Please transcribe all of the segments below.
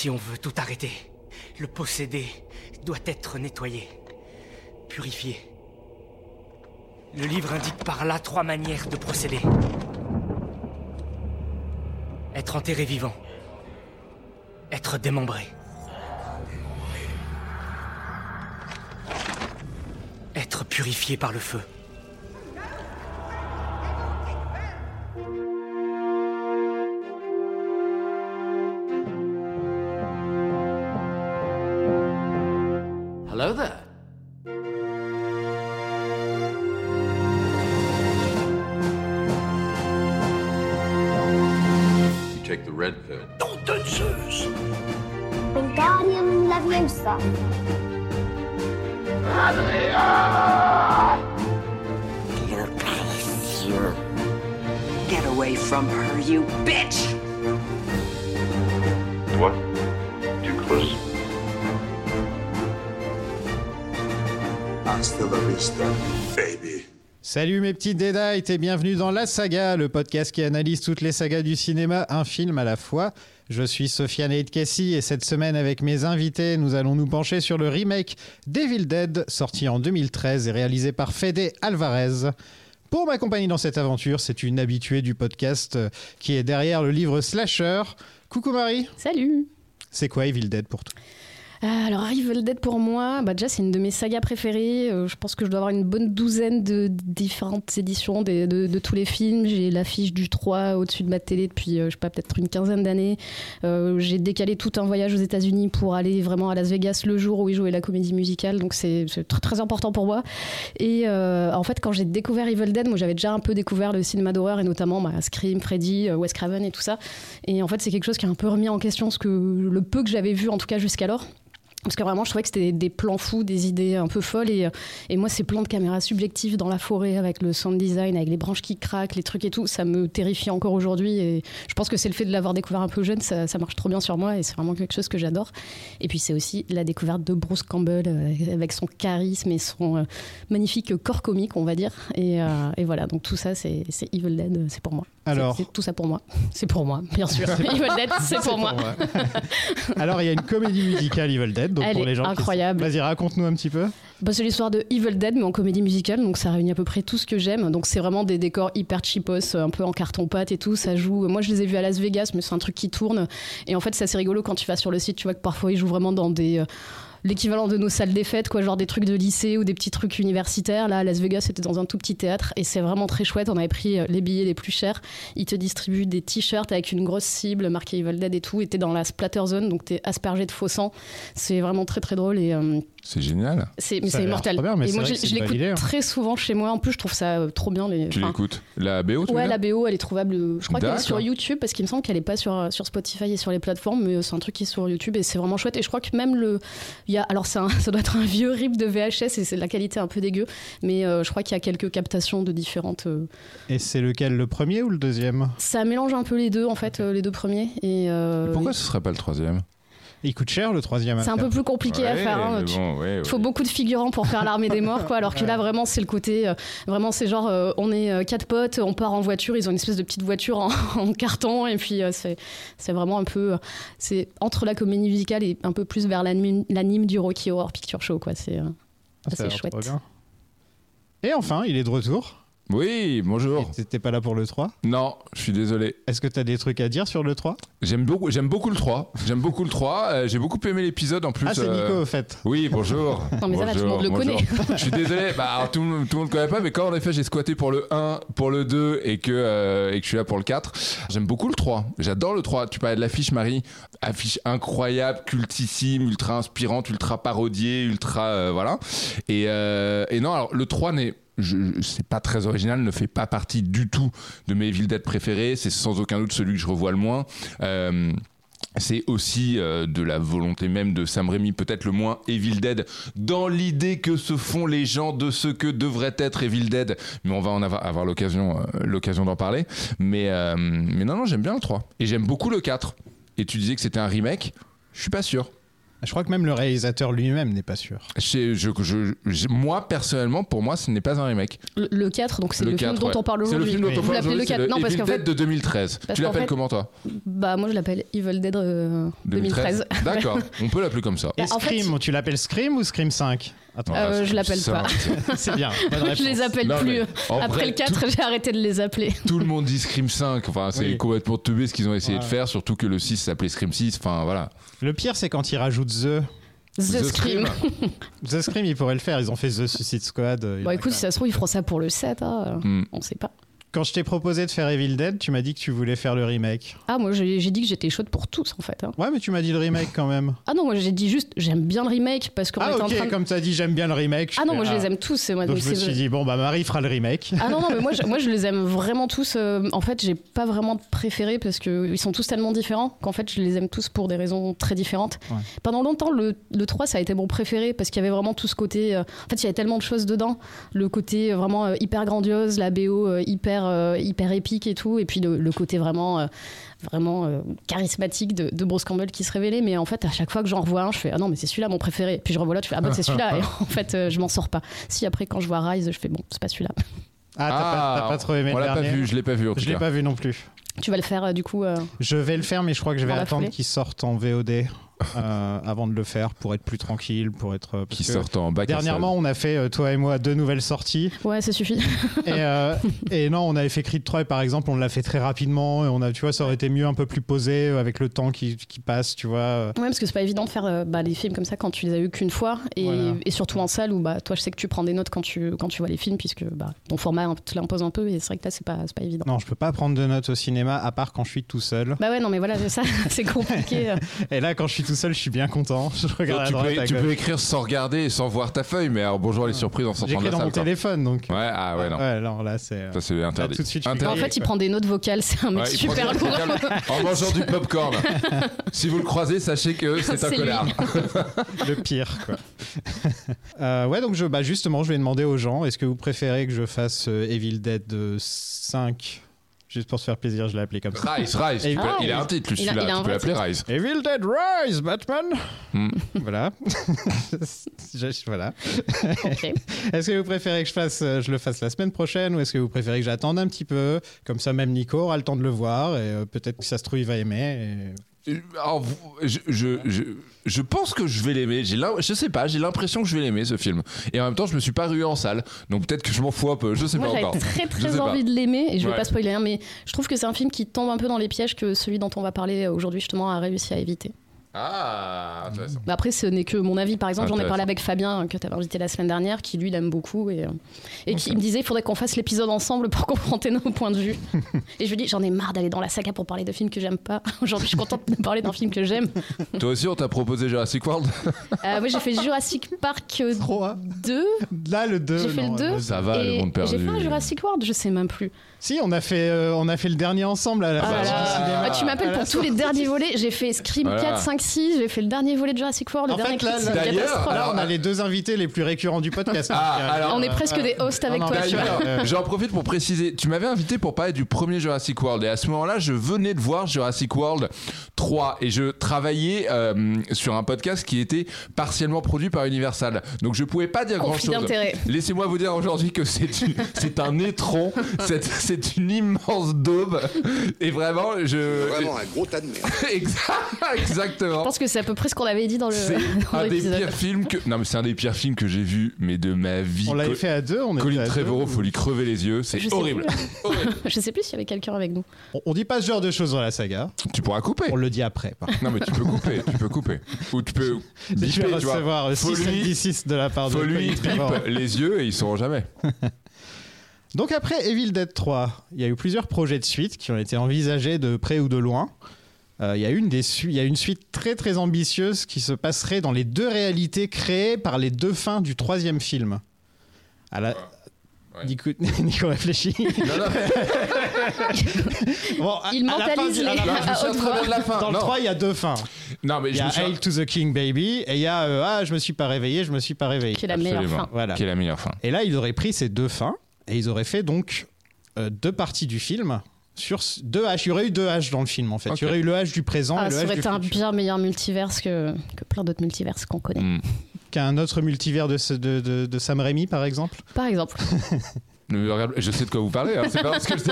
Si on veut tout arrêter, le possédé doit être nettoyé, purifié. Le livre indique par là trois manières de procéder. Être enterré vivant. Être démembré. Être purifié par le feu. Petits Deadites et bienvenue dans La Saga, le podcast qui analyse toutes les sagas du cinéma, un film à la fois. Je suis Sofiane Casey et cette semaine avec mes invités, nous allons nous pencher sur le remake Devil Dead, sorti en 2013 et réalisé par Fede Alvarez. Pour m'accompagner dans cette aventure, c'est une habituée du podcast euh, qui est derrière le livre Slasher. Coucou Marie, Salut c'est quoi Evil Dead pour toi? Alors Evil Dead pour moi, bah déjà c'est une de mes sagas préférées. Euh, je pense que je dois avoir une bonne douzaine de différentes éditions de, tous les films. J'ai l'affiche du 3 au-dessus de ma télé depuis, euh, je sais pas, peut-être une quinzaine d'années. Euh, J'ai décalé tout un voyage aux États-Unis pour aller vraiment à Las Vegas le jour où ils jouaient la comédie musicale. Donc c'est très, important pour moi. Et euh, en fait, quand j'ai découvert Evil Dead, moi j'avais déjà un peu découvert le cinéma d'horreur et notamment bah, Scream, Freddy, euh, Wes Craven et tout ça. Et en fait, c'est quelque chose qui a un peu remis en question ce que le peu que j'avais vu en tout cas jusqu'alors. Parce que vraiment, je trouvais que c'était des plans fous, des idées un peu folles. Et, et moi, ces plans de caméra subjectives dans la forêt avec le sound design, avec les branches qui craquent, les trucs et tout, ça me terrifie encore aujourd'hui. Et je pense que c'est le fait de l'avoir découvert un peu jeune, ça, ça marche trop bien sur moi et c'est vraiment quelque chose que j'adore. Et puis, c'est aussi la découverte de Bruce Campbell euh, avec son charisme et son euh, magnifique corps comique, on va dire. Et, euh, et voilà, donc tout ça, c'est Evil Dead, c'est pour moi. Alors C'est tout ça pour moi. C'est pour moi, bien sûr. Evil Dead, c'est pour moi. Alors il y a une comédie musicale Evil Dead, donc Elle pour les gens incroyable. Vas-y, raconte-nous un petit peu. Bah, c'est l'histoire de Evil Dead, mais en comédie musicale, donc ça réunit à peu près tout ce que j'aime. Donc c'est vraiment des décors hyper cheapos, un peu en carton-pâte et tout. Ça joue. Moi, je les ai vus à Las Vegas, mais c'est un truc qui tourne. Et en fait, c'est assez rigolo quand tu vas sur le site, tu vois que parfois ils jouent vraiment dans des. euh, L'équivalent de nos salles des fêtes, quoi, genre des trucs de lycée ou des petits trucs universitaires. Là, à Las Vegas, c'était dans un tout petit théâtre et c'est vraiment très chouette. On avait pris euh, les billets les plus chers. Ils te distribuent des t-shirts avec une grosse cible marquée Evil Dead et tout. Et t'es dans la splatter zone, donc t'es aspergé de faux sang. C'est vraiment très très drôle et euh, C'est génial. c'est trop bien, mais et c'est moi, je, idée, hein. l'écoute très souvent chez moi. En plus, je trouve ça euh, trop bien. Les, Tu l'écoutes La BO, tu Ouais, la BO, elle est trouvable. euh, Je crois qu'elle est sur. YouTube parce qu'il me semble qu'elle est pas sur, euh, sur Spotify et sur les plateformes, mais c'est un truc qui est sur YouTube et c'est vraiment chouette. Et je crois que même le. Il y a, alors, un- ça doit être un vieux rip de VHS et c'est la qualité un peu dégueu, mais euh, je crois qu'il y a quelques captations de différentes. euh, Et c'est lequel, le premier ou le deuxième? Ça mélange un peu les deux, en fait, euh, les deux premiers. Et, euh, Pourquoi ce serait pas le troisième? Il coûte cher le troisième. C'est un faire. peu plus compliqué à faire. hein. ouais, Il faut ouais. beaucoup de figurants pour faire l'armée des morts, quoi. Alors que là, vraiment, c'est le côté. euh, vraiment, c'est genre, euh, on est euh, quatre potes, on part en voiture, ils ont une espèce de petite voiture en, en carton, et puis euh, c'est c'est vraiment un peu. c'est entre la comédie musicale et un peu plus vers l'anime l'anime du Rocky Horror Picture Show, quoi. C'est. euh, Ah, chouette. Et enfin, il est de retour. Oui, bonjour. T'étais pas là pour le 3. Non, je suis désolé. Est-ce que t'as des trucs à dire sur le 3 J'aime beaucoup, j'aime beaucoup le 3. J'aime beaucoup le 3. euh, J'ai beaucoup aimé l'épisode en plus. Ah, c'est euh, Nico au fait. Oui, bonjour. Non, mais ça va, tout le monde le bonjour. connaît. Je suis désolé, bah, alors, tout, le monde- tout le monde connaît pas, mais quand en effet j'ai squatté pour le 1, pour le 2 et que, euh, et que je suis là pour le 4, j'aime beaucoup le 3. J'adore le 3. Tu parlais de l'affiche, Marie. Affiche incroyable, cultissime, ultra inspirante, ultra parodiée, ultra. euh, voilà. Et, euh, et non, alors le 3 n'est. C'est pas très original, ne fait pas partie du tout de mes Evil Dead préférés. C'est sans aucun doute celui que je revois le moins. Euh, c'est aussi euh, de la volonté même de Sam Raimi, peut-être le moins Evil Dead, dans l'idée que se font les gens de ce que devrait être Evil Dead. Mais on va en avoir, euh, l'occasion d'en parler. Mais, mais non, non, j'aime bien le 3. Et j'aime beaucoup le 4. Et tu disais que c'était un remake Je suis pas sûr. Je crois que même le réalisateur lui-même n'est pas sûr. Je- je- je- je- moi, personnellement, pour moi, ce n'est pas un remake. Le, le 4, donc c'est le, film 4, dont ouais. on parle C'est le aujourd'hui. film dont on Vous parle l'appelez le aujourd'hui, c'est 4 le Non, parce Evil Dead fait, de 2013. parce Tu l'appelles fait- comment, toi? bah, moi je l'appelle Evil Dead euh, 2013. D'accord, on peut l'appeler comme ça. Et Bah, en fait, Scream, tu l'appelles Scream ou Scream 5 Attends, Euh, je l'appelle pas. c'est- bien. je les appelle Non, plus. Après vrai, le 4, j'ai arrêté de les appeler. Tout le monde dit Scream 5, enfin c'est Oui. complètement teubé ce qu'ils ont essayé de faire, surtout que le 6 s'appelait Scream 6, enfin voilà. Le pire, c'est quand ils rajoutent The. The, Scream. The Scream, ils pourraient le faire. Ils ont fait The Suicide Squad. euh, Bon, écoute, si ça se trouve, ils feront ça pour le 7. hein. Hmm. On sait pas. Quand je t'ai proposé de faire Evil Dead, tu m'as dit que tu voulais faire le remake. Ah, moi j'ai dit que j'étais chaude pour tous en fait. hein. Ouais, mais tu m'as dit le remake quand même. Ah non, moi j'ai dit juste j'aime bien le remake parce qu'on Ah, était en train de. comme tu as dit, j'aime bien le remake. Ah non, moi je les aime tous. Moi, Donc je me suis dit, bon, bah Marie fera le remake. Ah non, non, mais moi je, moi je les aime vraiment tous. euh, en fait, j'ai pas vraiment de préférés parce qu'ils sont tous tellement différents qu'en fait je les aime tous pour des raisons très différentes. Ouais. Pendant longtemps, le, le 3 ça a été mon préféré parce qu'il y avait vraiment tout ce côté. euh, en fait, il y avait tellement de choses dedans. Le côté euh, vraiment hyper grandiose, la BO euh, hyper, euh, hyper épique et tout. Et puis le, le côté vraiment. euh, vraiment euh, charismatique de, de Bruce Campbell qui se révélait mais en fait à chaque fois que j'en revois un je fais ah non mais c'est celui-là mon préféré puis je revois l'autre je fais ah bah c'est celui-là et en fait euh, je m'en sors pas si après quand je vois Rise je fais bon c'est pas celui-là Ah, t'as pas, pas trop aimé on le l'a pas vu, je l'ai pas vu en Je l'ai pas vu non plus. Tu vas le faire euh, du coup. euh, Je vais le faire, mais je crois que je vais attendre qu'il sorte en VOD euh, avant de le faire pour être plus tranquille, pour être. euh, parce Qui sortent en bac Dernièrement, on a fait, euh, toi et moi, deux nouvelles sorties. Ouais, ça suffit. Et, euh, et non, on avait fait Creed 3, et par exemple, on l'a fait très rapidement. Et on a, tu vois, ça aurait été mieux un peu plus posé avec le temps qui, qui passe, tu vois. Ouais, parce que c'est pas évident de faire euh, bah, des films comme ça quand tu les as eu qu'une fois et, Voilà. et surtout en salle où bah toi je sais que tu prends des notes quand tu quand tu vois les films puisque bah ton format te l'impose un peu et c'est vrai que là c'est pas c'est pas évident. Non, je peux pas prendre de notes au cinéma, à part quand je suis tout seul. Bah ouais non mais voilà c'est ça c'est compliqué. Et là, quand je suis tout seul, je suis bien content. Je regarde à tu, droite, peux, tu écrire sans regarder et sans voir ta feuille, mais alors bonjour les surprises en sortant de J'écris la dans salle. mon quoi. téléphone, donc. Ouais, ah ouais, non. Ouais, alors là, c'est. euh, Ça c'est interdit. tout de suite, je suis En fait il prend des notes vocales c'est un mec Ouais, super lourd. en mangeant du popcorn. si vous le croisez, sachez que c'est un connard. le pire, quoi. Euh, ouais, donc je, bah justement, je vais demander aux gens est-ce que vous préférez que je fasse euh, Evil Dead euh, 5 Juste pour se faire plaisir, je l'ai appelé comme ça. Rise, Rise. tu peux- Ah, il a un titre, il a- celui-là. il a un Tu peux vrai l'appeler Rise. Evil Dead Rise, Batman Hmm. Voilà. Je- voilà. Ok. Est-ce que vous préférez que je, fasse, euh, je le fasse la semaine prochaine ou est-ce que vous préférez que j'attende un petit peu? Comme ça, même Nico aura le temps de le voir et euh, peut-être que ça se trouve, il va aimer. et- Alors, je, je, je, je pense que je vais l'aimer. J'ai je sais pas, j'ai l'impression que je vais l'aimer ce film. Et en même temps, je me suis pas rué en salle. Donc peut-être que je m'en fous un peu. Je sais Moi pas j'avais encore. très Je très pas. envie de l'aimer et je vais Ouais. pas spoiler hein, mais je trouve que c'est un film qui tombe un peu dans les pièges que celui dont on va parler aujourd'hui justement a réussi à éviter. Ah, intéressant. Mais après, ce n'est que mon avis. Par exemple, j'en ai parlé avec Fabien, que tu avais invité la semaine dernière, qui lui l'aime beaucoup et, euh, et qui me disait il faudrait qu'on fasse l'épisode ensemble pour confronter nos points de vue. et je lui dis j'en ai marre d'aller dans la saga pour parler de films que j'aime pas. Aujourd'hui, je suis contente de parler d'un film que j'aime. Toi aussi, on t'a proposé Jurassic World Euh, moi, j'ai fait Jurassic Park euh, Trois. 2. Là, le 2. J'ai fait le 2. Ça va, le monde perdu. J'ai fait un Jurassic World, je sais même plus. Si, on a, fait, euh, on a fait le dernier ensemble à la Ah fin là là. Ah, tu m'appelles pour tous les derniers volets. J'ai fait Scream Voilà. 4, 5, 6. J'ai fait le dernier volet de Jurassic World. Le En dernier fait, là, D'ailleurs. Là, on a les deux invités les plus récurrents du podcast. Ah, Donc, euh, alors- On est presque des hosts avec non, toi, tu vois. D'ailleurs, Euh, j'en profite pour préciser, tu m'avais invité pour parler du premier Jurassic World et à ce moment-là, je venais de voir Jurassic World 3 et je travaillais euh, sur un podcast qui était partiellement produit par Universal. Donc je pouvais pas dire grand-chose. d'intérêt. Laissez-moi vous dire aujourd'hui que c'est une- c'est un étron, c'est c'est une immense daube et vraiment je Vraiment un gros tas de merde. Je pense que c'est à peu près ce qu'on avait dit dans le C'est un des pires films que non mais c'est un des pires films que j'ai vu mais de ma vie. On l'avait fait à deux. On était Colin. Trevorrow, faut lui crever les yeux, c'est horrible. horrible. Je sais plus s'il y avait quelqu'un avec nous. On, on dit pas ce genre de choses dans la saga. Tu pourras couper. On le dit après. par. Non mais tu peux couper, tu peux couper. Ou tu peux biper, tu vois. recevoir Faut 6 lui- 6 de la part de Faut lui Colin Trevorrow. bip les yeux et ils sauront jamais. Donc après Evil Dead 3, il y a eu plusieurs projets de suite qui ont été envisagés de près ou de loin. Euh, Il y, a une des su- il y a une suite très très ambitieuse qui se passerait dans les deux réalités créées par les deux fins du troisième film. À la... Ouais. Nico, Nico réfléchit. Non, non, Bon, à- Il à la fin mentalise la les- fin je me à la fin. Dans le non. 3, il y a deux fins. non, mais Il y a me Hail to the King Baby et il y a euh, Ah, je me suis pas réveillé, je me suis pas réveillé. Qui est la meilleure fin. Voilà. Qui est la meilleure fin. Et là, ils auraient pris ces deux fins et ils auraient fait donc euh, deux parties du film sur deux H. Il y aurait eu deux H dans le film en fait. Il y aurait eu le H du présent Ah, et le ça H aurait du été un bien meilleur multiverse que, que plein d'autres multiverses qu'on connaît. Hmm. Qu'un autre multivers de, ce- de, de- de Sam Raimi par exemple. Par exemple. Je sais de quoi vous parlez, hein, c'est pas parce que je...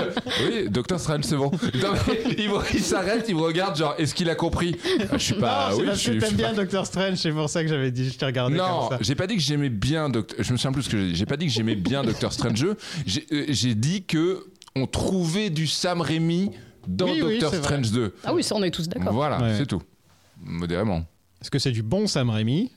Oui, Docteur Strange, c'est bon. Non, il, il s'arrête, il me regarde, genre, est-ce qu'il a compris? Ah, Je suis pas. non, oui, parce je que t'aimes bien pas- Doctor Strange, c'est pour ça que j'avais dit, je t'ai regardé Non, j'ai pas dit que j'aimais bien Docteur. Je me souviens plus ce que j'ai dit. J'ai pas dit que j'aimais bien Docteur Strange. J'ai euh, j'ai dit que on trouvait du Sam Raimi dans Oui, oui, Doctor vrai. Strange 2. Ah oui, ça on est tous d'accord. Voilà, Ouais. c'est tout. Modérément. Est-ce que c'est du bon Sam Raimi?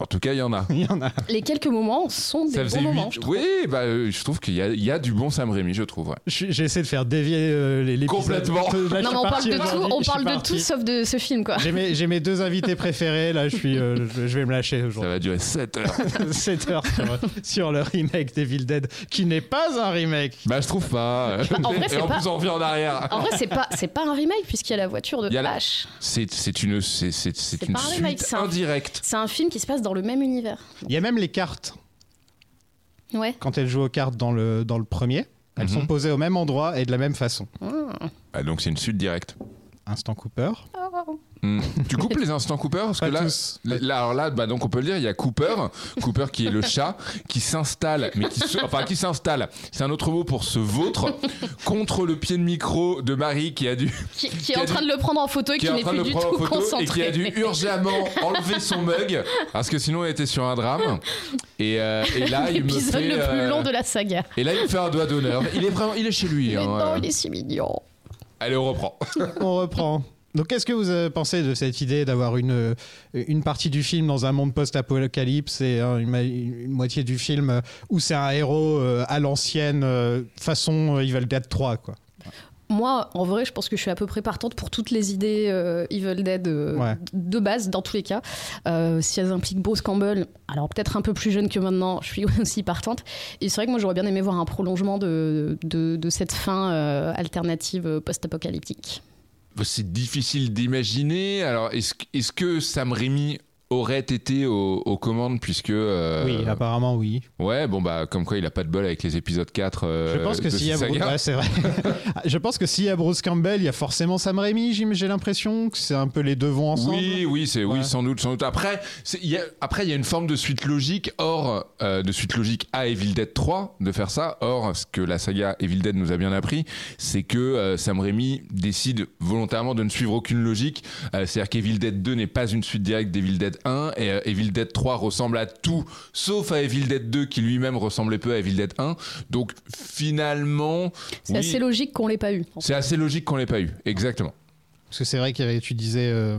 En tout cas, il y en a. Il y en a. Les quelques moments sont des Ça bons faisait moments. je trouve. Oui, bah, euh, je trouve qu'il y, a- il y a du bon Sam Raimi, je trouve. ouais. J'ai essayé de faire dévier euh, les-. Complètement. Là, je Non, suis mais on parle de tout, aujourd'hui, on parle de tout sauf de ce film, quoi. J'ai mes, deux invités préférés, là je suis, euh, je, je vais me lâcher Ça aujourd'hui. va durer 7 heures. 7 heures sur, sur le remake d'Evil Dead, qui n'est pas un remake. bah, je trouve pas. Bah, en vrai, Et c'est en pas- plus, on revient en arrière. En vrai, c'est pas, c'est pas un remake puisqu'il y a la voiture de a la- H. C'est c'est une, c'est- c'est- c'est C'est une pas un remake, suite indirecte. C'est un film qui se passe dans le même univers. Il y a même les cartes. Ouais. Quand elles jouent aux cartes dans le, dans le premier, elles Mhm. sont posées au même endroit et de la même façon. Ah, donc, c'est une suite directe. Instant Cooper. Hmm. Tu coupes les instants Cooper parce que là, là, alors là, bah donc on peut le dire, il y a Cooper, Cooper qui est le chat, qui s'installe, mais qui, se- enfin qui s'installe, c'est un autre mot pour se vautre contre le pied de micro de Marie qui a dû, Qui, qui Qui est en train dû- de le prendre en photo et qui n'est plus du tout en photo et qui a concentré. dû urgemment enlever son mug parce que sinon il était sur un drame. Et, euh, et là, il me L'épisode fait, le plus euh, long de la saga. et là, il me fait un doigt d'honneur. Il est vraiment, il est chez lui. Mais hein, non, euh. il est si mignon. Allez, on reprend. On reprend. Donc, qu'est-ce que vous avez pensé de cette idée d'avoir une, une partie du film dans un monde post-apocalypse et hein, une, moitié du film euh, où c'est un héros euh, à l'ancienne, euh, façon euh, Evil Dead 3, quoi? Moi, en vrai, je pense que je suis à peu près partante pour toutes les idées euh, Evil Dead euh, Ouais. de base, dans tous les cas. Euh, si elles impliquent Bruce Campbell, alors peut-être un peu plus jeune que maintenant, je suis aussi partante. Et c'est vrai que moi, j'aurais bien aimé voir un prolongement de, de, de cette fin euh, alternative euh, post-apocalyptique. C'est difficile d'imaginer. Alors, est-ce que- est-ce que Sam Raimi aurait été aux, aux commandes puisque euh, Oui, apparemment, oui. ouais bon bah comme quoi il a pas de bol avec les épisodes 4 euh, Je pense que s'il y a Bruce, ouais, c'est vrai. je pense que s'il y a Bruce Campbell, il y a forcément Sam Raimi. j'ai- l'impression que c'est un peu les deux vont ensemble. Oui, oui, c'est Ouais. oui, sans doute, sans doute. Après, c'est- il y a, après, il y a une forme de suite logique, or euh, de suite logique à Evil Dead 3 de faire ça. Or, ce que la saga Evil Dead nous a bien appris, c'est que Sam Raimi décide volontairement de ne suivre aucune logique. Euh, C'est-à-dire qu'Evil Dead 2 n'est pas une suite directe d'Evil Dead 1 et euh, Evil Dead 3 ressemble à tout, sauf à Evil Dead 2 qui lui-même ressemblait peu à Evil Dead 1. Donc finalement, C'est oui, assez logique qu'on l'ait pas eu. c'est assez logique qu'on l'ait pas eu. Exactement. Parce que c'est vrai qu'il y avait, tu disais, euh,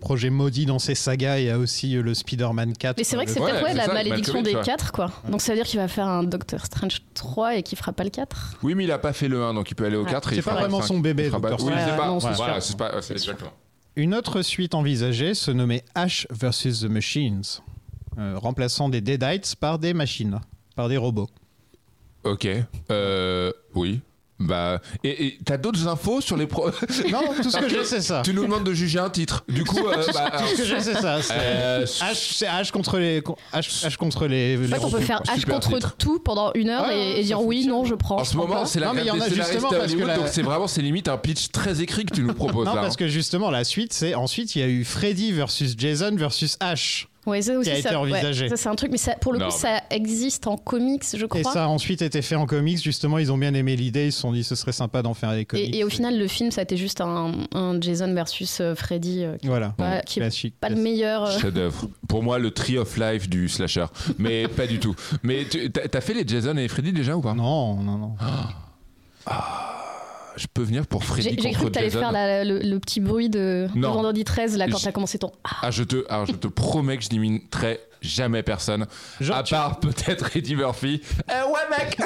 projet maudit dans ces sagas. Il y a aussi euh, le Spider-Man 4. Mais c'est vrai que le- c'est Ouais, peut-être ouais, c'est la ça, malédiction des X, ouais. 4, quoi. Donc ça veut dire qu'il va faire un Doctor Strange 3 et qu'il fera pas le 4 Oui, mais il a pas fait le 1, donc il peut aller au Ouais. 4. et C'est pas vraiment 5. son bébé, pas- Dr. Oui, Strange. c'est pas. Ouais, non, c'est voilà, c'est pas. C'est C'est sûr. exactement. Une autre suite envisagée se nommait Ash vs. The Machines, euh, remplaçant des Deadites par des machines, par des robots. Ok. Euh, oui. Bah. Et et t'as d'autres infos sur les pro? Non, tout ce que j'ai, c'est ça. tu nous demandes de juger un titre. Du coup, euh, bah, Tout ce que j'ai, c'est ça. c'est- euh, H, c'est H contre les, H, H contre les. En fait, on peut faire H super contre titre. tout pendant une heure Ouais, et, dire oui, non, je prends. en je ce prends moment, pas. c'est la Non, mais il y en a scénaristes justement à parce que Hollywood, la- donc c'est vraiment, c'est limite un pitch très écrit que tu nous proposes Non, là. parce hein. que justement, la suite, c'est ensuite, il y a eu Freddy versus Jason versus Ash. Ouais, ça aussi, a été ça, ouais, envisagé. ça, c'est un truc, mais ça, pour le Non, coup, mais- ça existe en comics, je crois. Et ça a ensuite été fait en comics. Justement, ils ont bien aimé l'idée. Ils se sont dit, ce serait sympa d'en faire des comics. Et, et au final, le film, ça a été juste un, un Jason versus euh, Freddy, euh, qui Voilà. Ouais, qui est Classique. pas le meilleur. euh, Chef-d'œuvre. Pour moi, le tree of life du slasher. Mais pas du tout. Mais tu- t'as t'as fait les Jason et Freddy déjà ou pas? Non, non, non. Je peux venir pour Freddy J'ai cru que t'allais faire la- le, le petit bruit de, vendredi 13 là quand t'as commencé ton. Ah, Ah, je te, alors je te promets que je n'imiterai jamais personne. Genre, à tu- part peut-être Eddie Murphy. Eh ouais, mec.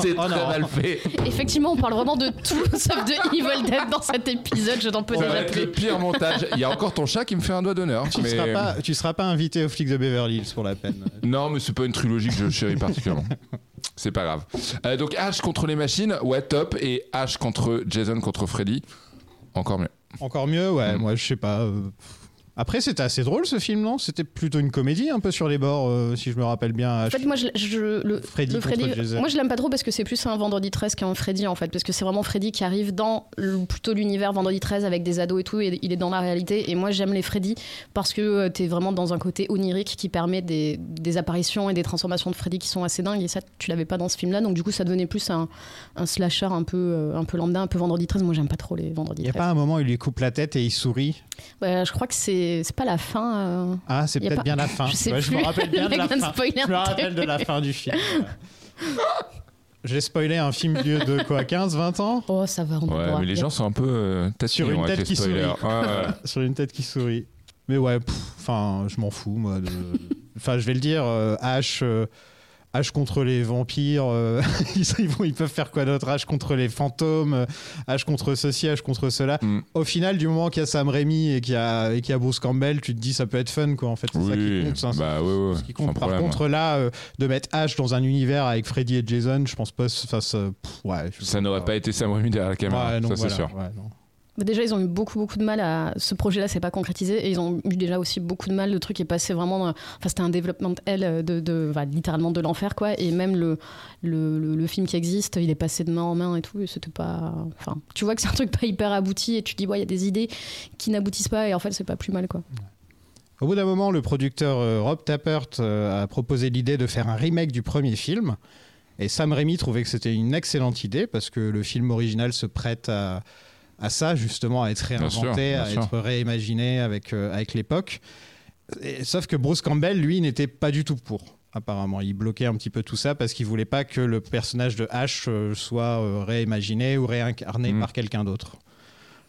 C'est Oh très non. mal fait. Effectivement, on parle vraiment de tout sauf de Evil Dead dans cet épisode. Je n'en peux déjà plus. le pire montage. Il y a encore ton chat qui me fait un doigt d'honneur. Tu mais- seras pas, tu seras pas invité aux flics de Beverly Hills pour la peine. Non, mais c'est pas une trilogie que je chéris particulièrement. C'est pas grave. Euh, donc Ash contre les machines, ouais, top. Et Ash contre Jason contre Freddy, encore mieux. Encore mieux, ouais. Mm. Moi, je sais pas. euh, Après, c'était assez drôle ce film, non? C'était plutôt une comédie, un peu sur les bords, euh, si je me rappelle bien. En fait, moi, je, je- le, Freddy le Jason. moi, je l'aime pas trop parce que c'est plus un Vendredi 13 qu'un Freddy, en fait. Parce que c'est vraiment Freddy qui arrive dans le- plutôt l'univers Vendredi 13 avec des ados et tout, et il est dans la réalité. Et moi, j'aime les Freddy parce que euh, t'es vraiment dans un côté onirique qui permet des, des apparitions et des transformations de Freddy qui sont assez dingues. Et ça, tu l'avais pas dans ce film-là. Donc, du coup, ça devenait plus un, un slasher un peu, euh, un peu lambda, un peu Vendredi 13. Moi, j'aime pas trop les Vendredi Il n'y a 13. pas un moment où il lui coupe la tête et il sourit? Ouais, je crois que c'est c'est pas la fin. euh. Ah, c'est peut-être pas- bien la fin. Je sais Ouais, je me rappelle bien de la fin. Je me un rappelle de la fin du film. J'ai spoilé un film vieux de quoi, 15, 20 ans Oh, ça va, on Ouais, mais les gens sont un peu euh, Sur une tête qui spoilers. sourit. Ouais, ouais. Sur une tête qui sourit. Mais ouais, enfin, je m'en fous, moi. de- Enfin, je vais le dire, euh, H, euh, H contre les vampires, euh, ils, ils vont- ils peuvent faire quoi d'autre? H contre les fantômes, euh, H contre ceci, H contre cela. Mm. Au final, du moment qu'il y a Sam Raimi et qu'il y a, y Bruce Campbell, tu te dis ça peut être fun, quoi. En fait, c'est ça qui compte. ça. bah ouais, ouais, Ce qui compte. sans Par problème. contre, là, euh, de mettre H dans un univers avec Freddy et Jason, je pense pas. Enfin, ça, pff, je- ça n'aurait pas été Sam Raimi derrière la caméra, non, ça voilà, c'est sûr. non. Bah, Déjà, ils ont eu beaucoup, beaucoup de mal à. Ce projet-là, c'est pas concrétisé. Et ils ont eu déjà aussi beaucoup de mal. Le truc est passé vraiment. Enfin, c'était un développement L de, de, littéralement de l'enfer, quoi. Et même le, le, le, film qui existe, il est passé de main en main et tout. C'était pas. Enfin, tu vois que c'est un truc pas hyper abouti. Et tu te dis, il y a des idées qui n'aboutissent pas. Et en fait, c'est pas plus mal, quoi. Au bout d'un moment, le producteur euh, Rob Tappert euh, a proposé l'idée de faire un remake du premier film. Et Sam Raimi trouvait que c'était une excellente idée parce que le film original se prête à, à ça, justement, à être Bien sûr, réinventé, à être réimaginé avec, euh, avec l'époque. Sauf que Bruce Campbell, lui, n'était pas du tout pour. Apparemment, il bloquait un petit peu tout ça parce qu'il voulait pas que le personnage de Ash euh, soit euh, réimaginé ou réincarné Mhm. par quelqu'un d'autre.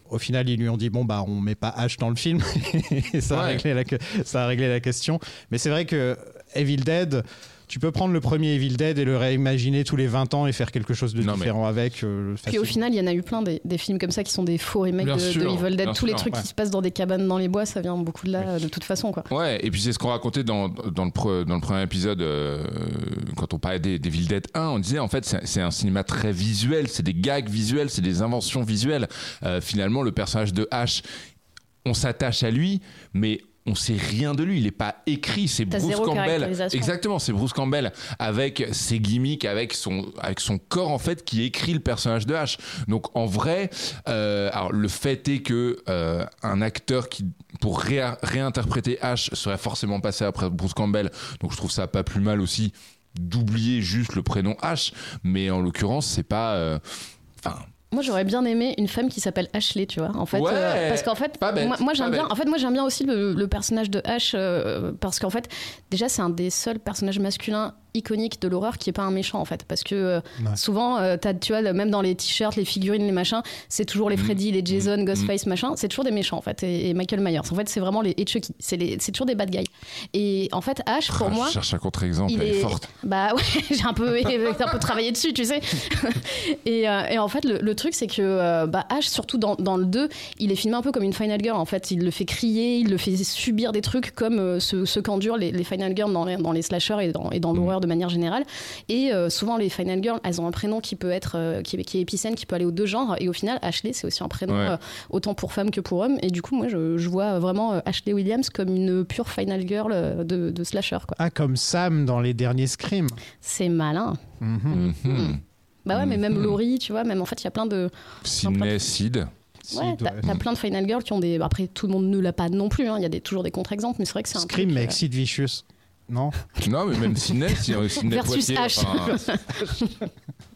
Au final, ils lui ont dit bon bah on met pas Ash dans le film et ça a, Ouais. réglé la, que- ça a réglé la question. Mais c'est vrai que Evil Dead, tu peux prendre le premier Evil Dead et le réimaginer tous les 20 ans et faire quelque chose de Non, mais- différent avec. euh, Puis au final, il y en a eu plein des, des films comme ça qui sont des faux remakes de, de Evil Dead. Tous les trucs ouais. qui se passent dans des cabanes dans les bois, ça vient beaucoup de là, de toute façon, quoi. Ouais, et puis c'est ce qu'on racontait dans, dans, le, pre- dans le premier épisode, euh, quand on parlait des, des Dead 1, on disait en fait c'est c'est un cinéma très visuel, c'est des gags visuels, c'est des inventions visuelles. Euh, finalement, le personnage de H, on s'attache à lui, mais on sait rien de lui, il n'est pas écrit, c'est Bruce Campbell. Exactement, c'est Bruce Campbell avec ses gimmicks, avec son, avec son corps en fait qui écrit le personnage de H. Donc en vrai, euh, alors le fait est que euh, un acteur qui pour réinterpréter H serait forcément passé après Bruce Campbell, donc je trouve ça pas plus mal aussi d'oublier juste le prénom H, mais en l'occurrence c'est pas, euh, enfin Moi, j'aurais bien aimé une femme qui s'appelle Ashley, tu vois. En fait, Ouais, euh, parce qu'en fait, bête, moi, moi, j'aime bien. En fait, moi, j'aime bien aussi le, le personnage de Ash euh, parce qu'en fait, déjà, c'est un des seuls personnages masculins iconiques de l'horreur qui est pas un méchant en fait parce que euh, Ouais. souvent euh, t'as tu vois même dans les t-shirts les figurines les machins c'est toujours les Mm. Freddy les Jason Mm. Ghostface machin c'est toujours des méchants en fait et, et Michael Myers en fait c'est vraiment les et Chucky c'est les- c'est toujours des bad guys et en fait Ash pour ah, moi je cherche un contre-exemple, il elle est est forte. bah ouais j'ai un peu un peu travaillé dessus tu sais et, euh, et en fait le, le truc c'est que euh, bah Ash surtout dans, dans le 2 il est filmé un peu comme une final girl en fait il le fait crier il le fait subir des trucs comme euh, ce, ce qu'endurent les, les final girls dans les, dans les slashers et dans, et dans l'horreur de manière générale et euh, souvent les final girls elles ont un prénom qui peut être euh, qui, est- qui est épicène qui peut aller aux deux genres et au final Ashley c'est aussi un prénom Ouais. euh, autant pour femme que pour homme et du coup moi je, je vois vraiment Ashley Williams comme une pure final girl de, de slasher quoi Ah, comme Sam dans les derniers Scream. c'est malin Mhm. Mhm. Bah ouais, mais même Mhm. Laurie, tu vois, même en fait, il y a plein de. Sidney Sid. Si, Ouais, t'as plein de Final Girls qui ont des. Après, tout le monde ne l'a pas non plus, hein, il y a des, toujours des contre-exemples, mais c'est vrai que c'est un. Scream, truc, euh, Sid Vicious. Non Non, mais même Sidney, si- Sidney Versus H. enfin,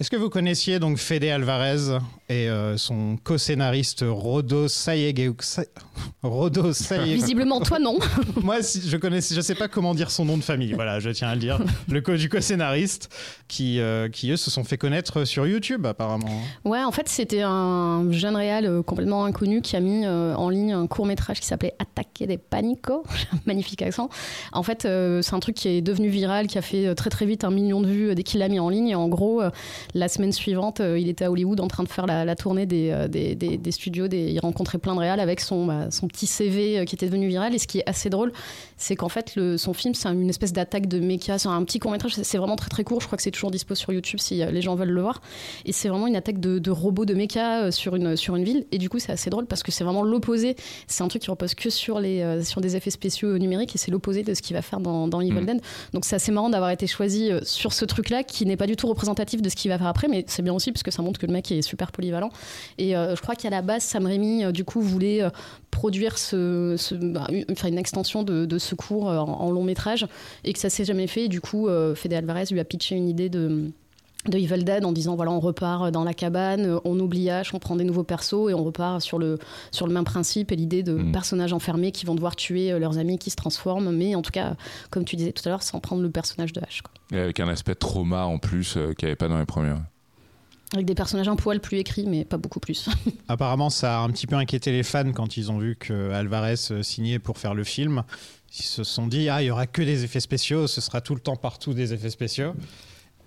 Est-ce que vous connaissiez donc Fede Alvarez et euh, son co-scénariste Rodo Sayege Sa- Rodo Visiblement, toi, non. Moi, si- je connais, je sais pas comment dire son nom de famille. Voilà, je tiens à le dire. Le co du co-scénariste qui, euh, qui eux se sont fait connaître sur YouTube apparemment. Ouais, en fait, c'était un jeune réal euh, complètement inconnu qui a mis euh, en ligne un court métrage qui s'appelait Attaquer des Panico. Magnifique accent. En fait, c'est un truc qui est devenu viral, qui a fait très très vite un million de vues dès qu'il l'a mis en ligne. Et en gros, la semaine suivante, euh, il était à Hollywood en train de faire la, tournée des, euh, studios. Il rencontrait plein de réals avec son, bah, petit CV euh, qui était devenu viral. Et ce qui est assez drôle, c'est qu'en fait, le, son film, c'est une espèce d'attaque de méca. C'est un petit court-métrage, c'est c'est vraiment très très court. Je crois que c'est toujours dispo sur YouTube si euh, les gens veulent le voir. Et c'est vraiment une attaque de, de robots de méca euh, sur une, sur une ville. Et du coup, c'est assez drôle parce que c'est vraiment l'opposé. C'est un truc qui repose que sur, les, euh, sur des effets spéciaux numériques et c'est l'opposé de ce qu'il va faire dans, dans Evil Mm. Dead. Donc c'est assez marrant d'avoir été choisi sur ce truc-là qui n'est pas du tout représentatif de ce qu'il va faire après, mais c'est bien aussi parce que ça montre que le mec est super polyvalent. Et euh, je crois qu'à la base, Sam Raimi, du coup, voulait produire ce, ce- bah, une, extension de, de ce cours euh, en, en long métrage et que ça s'est jamais fait. Et du coup, euh, Fede Alvarez lui a pitché une idée de de Evil Dead en disant voilà on repart dans la cabane on oublie Ash on prend des nouveaux persos et on repart sur le sur le même principe et l'idée de Mm. personnages enfermés qui vont devoir tuer euh, leurs amis qui se transforment mais en tout cas comme tu disais tout à l'heure sans prendre le personnage de quoi. Et avec un aspect trauma en plus euh, qu'il n'y avait pas dans les premiers. Avec des personnages un poil plus écrits mais pas beaucoup plus Apparemment, ça a un petit peu inquiété les fans quand ils ont vu que Alvarez euh, signait pour faire le film. Ils se sont dit ah il y aura que des effets spéciaux, ce sera tout le temps partout des effets spéciaux.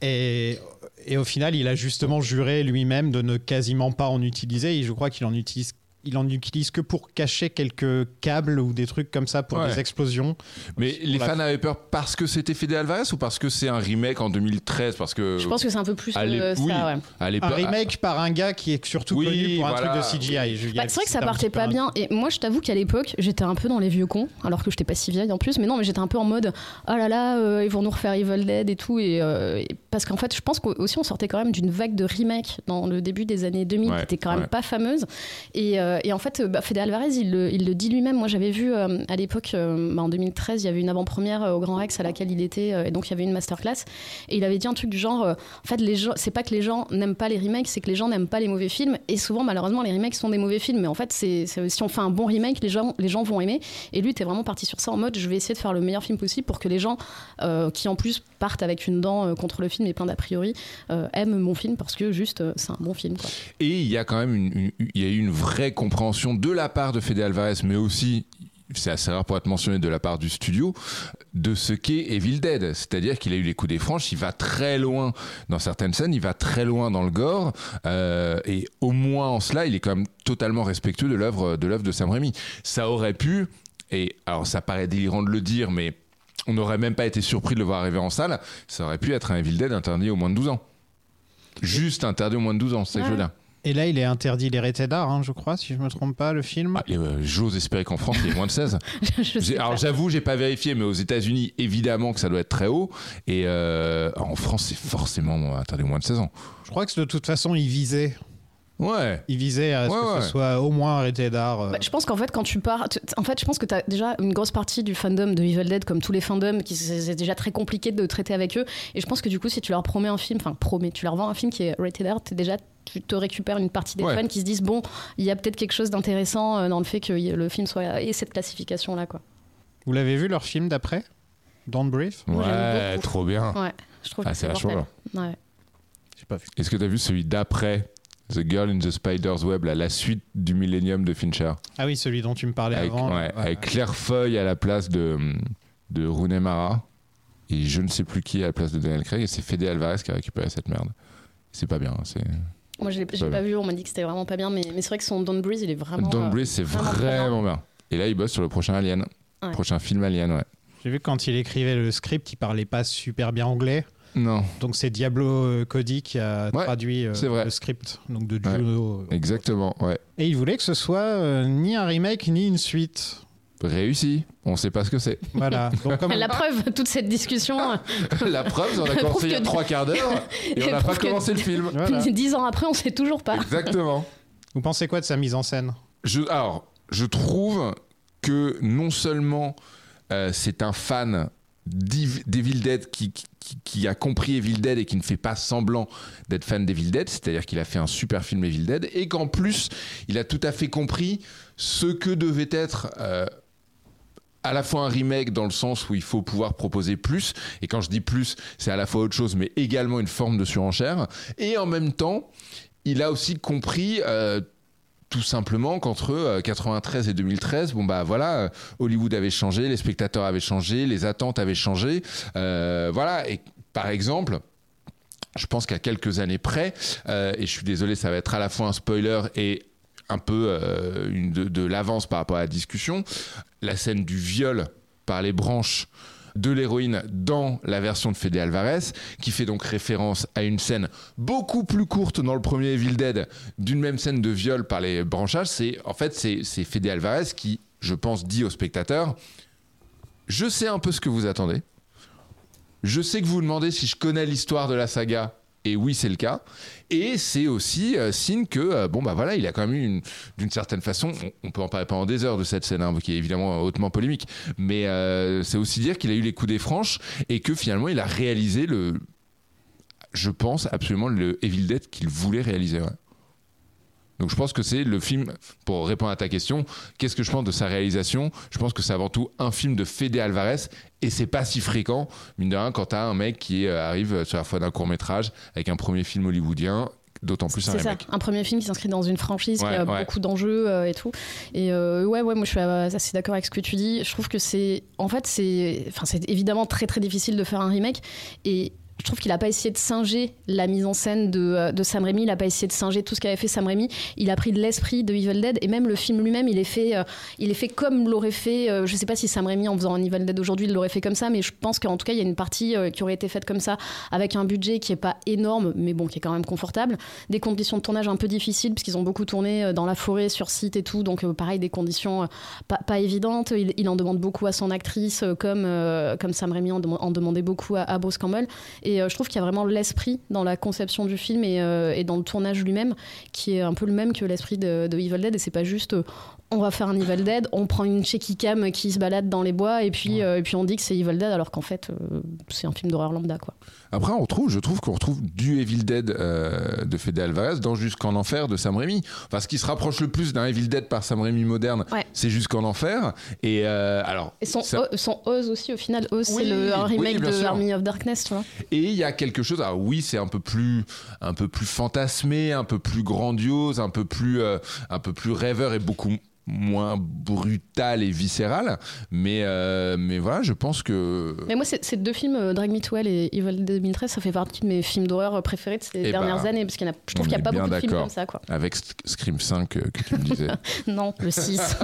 Et, et au final, il a justement juré lui-même de ne quasiment pas en utiliser. Et je crois qu'il en utilise. Il en utilise que pour cacher quelques câbles ou des trucs comme ça pour Ouais. des explosions. Mais les fans avaient peur parce que c'était Fede Alvarez ou parce que c'est un remake en 2013 Parce que. je pense que c'est un peu plus à l'ép- euh, ça oui, ouais. à Un remake par un gars qui est surtout Oui, connu pour un truc de CGI. Bah, c'est vrai que ça partait pas un- bien. Et moi, je t'avoue qu'à l'époque, j'étais un peu dans les vieux cons, alors que j'étais pas si vieille en plus. Mais non, mais j'étais un peu en mode, oh là là, euh, ils vont nous refaire Evil Dead et tout. Et, euh, et- parce qu'en fait, je pense qu'aussi on sortait quand même d'une vague de remake dans le début des années 2000 Ouais, qui était quand même ouais. pas fameuse. Et, euh, et en fait, euh, bah, Fede Alvarez, il le, dit lui-même. Moi, j'avais vu euh, à l'époque, euh, bah, en 2013, il y avait une avant-première euh, au Grand Rex à laquelle il était, euh, et donc il y avait une masterclass. Et il avait dit un truc du genre, euh, en fait, c'est pas que les gens n'aiment pas les remakes, c'est que les gens n'aiment pas les mauvais films. Et souvent, malheureusement, les remakes sont des mauvais films. Mais en fait, si on fait un bon remake, les gens, vont aimer. Et lui, t'es vraiment parti sur ça en mode, je vais essayer de faire le meilleur film possible pour que les gens, euh, qui en plus partent avec une dent euh, contre le film et plein d'a priori, euh, aiment mon film parce que juste, euh, c'est un bon film. Et il y a quand même une, une- il y a une vraie compréhension de la part de Fede Alvarez, mais aussi, c'est assez rare pour être mentionné, de la part du studio, de ce qu'est Evil Dead. C'est-à-dire qu'il a eu les coups des franches, il va très loin dans certaines scènes, il va très loin dans le gore, euh, et au moins en cela, il est quand même totalement respectueux de l'œuvre de, l'œuvre de Sam Raimi. Ça aurait pu, et alors ça paraît délirant de le dire, mais on n'aurait même pas été surpris de le voir arriver en salle, ça aurait pu être un Evil Dead interdit au moins de 12 ans. Juste interdit au moins de 12 ans, c'est Ouais. je veux dire. Et là, il est interdit les rated R, hein, je crois, si je me trompe pas, le film. Ah, euh, J'ose espérer qu'en France, il y ait moins de 16. Je J'ai- sais Alors j'avoue, j'ai pas vérifié, mais aux États-Unis, évidemment que ça doit être très haut. Et euh, en France, c'est forcément interdit au moins de 16 ans. Je crois que de toute façon, il visait. Ouais. Il visait à ce Ouais, que ouais. ce soit au moins rated R. euh. Bah, je pense qu'en fait, quand tu pars. tu- En fait, je pense que tu as déjà une grosse partie du fandom de Evil Dead, comme tous les fandoms, qui c'est déjà très compliqué de traiter avec eux. Et je pense que du coup, si tu leur promets un film, enfin, promets, tu leur vends un film qui est rated R, t'es déjà. Tu te récupères une partie des Ouais. fans qui se disent bon, il y a peut-être quelque chose d'intéressant euh, dans le fait que le film soit et cette classification là quoi. Vous l'avez vu leur film d'après? Don't j'aime Ouais, trop bien. Ouais, je trouve Ah, que c'est vachement mortel. Ouais. J'ai pas vu. Est-ce que t'as vu celui d'après? The Girl in the Spider's Web, là, la suite du Millennium de Fincher Ah oui, celui dont tu me parlais avec, avant. ouais, là. Ouais. avec Claire Foy à la place de, de Rooney Mara. Et je ne sais plus qui à la place de Daniel Craig. Et c'est Fede Alvarez qui a récupéré cette merde. C'est pas bien. C'est... Moi, je l'ai Pas pas vu, on m'a dit que c'était vraiment pas bien, mais, mais c'est vrai que son Don't Breeze, il est vraiment. Don't euh, Breathe, c'est vraiment vraiment, bien. Et là, il bosse sur le prochain Alien. Ouais. Prochain film Alien, ouais. J'ai vu que quand il écrivait le script, il parlait pas super bien anglais. Non, Donc c'est Diablo euh, Cody qui a Ouais, traduit euh, le script donc de Ouais. Juno. exactement, ouais. Et il voulait que ce soit euh, ni un remake ni une suite. Réussi. On sait pas ce que c'est. Voilà. Donc comme La preuve, toute cette discussion, La preuve, on a commencé il y a trois quarts d'heure et on n'a pas commencé le film. Voilà. dix ans après, on sait toujours pas. Exactement. vous pensez quoi de sa mise en scène? Je, alors, je trouve que non seulement euh, c'est un fan d'Ev- d'Evil Dead qui, qui, qui a compris Evil Dead et qui ne fait pas semblant d'être fan d'Evil Dead, c'est-à-dire qu'il a fait un super film Evil Dead, et qu'en plus, il a tout à fait compris ce que devait être euh, à la fois un remake dans le sens où il faut pouvoir proposer plus, et quand je dis plus, c'est à la fois autre chose, mais également une forme de surenchère, et en même temps, il a aussi compris euh, tout simplement qu'entre euh, 93 et 2013, bon bah voilà, euh, Hollywood avait changé, les spectateurs avaient changé, les attentes avaient changé, euh, voilà. Et par exemple, je pense qu'à quelques années près, euh, et je suis désolé, ça va être à la fois un spoiler et un peu euh, de l'avance par rapport à la discussion, la scène du viol par les branches de l'héroïne dans la version de Fede Alvarez, qui fait donc référence à une scène beaucoup plus courte dans le premier Evil Dead d'une même scène de viol par les branchages. C'est en fait c'est Fede Alvarez qui, je pense, dit au spectateur je sais un peu ce que vous attendez. Je sais que vous vous demandez si je connais l'histoire de la saga. Et oui, c'est le cas. Et c'est aussi euh, signe que, euh, bon, bah voilà, il a quand même eu, une- d'une certaine façon, on, peut en parler pendant des heures de cette scène, hein, qui est évidemment hautement polémique, mais euh, c'est aussi dire qu'il a eu les coups des franches et que finalement, il a réalisé le, je pense, absolument le Evil Dead qu'il voulait réaliser. ouais. Donc je pense que c'est le film, pour répondre à ta question, qu'est-ce que je pense de sa réalisation? Je pense que c'est avant tout un film de Fede Alvarez et c'est pas si fréquent, mine de rien, quand t'as un mec qui euh, arrive sur la fois d'un court métrage avec un premier film hollywoodien, d'autant plus un C'est ça, remake. un premier film qui s'inscrit dans une franchise qui a ouais. beaucoup d'enjeux euh, et tout. Et euh, ouais, ouais, moi je suis assez d'accord avec ce que tu dis. Je trouve que c'est, en fait, c'est, enfin, c'est évidemment très très difficile de faire un remake. Et je trouve qu'il a pas essayé de singer la mise en scène de, euh, de Sam Raimi. Il a pas essayé de singer tout ce qu'avait fait Sam Raimi. Il a pris de l'esprit de Evil Dead et même le film lui-même, il est fait, euh, il est fait comme l'aurait fait. euh, je sais pas si Sam Raimi en faisant un Evil Dead aujourd'hui, il l'aurait fait comme ça, mais je pense qu'en tout cas, il y a une partie qui aurait été faite comme ça avec un budget qui est pas énorme, mais bon, qui est quand même confortable des conditions de tournage un peu difficiles parce qu'ils ont beaucoup tourné dans la forêt sur site et tout donc pareil des conditions pas, évidentes il, en demande beaucoup à son actrice comme comme Sam Raimi en, dem- en demandait beaucoup à Bruce Campbell et euh, je trouve qu'il y a vraiment l'esprit dans la conception du film et, euh, et dans le tournage lui-même qui est un peu le même que l'esprit de, de Evil Dead. Et c'est pas juste euh, on va faire un Evil Dead, on prend une shaky cam qui se balade dans les bois et puis, euh, et puis on dit que c'est Evil Dead alors qu'en fait euh, c'est un film d'horreur lambda quoi. Après, on retrouve, je trouve qu'on retrouve du Evil Dead euh, de Fede Alvarez dans Jusqu'en Enfer de Sam Raimi. Enfin, ce qui se rapproche le plus d'un Evil Dead par Sam Raimi moderne, Ouais. c'est Jusqu'en Enfer. Et alors, Et son, ça- O- son Oz aussi, au final, Oz, Oui, c'est le, un remake de. Army of Darkness, tu vois. Et il y a quelque chose. Alors oui, c'est un peu plus, un peu plus fantasmé, un peu plus grandiose, un peu plus, un peu plus rêveur et beaucoup moins brutal et viscéral. Mais, euh, mais voilà, je pense que. Mais moi, ces deux films, euh, Drag Me to Hell et Evil Dead 2013, ça fait partie de mes films d'horreur euh, préférés de ces Eh dernières ben, années, parce qu'il y a, je trouve qu'il n'y a pas beaucoup de films comme ça, quoi. Avec Sc- Scream 5 euh, que tu me disais. Non, le 6.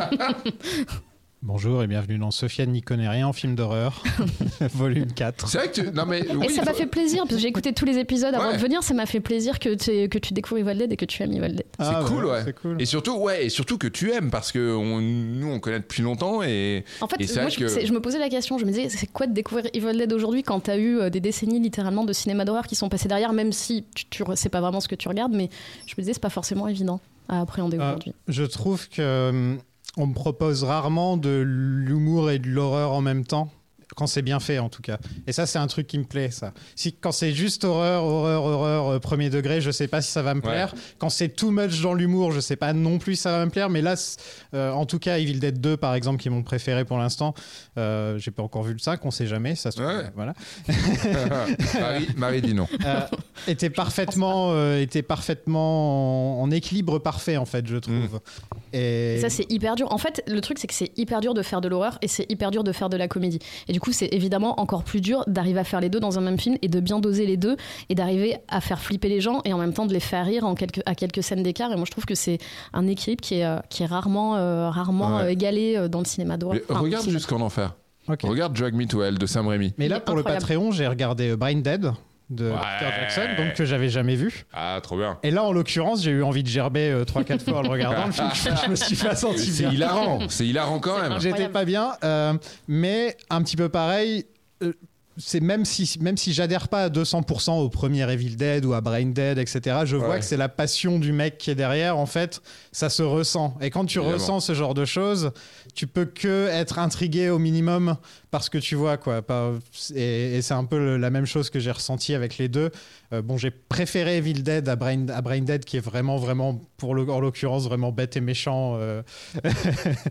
Bonjour et bienvenue dans Sofiane n'y connaît rien en film d'horreur, volume 4. c'est vrai que tu. Non mais. et ça m'a faut- fait plaisir, parce que j'ai écouté tous les épisodes avant Ouais. de venir, ça m'a fait plaisir que, tu- que tu découvres Evil Dead et que tu aimes Evil Dead. C'est cool, ouais. Ah, cool. Et surtout, ouais, et surtout que tu aimes parce que on- nous on connaît depuis longtemps et En fait, Et moi, je, que- c'est- je me posais la question, je me disais, c'est quoi de découvrir Evil Dead aujourd'hui quand t'as eu euh, des décennies littéralement de cinéma d'horreur qui sont passées derrière, même si tu, tu c'est pas vraiment ce que tu regardes, mais je me disais, c'est pas forcément évident à appréhender Ah, aujourd'hui. je trouve que hum, on me propose rarement de l'humour et de l'horreur en même temps. Quand c'est bien fait, en tout cas. Et ça, c'est un truc qui me plaît, ça. Si, quand c'est juste horreur, horreur, horreur, euh, premier degré, je sais pas si ça va me Ouais. plaire. Quand c'est too much dans l'humour, je sais pas non plus si ça va me plaire. Mais là, euh, en tout cas, Evil Dead 2, par exemple, qui est mon préféré pour l'instant, euh, j'ai pas encore vu le 5, on sait jamais. Ça se trouve, Ouais. voilà. Marie, Marie dit non. Euh, était parfaitement, euh, était parfaitement en, en équilibre parfait en fait, je trouve. Et, Et ça, c'est hyper dur. En fait, le truc, c'est que c'est hyper dur de faire de l'horreur et c'est hyper dur de faire de la comédie. Et du coup, c'est évidemment encore plus dur d'arriver à faire les deux dans un même film et de bien doser les deux et d'arriver à faire flipper les gens et en même temps de les faire rire en quelques, à quelques scènes d'écart. Et moi, je trouve que c'est un équilibre qui est, euh, qui est rarement, euh, rarement Ouais. euh, égalé dans le cinéma d'horreur. Enfin, regarde. Jusqu'en Enfer. Regarde Drag Me to Hell de Sam Raimi. Mais là, pour le. Patreon, j'ai regardé Brain Dead de Ouais. Peter Jackson, donc que j'avais jamais vu. Ah, trop bien. Et là, en l'occurrence, j'ai eu envie de gerber 3-4 fois en le regardant. le film. je me suis pas senti C'est bien. hilarant. C'est hilarant quand même. J'étais pas bien, euh, mais un petit peu pareil. euh, c'est même si même si j'adhère pas à 200% au premier Evil Dead ou à Brain Dead, etc. Je vois Ouais. que c'est la passion du mec qui est derrière. En fait, ça se ressent. Et quand tu Évidemment. ressens ce genre de choses, tu peux que être intrigué au minimum parce que tu vois quoi. Et, et c'est un peu le- la même chose que j'ai ressenti avec les deux. Euh, bon, j'ai préféré Evil Dead à Brain, à Brain Dead, qui est vraiment vraiment pour le, en l'occurrence vraiment bête et méchant. euh,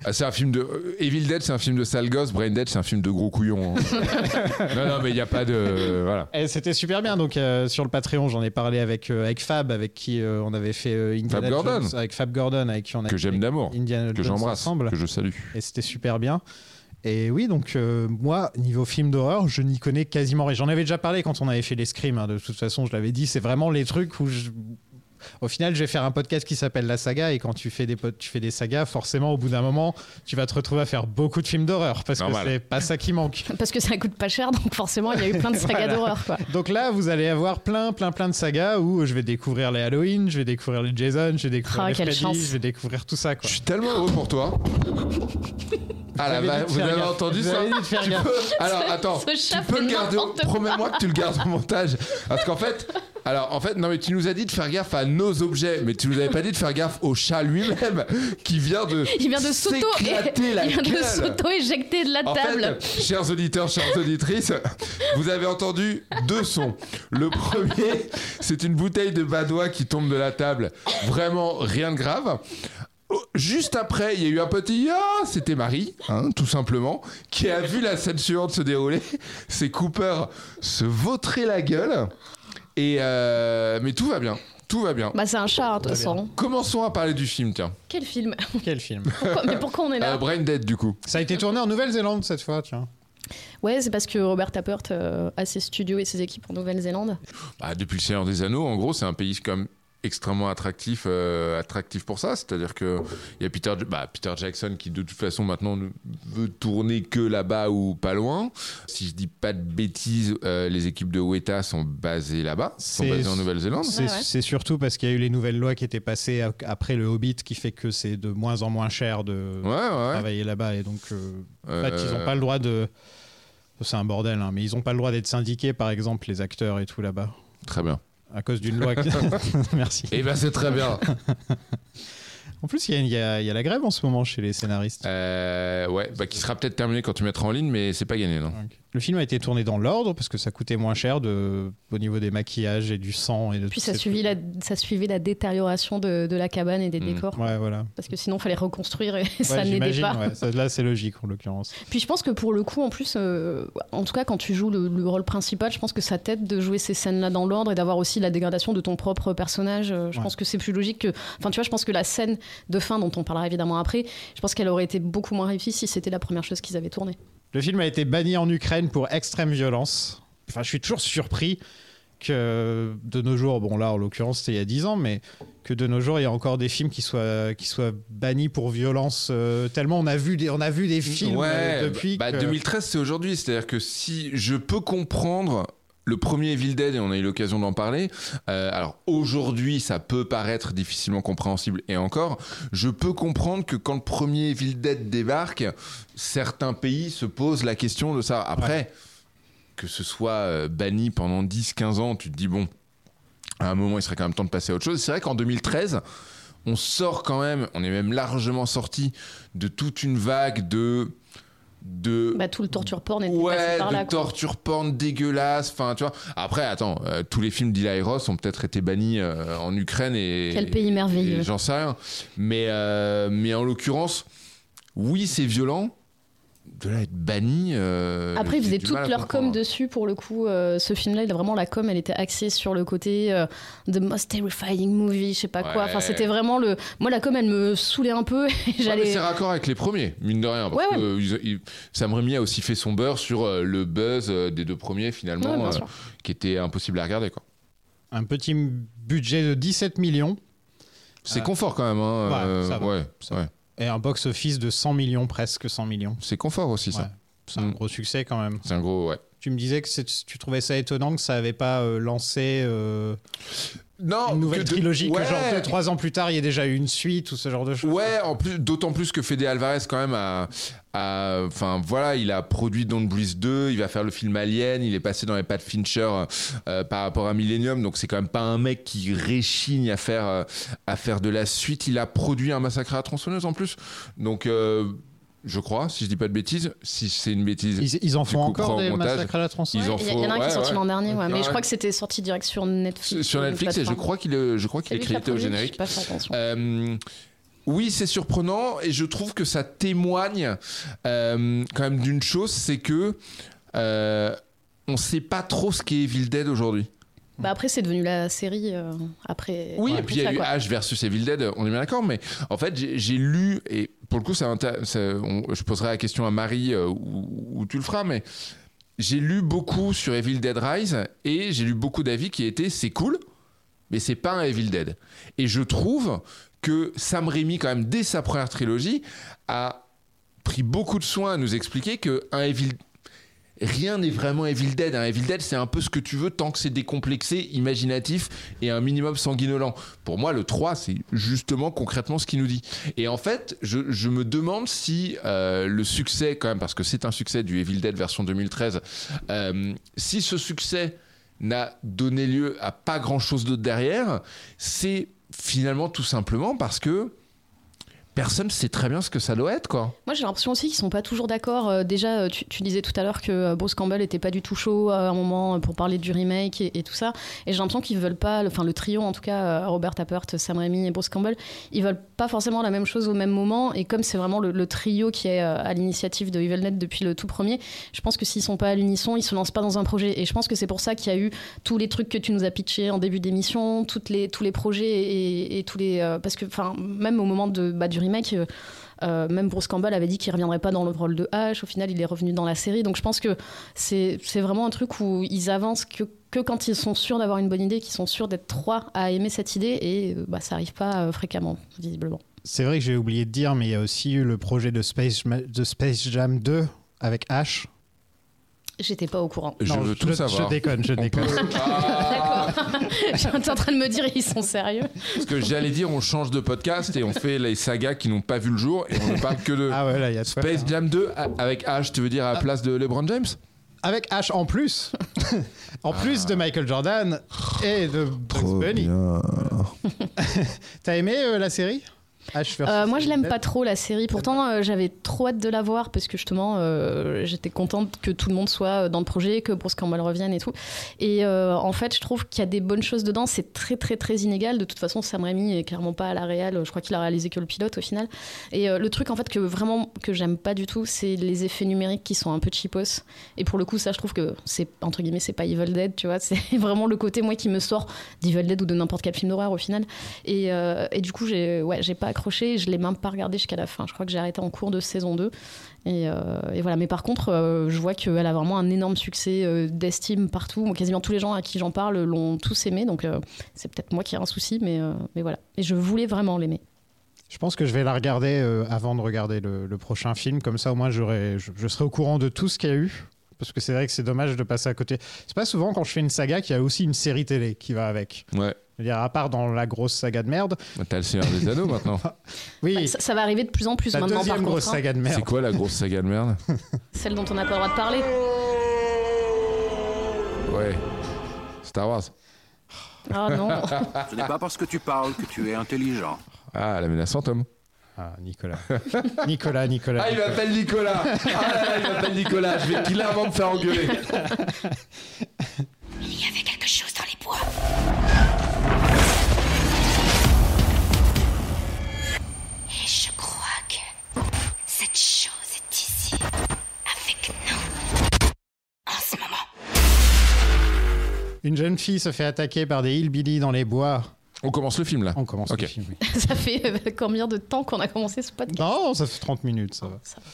Ah, c'est un film de. euh, Evil Dead, c'est un film de sale gosse. Brain Dead, c'est un film de gros couillon. hein. non, non, mais il n'y a pas de. Voilà. Et c'était super bien. Donc euh, sur le Patreon, j'en ai parlé avec avec Fab, avec qui on avait fait Indiana Fab Gordon. Avec Fab Gordon, avec qui on a Que j'aime d'amour. Que j'embrasse. Que je salue. Et c'était super bien. Et oui, donc euh, moi, niveau film d'horreur, je n'y connais quasiment rien. J'en avais déjà parlé quand on avait fait les scrims, hein, de toute façon, je l'avais dit, c'est vraiment les trucs où je... Au final, je vais faire un podcast qui s'appelle La Saga, et quand tu fais des, tu fais des sagas, forcément, au bout d'un moment, tu vas te retrouver à faire beaucoup de films d'horreur, parce Normal. que c'est pas ça qui manque. Parce que ça coûte pas cher, donc forcément, il y a eu plein de sagas Voilà. d'horreur. Donc là, vous allez avoir plein, plein, plein de sagas où je vais découvrir les Halloween, je vais découvrir les Jason, je vais découvrir Ah, les Freddy, chance. je vais découvrir tout ça, Je suis tellement heureux pour toi. Ah dit de vous avez gaffe. entendu Vous ça avez Tu peux- Alors attends, tu peux le garder. Promets-moi que tu le gardes au montage, parce qu'en fait, alors en fait, non mais tu nous as dit de faire gaffe à nos objets, mais tu nous avais pas dit de faire gaffe au chat lui-même qui vient de Il vient de s'auto s'éclater la il vient de gueule. s'auto-éjecter de la En table. fait, chers auditeurs, chères auditrices, vous avez entendu deux sons. Le premier, c'est une bouteille de badois qui tombe de la table. Vraiment rien de grave. Oh, Juste après, il y a eu un petit ah, c'était Marie, hein, tout simplement, qui a vu la scène suivante se dérouler. C'est Cooper se vautrer la gueule. Et euh, mais tout va bien, tout va bien. Bah, c'est un chat, de toute façon. Commençons à parler du film, tiens. Quel film? Quel film? Pourquoi- Mais pourquoi on est là? Euh, Brain Dead, du coup. Ça a été tourné en Nouvelle-Zélande cette fois, tiens. Ouais, c'est parce que Robert Tappert euh, a ses studios et ses équipes en Nouvelle-Zélande. Bah, depuis le Seigneur des Anneaux, en gros, c'est un pays comme extrêmement attractif, euh, attractif pour ça. C'est-à-dire que il y a Peter, bah, Peter Jackson qui de toute façon maintenant ne veut tourner que là-bas ou pas loin. Si je dis pas de bêtises, euh, les équipes de Weta sont basées là-bas, sont C'est- basées en Nouvelle-Zélande. C'est ouais. c'est surtout parce qu'il y a eu les nouvelles lois qui étaient passées ap- après le Hobbit qui fait que c'est de moins en moins cher de Ouais, ouais. travailler là-bas et donc euh, en fait ils n'ont pas le droit de c'est un bordel hein, mais ils n'ont pas le droit d'être syndiqués par exemple les acteurs et tout là-bas Très bien. À cause d'une loi qui- merci Et ben c'est très bien. en plus il y, a- y y la grève en ce moment chez les scénaristes Euh, ouais, bah, qui sera peut-être terminé quand tu mettras en ligne, mais c'est pas gagné, non. Le film a été tourné dans l'ordre parce que ça coûtait moins cher de, au niveau des maquillages et du sang et de Puis tout ça, suivit la, ça suivait la détérioration de, de la cabane et des Mm. décors. ouais voilà Parce que sinon, il fallait reconstruire et ça Ouais, n'aidait j'imagine, pas. ouais. Ça, là c'est logique en l'occurrence Puis je pense que pour le coup, en plus, euh, en tout cas, quand tu joues le, le rôle principal, je pense que ça t'aide de jouer ces scènes-là dans l'ordre et d'avoir aussi la dégradation de ton propre personnage. Euh, Je Ouais. pense que c'est plus logique que. Enfin, tu vois, je pense que la scène de fin, dont on parlera évidemment après, je pense qu'elle aurait été beaucoup moins réussie si c'était la première chose qu'ils avaient tournée. Le film a été banni en Ukraine pour extrême violence. Enfin, je suis toujours surpris que de nos jours, bon là en l'occurrence c'était il y a 10 ans, mais que de nos jours il y a encore des films qui soient, qui soient bannis pour violence. euh, tellement on a vu des, on a vu des films euh, depuis. bah, que- 2013 c'est aujourd'hui, c'est-à-dire que si je peux comprendre le premier Evil Dead et on a eu l'occasion d'en parler. euh, alors aujourd'hui, ça peut paraître difficilement compréhensible et encore, je peux comprendre que quand le premier Evil Dead débarque, certains pays se posent la question de ça. Après, que ce soit euh, banni pendant 10-15 ans, tu te dis bon, à un moment, il serait quand même temps de passer à autre chose. C'est vrai qu'en 2013, on sort quand même, on est même largement sorti de toute une vague de de Bah, tout le torture porn passé ouais par là. de quoi. torture porn dégueulasse enfin tu vois après attends euh, tous les films d'Eli Ross ont peut-être été bannis euh, en Ukraine et Quel pays merveilleux. j'en sais rien mais euh, mais en l'occurrence oui c'est violent de là être banni euh, Après, ils faisaient toute leur com comprendre. dessus pour le coup. euh, ce film-là, il a vraiment la com, elle était axée sur le côté euh, The Most Terrifying Movie, je sais pas quoi. Enfin, c'était vraiment le. Moi, la com, elle me saoulait un peu. et Ouais, J'allais. c'est raccord avec les premiers, mine de rien. Parce Ouais, que, Sam Raimi a aussi fait son beurre sur euh, le buzz euh, des deux premiers, finalement, euh, qui était impossible à regarder. Quoi. Un petit budget de 17 millions C'est confort quand même. Hein, Ouais, euh, ça va. ouais, Ça ouais. Et un box-office de 100 millions, presque 100 millions. C'est confort aussi, ça. Ouais. C'est un Mm. gros succès quand même. C'est un gros, ouais. Tu me disais que tu trouvais ça étonnant que ça avait pas euh, lancé euh, Non, une nouvelle que de- trilogie, ouais. que genre 2-3 ans plus tard il y ait déjà eu une suite ou ce genre de choses. Ouais, en plus, d'autant plus que Fede Alvarez quand même a- enfin voilà, il a produit Don't Breathe 2, il va faire le film Alien, il est passé dans les pas de Fincher euh, par rapport à Millennium, donc c'est quand même pas un mec qui réchigne à faire euh, à faire de la suite. Il a produit un massacre à la tronçonneuse en plus, donc euh, je crois, si je dis pas de bêtises, si c'est une bêtise. Ils, ils en font coup, encore des montage. massacres à la tronçonneuse Il y, en a un qui ouais, est sorti ouais. l'an dernier, ouais, mais je crois que c'était sorti direct sur Netflix. sur Netflix et je crois qu'il est- je crois qu'il qui au générique. pas fait attention. Euh, oui, c'est surprenant et je trouve que ça témoigne euh, quand même d'une chose, c'est que euh, on sait pas trop ce qu'est Evil Dead aujourd'hui. Bah après, c'est devenu la série euh, après. Oui, et puis il y a eu quoi. H versus Evil Dead, on est bien d'accord, mais en fait, j'ai lu, et pour le coup, ça, intér- ça- on- je poserai la question à Marie euh, ou, ou tu le feras, mais j'ai lu beaucoup sur Evil Dead Rise et j'ai lu beaucoup d'avis qui étaient c'est cool, mais c'est pas un Evil Dead. Et je trouve que Sam Raimi, quand même, dès sa première trilogie, a pris beaucoup de soin à nous expliquer que un Evil Rien n'est vraiment Evil Dead. Un Evil Dead, c'est un peu ce que tu veux tant que c'est décomplexé, imaginatif et un minimum sanguinolent. Pour moi, le 3, c'est justement concrètement ce qu'il nous dit. Et en fait, je, je me demande si euh, le succès, quand même, parce que c'est un succès du Evil Dead version 2013, euh, si ce succès n'a donné lieu à pas grand chose d'autre derrière, c'est finalement tout simplement parce que personne sait très bien ce que ça doit être, quoi. Moi, j'ai l'impression aussi qu'ils sont pas toujours d'accord. Euh, déjà, euh, tu, disais tout à l'heure que euh, Bruce Campbell était pas du tout chaud à un moment pour parler du remake et, tout ça. Et j'ai l'impression qu'ils veulent pas, enfin le trio en tout cas, Robert Tappert, Sam Raimi et Bruce Campbell, ils veulent pas forcément la même chose au même moment. Et comme c'est vraiment le, trio qui est à l'initiative de Evil Dead depuis le tout premier, je pense que s'ils sont pas à l'unisson, ils se lancent pas dans un projet. Et je pense que c'est pour ça qu'il y a eu tous les trucs que tu nous as pitchés en début d'émission, les tous les projets et, tous les parce que enfin même au moment de bah, du remake. Euh, euh, même Bruce Campbell avait dit qu'il reviendrait pas dans le rôle de H. Au final, il est revenu dans la série. Donc je pense que c'est vraiment un truc où ils avancent que, que quand ils sont sûrs d'avoir une bonne idée, qu'ils sont sûrs d'être trois à aimer cette idée. Et euh, bah, ça arrive pas euh, fréquemment, visiblement. C'est vrai que j'ai oublié de dire, mais il y a aussi eu le projet de Space, de Space Jam 2 avec Ash. J'étais pas au courant. Je Non, veux tout savoir. Je déconne, je On déconne. peut- Ah. J'étais en train de me dire, ils sont sérieux. Parce que j'allais dire, on change de podcast et on fait les sagas qui n'ont pas vu le jour et on ne parle que de Ah ouais, là, il y a Space faire. Jam 2 a- avec H, tu veux dire à la place de LeBron James? Avec Ash en plus. en plus de Michael Jordan et de Bugs Bunny. T'as aimé euh, la série? Euh, moi, je l'aime pas trop la série. Pourtant, euh, j'avais trop hâte de la voir parce que justement, euh, j'étais contente que tout le monde soit dans le projet, que Bruce Campbell revienne et tout. Et en fait, je trouve qu'il y a des bonnes choses dedans. C'est très, très, très inégal. De toute façon, Sam Raimi est clairement pas à la réal. Je crois qu'il a réalisé que le pilote au final. Et le truc, en fait, que vraiment que j'aime pas du tout, c'est les effets numériques qui sont un peu cheapos. Et pour le coup, ça, je trouve que c'est entre guillemets, c'est pas Evil Dead, tu vois. C'est vraiment le côté moi qui me sort d'Evil Dead ou de n'importe quel film d'horreur au final. Et, et du coup, j'ai ouais, j'ai pas accroché. Je l'ai même pas regardé jusqu'à la fin. Je crois que j'ai arrêté en cours de saison 2. Et, euh, et voilà. Mais par contre, euh, je vois qu'elle a vraiment un énorme succès euh, d'estime partout. Quasiment tous les gens à qui j'en parle l'ont tous aimé. Donc, c'est peut-être moi qui ai un souci, mais, mais voilà. Et je voulais vraiment l'aimer. Je pense que je vais la regarder avant de regarder le, prochain film. Comme ça, au moins, je, je serai au courant de tout ce qu'il y a eu. Parce que c'est vrai que c'est dommage de passer à côté. C'est pas souvent quand je fais une saga qu'il y a aussi une série télé qui va avec. Ouais. Je veux dire, à part dans la grosse saga de merde. T'as le Seigneur des Anneaux maintenant. Oui, Bah, ça, ça va arriver de plus en plus la maintenant, par deuxième contre. grosse hein. saga de C'est merde. quoi la grosse saga de merde Celle dont on n'a pas le droit de parler. Ouais. Star Wars. Ah non. Ce n'est pas parce que tu parles que tu es intelligent. Ah, la menace fantôme. Ah, Nicolas. Nicolas, Nicolas. Ah, il m'appelle Nicolas Ah là là, il m'appelle Nicolas Je vais clairement me faire engueuler Il y avait quelque chose dans les bois. Et je crois que cette chose est ici, avec nous, en ce moment. Une jeune fille se fait attaquer par des hillbillies dans les bois. On commence le film là. On commence Ok. le film. oui. ça fait euh, combien de temps qu'on a commencé ce podcast? Non, ça fait 30 minutes, ça va. Ça va.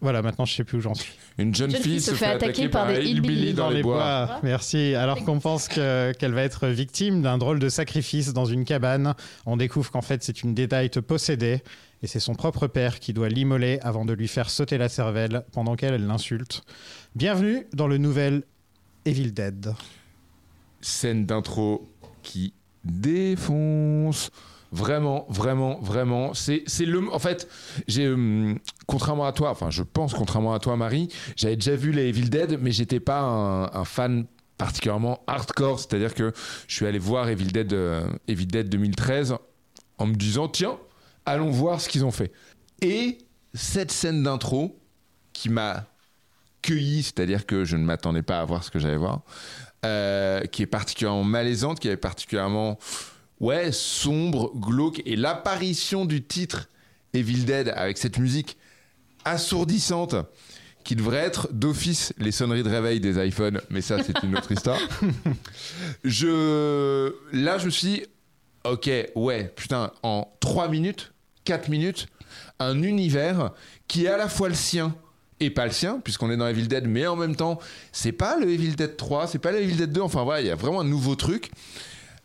Voilà, maintenant je sais plus où j'en suis. Une jeune, fille se fait attaquer par un hillbilly dans, les bois. Merci. Alors qu'on pense que- qu'elle va être victime d'un drôle de sacrifice dans une cabane, on découvre qu'en fait c'est une détaillante possédée et c'est son propre père qui doit l'immoler avant de lui faire sauter la cervelle pendant qu'elle elle l'insulte. Bienvenue dans le nouvel Evil Dead. Scène d'intro qui défonce. Vraiment, vraiment, vraiment. C'est, le. En fait, j'ai. hum, contrairement à toi, enfin, je pense, contrairement à toi, Marie, j'avais déjà vu les Evil Dead, mais j'étais pas un, un fan particulièrement hardcore. C'est-à-dire que je suis allé voir Evil Dead, euh, Evil Dead 2013 en me disant, tiens, allons voir ce qu'ils ont fait. Et cette scène d'intro qui m'a cueilli, c'est-à-dire que je ne m'attendais pas à voir ce que j'allais voir, euh, qui est particulièrement malaisante, qui est particulièrement ouais sombre, glauque, et l'apparition du titre Evil Dead avec cette musique assourdissante qui devraient être d'office les sonneries de réveil des iPhones, mais ça c'est une autre histoire. Je là je me suis dit, ok ouais putain en 3 minutes, 4 minutes, un univers qui est à la fois le sien et pas le sien, puisqu'on est dans Evil Dead, mais en même temps, c'est pas le Evil Dead 3, c'est pas le Evil Dead 2, enfin voilà, il y a vraiment un nouveau truc.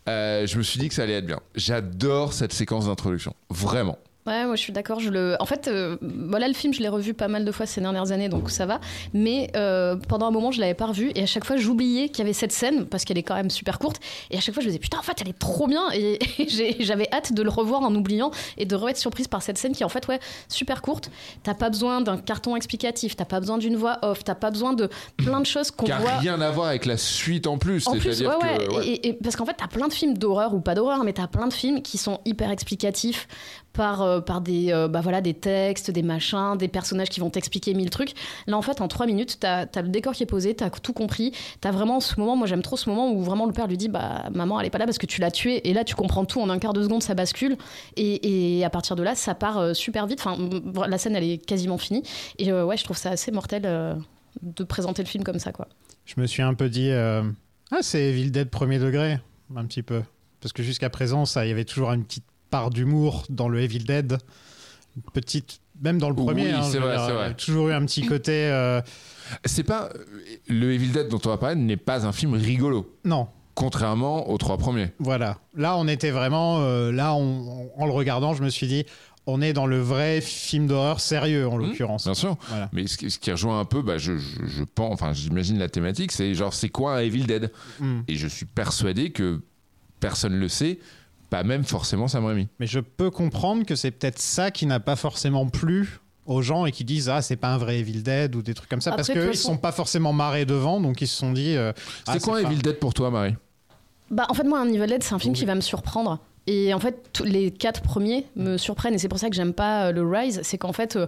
Euh, je me suis dit que ça allait être bien. J'adore cette séquence d'introduction, vraiment. Ouais, moi je suis d'accord. Je le... En fait, euh, voilà, le film, je l'ai revu pas mal de fois ces dernières années, donc ça va. Mais euh, pendant un moment, je l'avais pas revu. Et à chaque fois, j'oubliais qu'il y avait cette scène, parce qu'elle est quand même super courte. Et à chaque fois, je me disais, putain, en fait, elle est trop bien. Et, j'avais hâte de le revoir en oubliant et de re-être surprise par cette scène qui est en fait, ouais, super courte. T'as pas besoin d'un carton explicatif, t'as pas besoin d'une voix off, t'as pas besoin de plein de choses qu'on Qui voit. rien à voir avec la suite en plus. En plus, C'est-à-dire ouais, que. ouais. ouais. Et, et- parce qu'en fait, t'as plein de films d'horreur ou pas d'horreur, mais t'as plein de films qui sont hyper explicatifs par, euh, par des, euh, bah voilà, des textes, des machins, des personnages qui vont t'expliquer mille trucs. Là, en fait, en trois minutes, t'as as le décor qui est posé, t'as tout compris. T'as vraiment ce moment, moi j'aime trop ce moment où vraiment le père lui dit Bah, maman, elle est pas là parce que tu l'as tuée. Et là, tu comprends tout en un quart de seconde, ça bascule. Et, et à partir de là, ça part euh, super vite. Enfin, la scène, elle est quasiment finie. Et euh, ouais, je trouve ça assez mortel de présenter le film comme ça, quoi. Je me suis un peu dit, ah, c'est Evil Dead premier degré, un petit peu. Parce que jusqu'à présent, ça, il y avait toujours une petite part d'humour dans le Evil Dead. Une petite, même dans le Oui, premier. hein, c'est vrai, dire, vrai. toujours eu un petit côté. euh, C'est pas. Le Evil Dead dont on va parler n'est pas un film rigolo. Non, Contrairement aux trois premiers. voilà. Là, on était vraiment. euh, là, on- en le regardant, je me suis dit, on est dans le vrai film d'horreur sérieux, en l'occurrence. Bien sûr. Voilà. Mais ce qui, ce qui rejoint un peu, bah, je, je, je pense, enfin, j'imagine la thématique, c'est genre, c'est quoi un Evil Dead? Mm. Et je suis persuadé que personne ne le sait, pas même forcément Sam Raimi. Mais je peux comprendre que c'est peut-être ça qui n'a pas forcément plu aux gens et qui disent ah c'est pas un vrai Evil Dead ou des trucs comme ça parce Après, qu'ils façon- sont pas forcément marrés devant donc ils se sont dit euh, C'est ah, quoi pas- Evil Dead pour toi, Marie Bah, en fait, moi, un Evil Dead, c'est un film Oui. qui va me surprendre. Et en fait, tous les quatre premiers me surprennent. Et c'est pour ça que j'aime pas euh, le Rise. C'est qu'en fait, euh,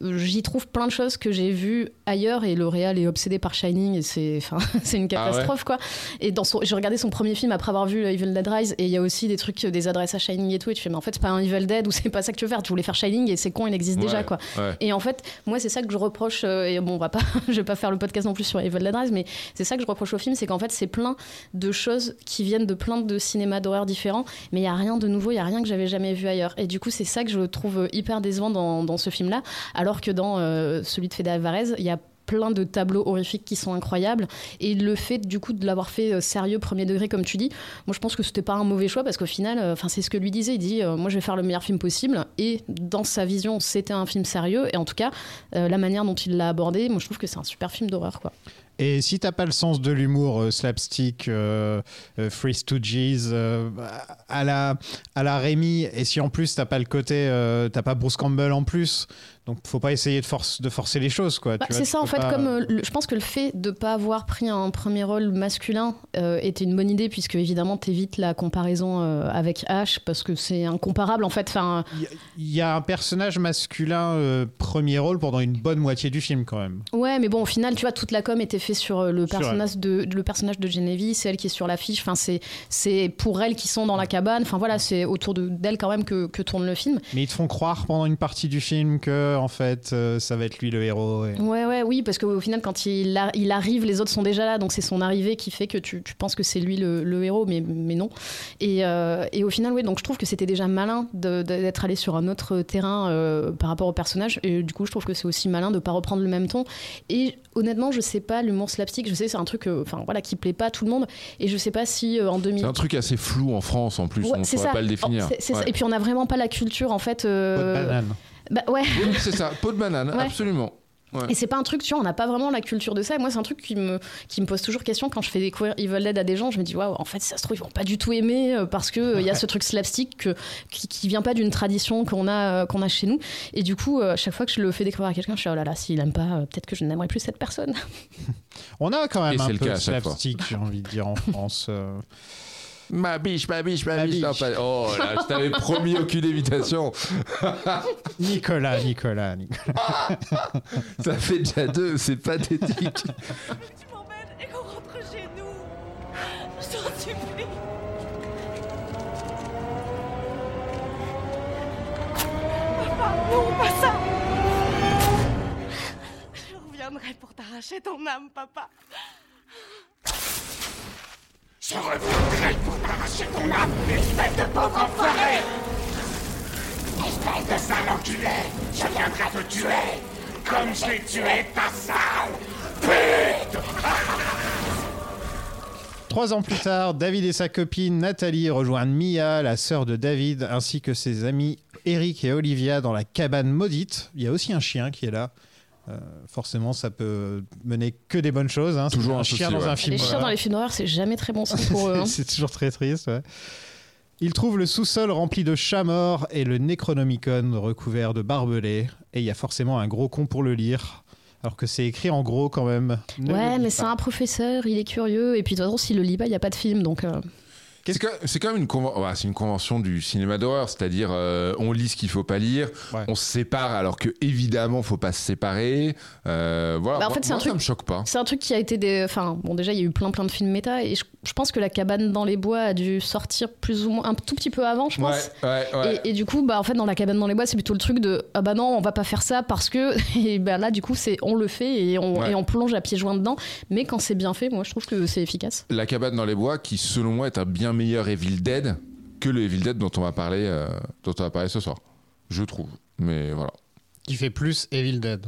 j'y trouve plein de choses que j'ai vues ailleurs. Et le réal est obsédé par Shining. Et c'est enfin, c'est une catastrophe, quoi. Et dans son, j'ai regardé son premier film après avoir vu Evil Dead Rise. Et il y a aussi des trucs, des adresses à Shining et tout. Et tu fais, mais en fait, c'est pas un Evil Dead ou c'est pas ça que tu veux faire. Tu voulais faire Shining et c'est con, il existe déjà, quoi. ouais. Et en fait, moi, c'est ça que je reproche. euh, et bon, on va pas, je vais pas faire le podcast non plus sur Evil Dead Rise, mais c'est ça que je reproche au film, c'est qu'en fait, c'est plein de choses qui viennent de plein de cinémas d'horreur différents, mais il y a rien de nouveau, il y a rien que j'avais jamais vu ailleurs. Et du coup, c'est ça que je trouve hyper décevant dans, dans ce film-là, alors que dans euh, celui de Fede Alvarez, il y a plein de tableaux horrifiques qui sont incroyables. Et le fait du coup de l'avoir fait euh, sérieux premier degré comme tu dis moi je pense que c'était pas un mauvais choix parce qu'au final euh, enfin c'est ce que lui disait. Il dit moi je vais faire le meilleur film possible. Et dans sa vision c'était un film sérieux. Et en tout cas la manière dont il l'a abordé moi je trouve que c'est un super film d'horreur quoi. Et si t'as pas le sens de l'humour slapstick Free Stooges à la à la Rémi et si en plus t'as pas le côté t'as pas Bruce Campbell en plus donc faut pas essayer de, force, de forcer les choses quoi Bah, c'est ça en fait, pas- comme euh, le- je pense que le fait de pas avoir pris un premier rôle masculin euh, était une bonne idée puisque évidemment t'évites la comparaison euh, avec Ash parce que c'est incomparable en fait. Enfin, Il y a- il y a un personnage masculin euh, premier rôle pendant une bonne moitié du film quand même. ouais, mais bon au final tu vois toute la com était faite sur le Sur personnage de le personnage de Genevieve, c'est elle qui est sur l'affiche. Enfin c'est c'est pour elle qui sont dans la cabane. Enfin voilà c'est autour de d'elle quand même que, que tourne le film. Mais ils te font croire pendant une partie du film que en fait euh, ça va être lui le héros. et- Ouais, ouais, oui, parce qu'au final, quand il, a- il arrive, les autres sont déjà là, donc c'est son arrivée qui fait que tu, tu penses que c'est lui le, le héros, mais, mais non. Et, euh, et au final, oui, donc je trouve que c'était déjà malin d'être allé sur un autre terrain euh, par rapport au personnage, et du coup, je trouve que c'est aussi malin de pas reprendre le même ton. Et honnêtement, je sais pas, l'humour slapstick, je sais, c'est un truc, euh, enfin voilà, qui plaît pas à tout le monde, et je sais pas si euh, en 2000. C'est un truc assez flou en France en plus, Ouais, on ne c'est saurait ça. pas le définir. Oh, c'est ça. Ouais. Et puis on n'a vraiment pas la culture en fait. euh, de banane. Bah ouais. Oui, c'est ça, peau de banane, Ouais. absolument. Ouais. Et c'est pas un truc, tu vois, on n'a pas vraiment la culture de ça. Et moi, c'est un truc qui me, qui me pose toujours question quand je fais découvrir Evil Dead à des gens. Je me dis, waouh, en fait, ça se trouve, ils vont pas du tout aimer euh, parce qu'il il y a ce truc slapstick que, qui, qui vient pas d'une tradition qu'on a, euh, qu'on a chez nous. Et du coup, euh, à chaque fois que je le fais découvrir à quelqu'un, je suis, oh là là, s'il aime pas, euh, peut-être que je n'aimerais plus cette personne. On a quand Et même un c'est le peu cas de slapstick, j'ai envie de dire en France. Ma biche, ma biche, ma, Ma biche. Non, biche. pas- Oh là, je t'avais promis aucune évitation. Nicolas, Nicolas, Nicolas. Ça fait déjà deux, c'est pathétique. Tu m'emmènes et qu'on rentre chez nous. Je t'en supplie. Papa, non, pas ça. Je reviens t'arracher ton âme, papa. Je reviendrai pour t'arracher ton âme, espèce de pauvre enfoiré Espèce de sale enculé, je viendrai te tuer, comme j'ai tué ta sale pute Trois ans plus tard, David et sa copine Nathalie rejoignent Mia, la sœur de David, ainsi que ses amis Eric et Olivia dans la cabane maudite. Il y a aussi un chien qui est là. Euh, forcément, ça peut mener que des bonnes choses. hein. Toujours un un chien souci, dans ouais. un film. Les chiens voilà. dans les films d'horreur, c'est jamais très bon signe pour eux. hein. C'est toujours très triste. ouais. Il trouve le sous-sol rempli de chats morts et le Necronomicon recouvert de barbelés. Et il y a forcément un gros con pour le lire. Alors que c'est écrit en gros quand même. Ne Ouais, mais c'est un professeur, il est curieux. Et puis de toute façon, s'il le lit pas, il n'y a pas de film. Donc, euh, C'est quand même une, conven- ouais, c'est une convention du cinéma d'horreur, c'est-à-dire euh, on lit ce qu'il faut pas lire, Ouais. on se sépare alors que évidemment faut pas se séparer. Euh, voilà, Bah, en Moi- fait, c'est moi, un ça truc- me choque pas. c'est un truc qui a été des. Enfin, bon, déjà, il y a eu plein plein de films méta. Et je, je pense que La cabane dans les bois a dû sortir plus ou moins un tout petit peu avant, je Ouais, pense. ouais, ouais. Et, et du coup, bah, en fait, dans la cabane dans les bois, c'est plutôt le truc de ah bah non, on va pas faire ça parce que. Et bah là, du coup, c'est on le fait et on, Ouais. et on plonge à pieds joints dedans. Mais quand c'est bien fait, moi, je trouve que c'est efficace. La cabane dans les bois, qui selon moi est un bien meilleur Evil Dead que le Evil Dead dont on va parler, euh, dont on va parler ce soir. Je trouve. Mais voilà. Qui fait plus Evil Dead.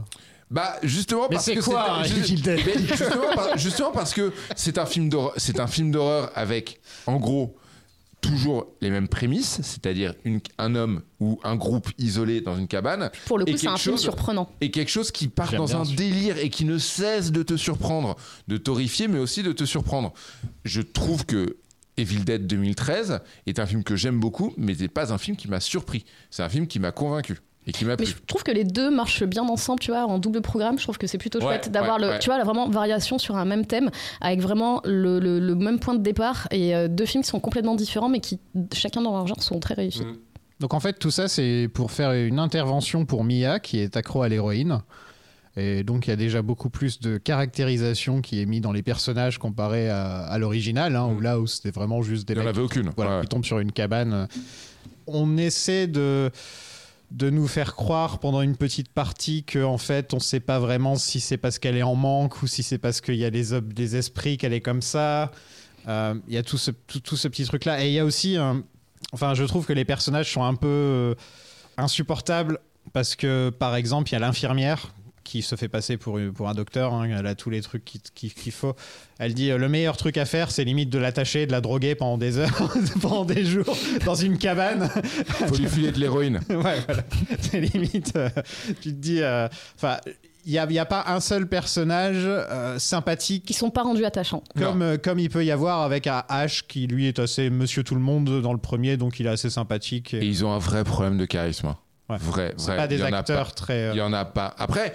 Bah justement Mais parce c'est que quoi, un ju- Evil Dead mais justement, par- justement parce que c'est un film d'horreur, c'est un film d'horreur avec en gros toujours les mêmes prémices, c'est-à-dire une- un homme ou un groupe isolé dans une cabane Pour le coup, c'est un quelque film chose- surprenant. et quelque chose qui part J'aime dans un délire et qui ne cesse de te surprendre, de t'horrifier mais aussi de te surprendre. Je trouve que Evil Dead 2013 est un film que j'aime beaucoup mais c'est pas un film qui m'a surpris. C'est un film qui m'a convaincu et qui m'a Mais plu. je trouve que les deux marchent bien ensemble, tu vois, en double programme. Je trouve que c'est plutôt Ouais, chouette d'avoir ouais, le, ouais. tu vois, la vraiment variation sur un même thème, avec vraiment le, le- le même point de départ et euh, deux films qui sont complètement différents, mais qui chacun dans leur genre sont très réussis. Mm. Donc en fait, tout ça, c'est pour faire une intervention pour Mia, qui est accro à l'héroïne. Et donc il y a déjà beaucoup plus de caractérisation qui est mis dans les personnages comparé à, à l'original, hein, où là où c'était vraiment juste des Il n'y en avait aucune. voilà, Ouais. qui tombent sur une cabane. On essaie de de nous faire croire pendant une petite partie que en fait on sait pas vraiment si c'est parce qu'elle est en manque ou si c'est parce qu'il y a des, esprits qu'elle est comme ça. Euh, Il y a tout ce, tout, tout ce petit truc là et il y a aussi un- enfin je trouve que les personnages sont un peu euh, insupportables parce que par exemple il y a l'infirmière qui se fait passer pour, un docteur, hein, elle a tous les trucs qu'il qui, qu'il faut. Elle dit euh, le meilleur truc à faire, c'est limite de l'attacher, de la droguer pendant des heures, pendant des jours, dans une cabane. Faut lui filer de l'héroïne. ouais, voilà. C'est limite. euh, tu te dis. euh, Enfin, il n'y a, il y a pas un seul personnage euh, sympathique. Qui sont pas rendus attachants. Comme, euh, comme il peut y avoir avec un H qui lui est assez monsieur tout le monde dans le premier, donc il est assez sympathique. Et ils ont un vrai problème de charisme. Ouais. Vrai, C'est vrai. pas des Il y en a acteurs pas. très. euh, Il y en a pas. Après,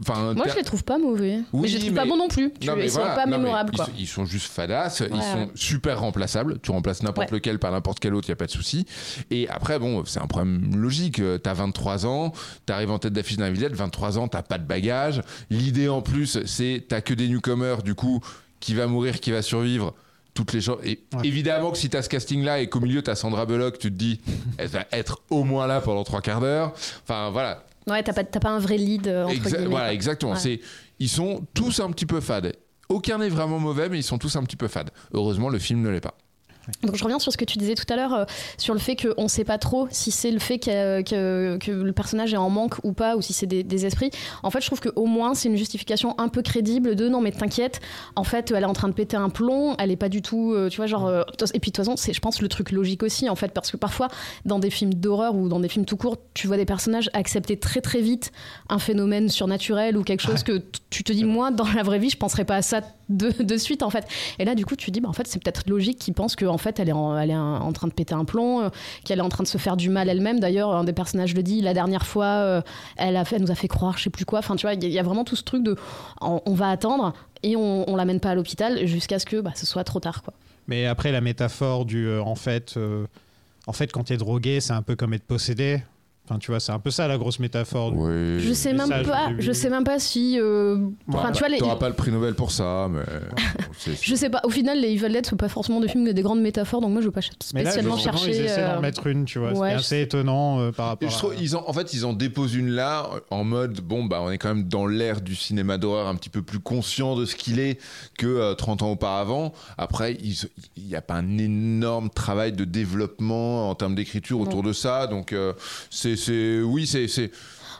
enfin. Moi, je les trouve pas mauvais. Oui, mais je les trouve mais- pas bons non plus. Tu- Non, mais ils voilà. sont pas Non, mémorables, ils quoi. sont- Ils, sont juste fadas, ils Ouais, sont super remplaçables. Tu remplaces n'importe Ouais. lequel par n'importe quel autre, il n'y a pas de souci. Et après, bon, c'est un problème logique. Euh, T'as 23 ans, t'arrives en tête d'affiche d'un Villette, 23 ans, t'as pas de bagage. L'idée en plus, c'est t'as que des newcomers, du coup, qui va mourir, qui va survivre. Toutes les choses. Et Ouais. évidemment que si t'as ce casting-là et qu'au milieu t'as Sandra Bullock, tu te dis, elle va être au moins là pendant trois quarts d'heure. Enfin, voilà. Ouais, t'as pas, t'as pas un vrai lead, euh, entre Exa- guillemets. voilà, exactement. Ouais. C'est, ils sont tous un petit peu fades. Aucun n'est vraiment mauvais, mais ils sont tous un petit peu fades. Heureusement, le film ne l'est pas. Donc je reviens sur ce que tu disais tout à l'heure, euh, sur le fait qu'on ne sait pas trop si c'est le fait que, que- que le personnage est en manque ou pas, ou si c'est des, des esprits. En fait, je trouve qu'au moins c'est une justification un peu crédible de non mais t'inquiète, en fait elle est en train de péter un plomb, elle est pas du tout, euh, tu vois, genre... euh, et puis de toute façon, c'est je pense le truc logique aussi, en fait, parce que parfois dans des films d'horreur ou dans des films tout court, tu vois des personnages accepter très très vite un phénomène surnaturel ou quelque chose que tu te dis, moi, dans la vraie vie, je penserais pas à ça de, de suite, en fait. Et là, du coup, tu dis, bah, en fait, c'est peut-être logique qu'ils pensent qu'en fait, elle est, en, elle est en, en train de péter un plomb, euh, qu'elle est en train de se faire du mal elle-même. D'ailleurs, un des personnages le dit, la dernière fois, euh, elle, a fait, elle nous a fait croire, je sais plus quoi. Enfin, tu vois, il y, a- vraiment tout ce truc de, on, va attendre et on, on l'amène pas à l'hôpital jusqu'à ce que bah, ce soit trop tard, quoi. Mais après, la métaphore du. euh, en fait, en fait quand t'es drogué, c'est un peu comme être possédé. Enfin, tu vois, c'est un peu ça la grosse métaphore. Oui. Je sais même pas, je sais même pas si. euh, Enfin, tu vois, les- T'auras pas le prix Nobel pour ça, mais. je sais pas. Au final, les Evil Dead sont pas forcément des films avec des grandes métaphores, donc moi je veux pas ch- Mais là, spécialement chercher. ils essaient d'en euh, mettre une, tu vois. ouais, c'est assez sais. étonnant euh, par Et rapport je à... ils en, en fait, ils en déposent une là, en mode, bon, bah, on est quand même dans l'ère du cinéma d'horreur un petit peu plus conscient de ce qu'il est que euh, 30 ans auparavant. Après, il n'y a pas un énorme travail de développement en termes d'écriture autour de ça. Donc, euh, c'est, c'est, oui, c'est, c'est,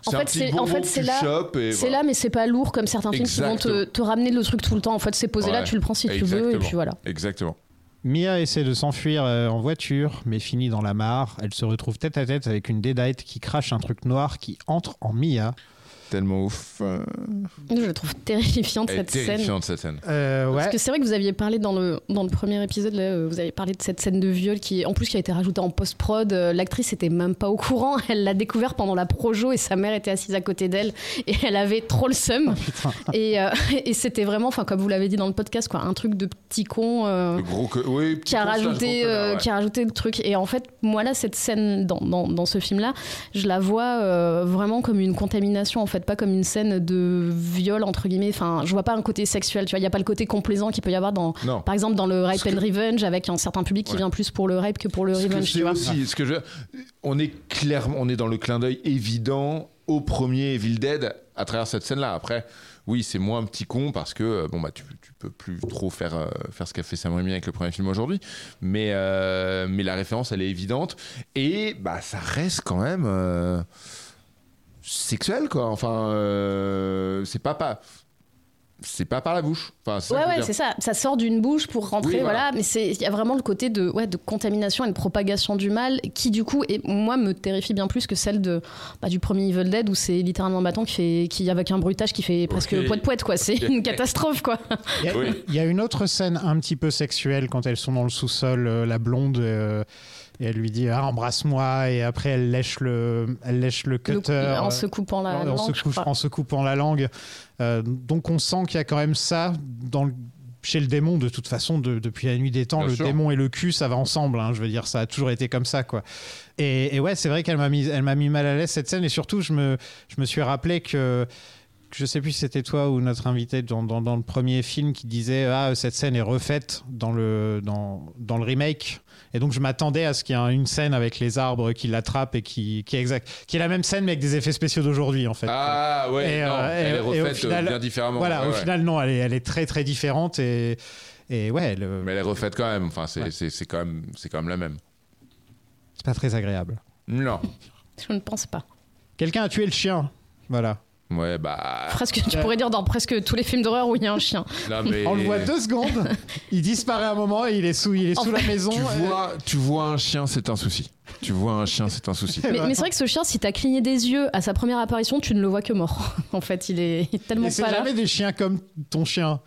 En fait, c'est- en fait, c'est là- C'est voilà. là, mais c'est pas lourd comme certains films qui vont te, ramener le truc tout le temps. En fait, c'est posé là, tu le prends si tu veux, et puis voilà. Exactement. Mia essaie de s'enfuir euh, en voiture, mais finit dans la mare. Elle se retrouve tête à tête avec une Deadite qui crache un truc noir qui entre en Mia. Tellement ouf. euh, Je la trouve terrifiante cette scène. terrifiante, cette scène. Euh, ouais. Parce que c'est vrai que vous aviez parlé dans le, dans le premier épisode, là, euh, vous avez parlé de cette scène de viol qui, en plus, qui a été rajoutée en post-prod. L'actrice était même pas au courant. Elle l'a découvert pendant la projo et sa mère était assise à côté d'elle et elle avait trop le seum. et euh, et c'était vraiment, enfin, comme vous l'avez dit dans le podcast, quoi, un truc de petit con. euh, Le gros que, oui, petit qui a con rajouté gros connard, ouais. qui a rajouté le truc et en fait moi là cette scène dans, dans, dans ce film là je la vois euh, vraiment comme une contamination en fait pas comme une scène de viol entre guillemets enfin je vois pas un côté sexuel tu vois il y a pas le côté complaisant qu'il peut y avoir dans Non. par exemple dans le rape and revenge avec un certain public qui Ouais. vient plus pour le rape que pour le Ce revenge tu vois aussi, ce que je, on est clairement, on est dans le clin d'œil évident au premier Evil Dead à travers cette scène-là. Après, oui, c'est moins un petit con parce que euh, bon bah tu, tu peux plus trop faire euh, faire ce qu'a fait Sam Raimi avec le premier film aujourd'hui, mais euh, mais la référence elle est évidente et bah ça reste quand même euh, sexuel quoi. Enfin, euh, c'est pas pas c'est pas par la bouche. Enfin, c'est ça Ouais, ouais, dire. c'est ça. Ça sort d'une bouche pour rentrer, Oui, voilà. voilà. Mais c'est, il y a vraiment le côté de, ouais, de contamination et de propagation du mal qui, du coup, et moi, me terrifie bien plus que celle de, bah, du premier Evil Dead où c'est littéralement un bâton qui fait, qui, avec un bruitage qui fait presque Oui. poète poète, quoi. C'est une catastrophe, quoi. Il y, a, Oui. il y a une autre scène un petit peu sexuelle quand elles sont dans le sous-sol, euh, la blonde, euh, et elle lui dit ah, embrasse-moi, et après elle lèche le, elle lèche le Le- cutter. en euh, se coupant la en, en langue, se couche- en se coupant la langue. Euh, donc on sent qu'il y a quand même ça dans le- chez le démon de toute façon de- depuis la nuit des temps Bien le sûr. démon et le cul ça va ensemble hein, je veux dire ça a toujours été comme ça quoi et, et ouais c'est vrai qu'elle m'a mis elle m'a mis mal à l'aise cette scène et surtout je me je me suis rappelé que que je sais plus si c'était toi ou notre invité dans, dans, dans le premier film qui disait ah cette scène est refaite dans le dans, dans le remake et donc je m'attendais à ce qu'il y ait une scène avec les arbres qui l'attrapent et qui, qui est exact qui est la même scène mais avec des effets spéciaux d'aujourd'hui en fait Ah ouais, Et, non, euh, elle et- est refaite final- bien différemment. voilà Ouais, au ouais. final non elle est, elle est très très différente et et ouais euh, Mais elle est refaite quand même. Enfin, c'est Ouais. c'est- c'est quand même c'est quand même la même. c'est pas très agréable Non. Je ne pense pas. quelqu'un a tué le chien voilà Ouais, bah. Presque, tu pourrais dire dans presque tous les films d'horreur où il y a un chien. Non, mais. on le voit deux secondes il disparaît un moment et il est sous il est En sous la maison Tu euh, vois, tu vois un chien, c'est un souci. Tu vois un chien, c'est un souci. Mais, mais c'est vrai que ce chien, si t'as cligné des yeux à sa première apparition, tu ne le vois que mort. En fait, il est, il est tellement Et c'est pas là. jamais des chiens comme ton chien.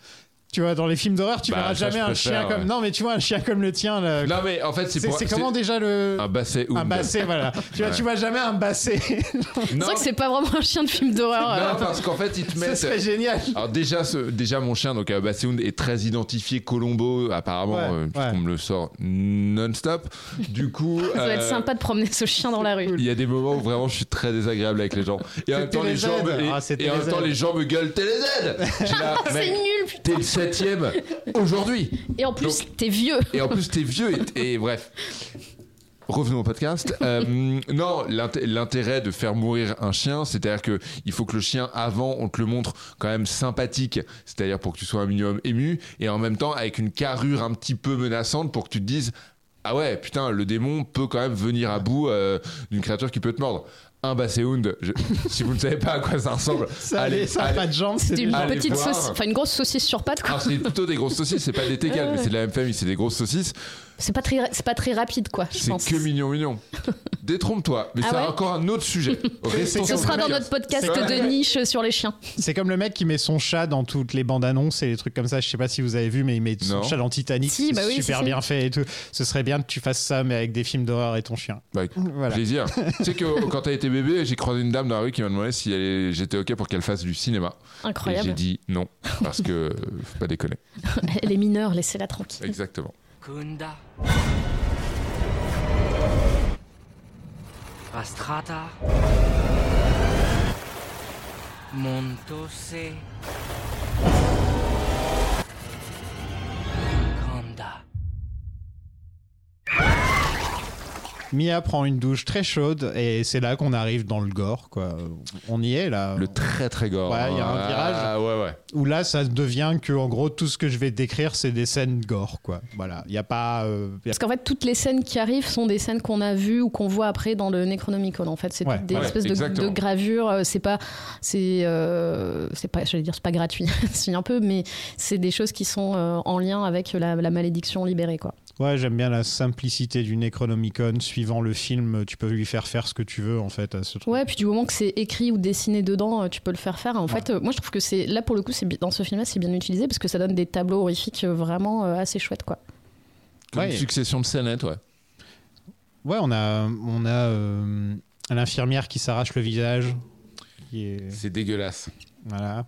Tu vois, dans les films d'horreur, tu Bah, verras ça, jamais un chien comme. ouais. Non, mais tu vois, un chien comme le tien. Là, Non, mais en fait, c'est pour. c'est comment déjà le. Un basset ou Un basset, voilà. Tu vois, Ouais. tu vois jamais un basset. C'est Non, vrai que c'est pas vraiment un chien de film d'horreur. non, euh. parce qu'en fait, ils te mettent. serait génial. Alors déjà, ce- déjà mon chien, donc euh, Basséhound, est très identifié Colombo, apparemment, Ouais, euh, puisqu'on ouais. me le sort non-stop. Du coup, Ça va être euh, sympa de promener ce chien dans la rue. Il y a des moments où vraiment je suis très désagréable avec les gens. Et en même temps, les gens, me, et, Ah, en les même temps, aides. les gens me gueulent T'es les aides J'ai là, C'est nul, putain. Septième aujourd'hui. Et en plus, t'es vieux. Et en plus, t'es vieux et, et bref. Revenons au podcast. Euh, non, l'int- l'intérêt de faire mourir un chien, c'est-à-dire que il faut que le chien, avant, on te le montre quand même sympathique, c'est-à-dire pour que tu sois un minimum ému, et en même temps avec une carrure un petit peu menaçante pour que tu te dises ah ouais, putain, le démon peut quand même venir à bout euh, d'une créature qui peut te mordre. Un basséhound, je- si vous ne savez pas à quoi ça ressemble, Ça, allez, ça a allez- pas de jambes. C'est une allez petite voir. saucisse, enfin une grosse saucisse sur patte, quoi. C'est plutôt des grosses saucisses, c'est pas des tégales, mais c'est de la même famille, c'est des grosses saucisses. C'est pas très, c'est pas très rapide, quoi. Je C'est pense. que mignon, mignon. Détrompe-toi, mais Ah c'est ouais encore un autre sujet. Restons Ce sur sera le dans podcast. notre podcast C'est de niche sur les chiens. C'est comme le mec qui met son chat dans toutes les bandes annonces et les trucs comme ça. Je sais pas si vous avez vu, mais il met son Non. chat dans Titanic. Si, c'est bah oui, super si, si. bien fait et tout. Ce serait bien que tu fasses ça, mais avec des films d'horreur et ton chien. Bah, Voilà. Plaisir. tu sais que quand t'as été bébé, j'ai croisé une dame dans la rue qui m'a demandé si elle est- j'étais ok pour qu'elle fasse du cinéma. Et j'ai Incroyable. dit non, parce que euh, faut pas déconner. Elle est mineure, laissez-la tranquille. Exactement. Kunda. Fastrata. Montose. Mia prend une douche très chaude et c'est là qu'on arrive dans le gore, quoi. On y est là. Le très très gore. Ouais, il y a un Ah, virage. ouais, ouais. Où là, ça devient que, en gros, tout ce que je vais décrire, c'est des scènes gore, quoi. Voilà. Il n'y a pas. euh, y a- Parce qu'en fait, toutes les scènes qui arrivent sont des scènes qu'on a vues ou qu'on voit après dans le Necronomicon. En fait, c'est toutes des ouais, espèces de, gravures. euh, C'est pas, c'est, euh, c'est pas, j'allais dire, c'est pas gratuit, si un peu, mais c'est des choses qui sont euh, en lien avec la, la malédiction libérée, quoi. Ouais, j'aime bien la simplicité du Necronomicon. Suivant le film, tu peux lui faire faire ce que tu veux, en fait, à ce truc. Ouais, puis du moment que c'est écrit ou dessiné dedans, euh, tu peux le faire faire. En fait, euh, moi, je trouve que c'est là pour le coup, dans ce film-là, c'est bien utilisé parce que ça donne des tableaux horrifiques euh, vraiment euh, assez chouettes, quoi. Comme Ouais. une succession de scénettes, ouais. Ouais, on a, on a euh, l'infirmière qui s'arrache le visage. Est... C'est dégueulasse. Voilà.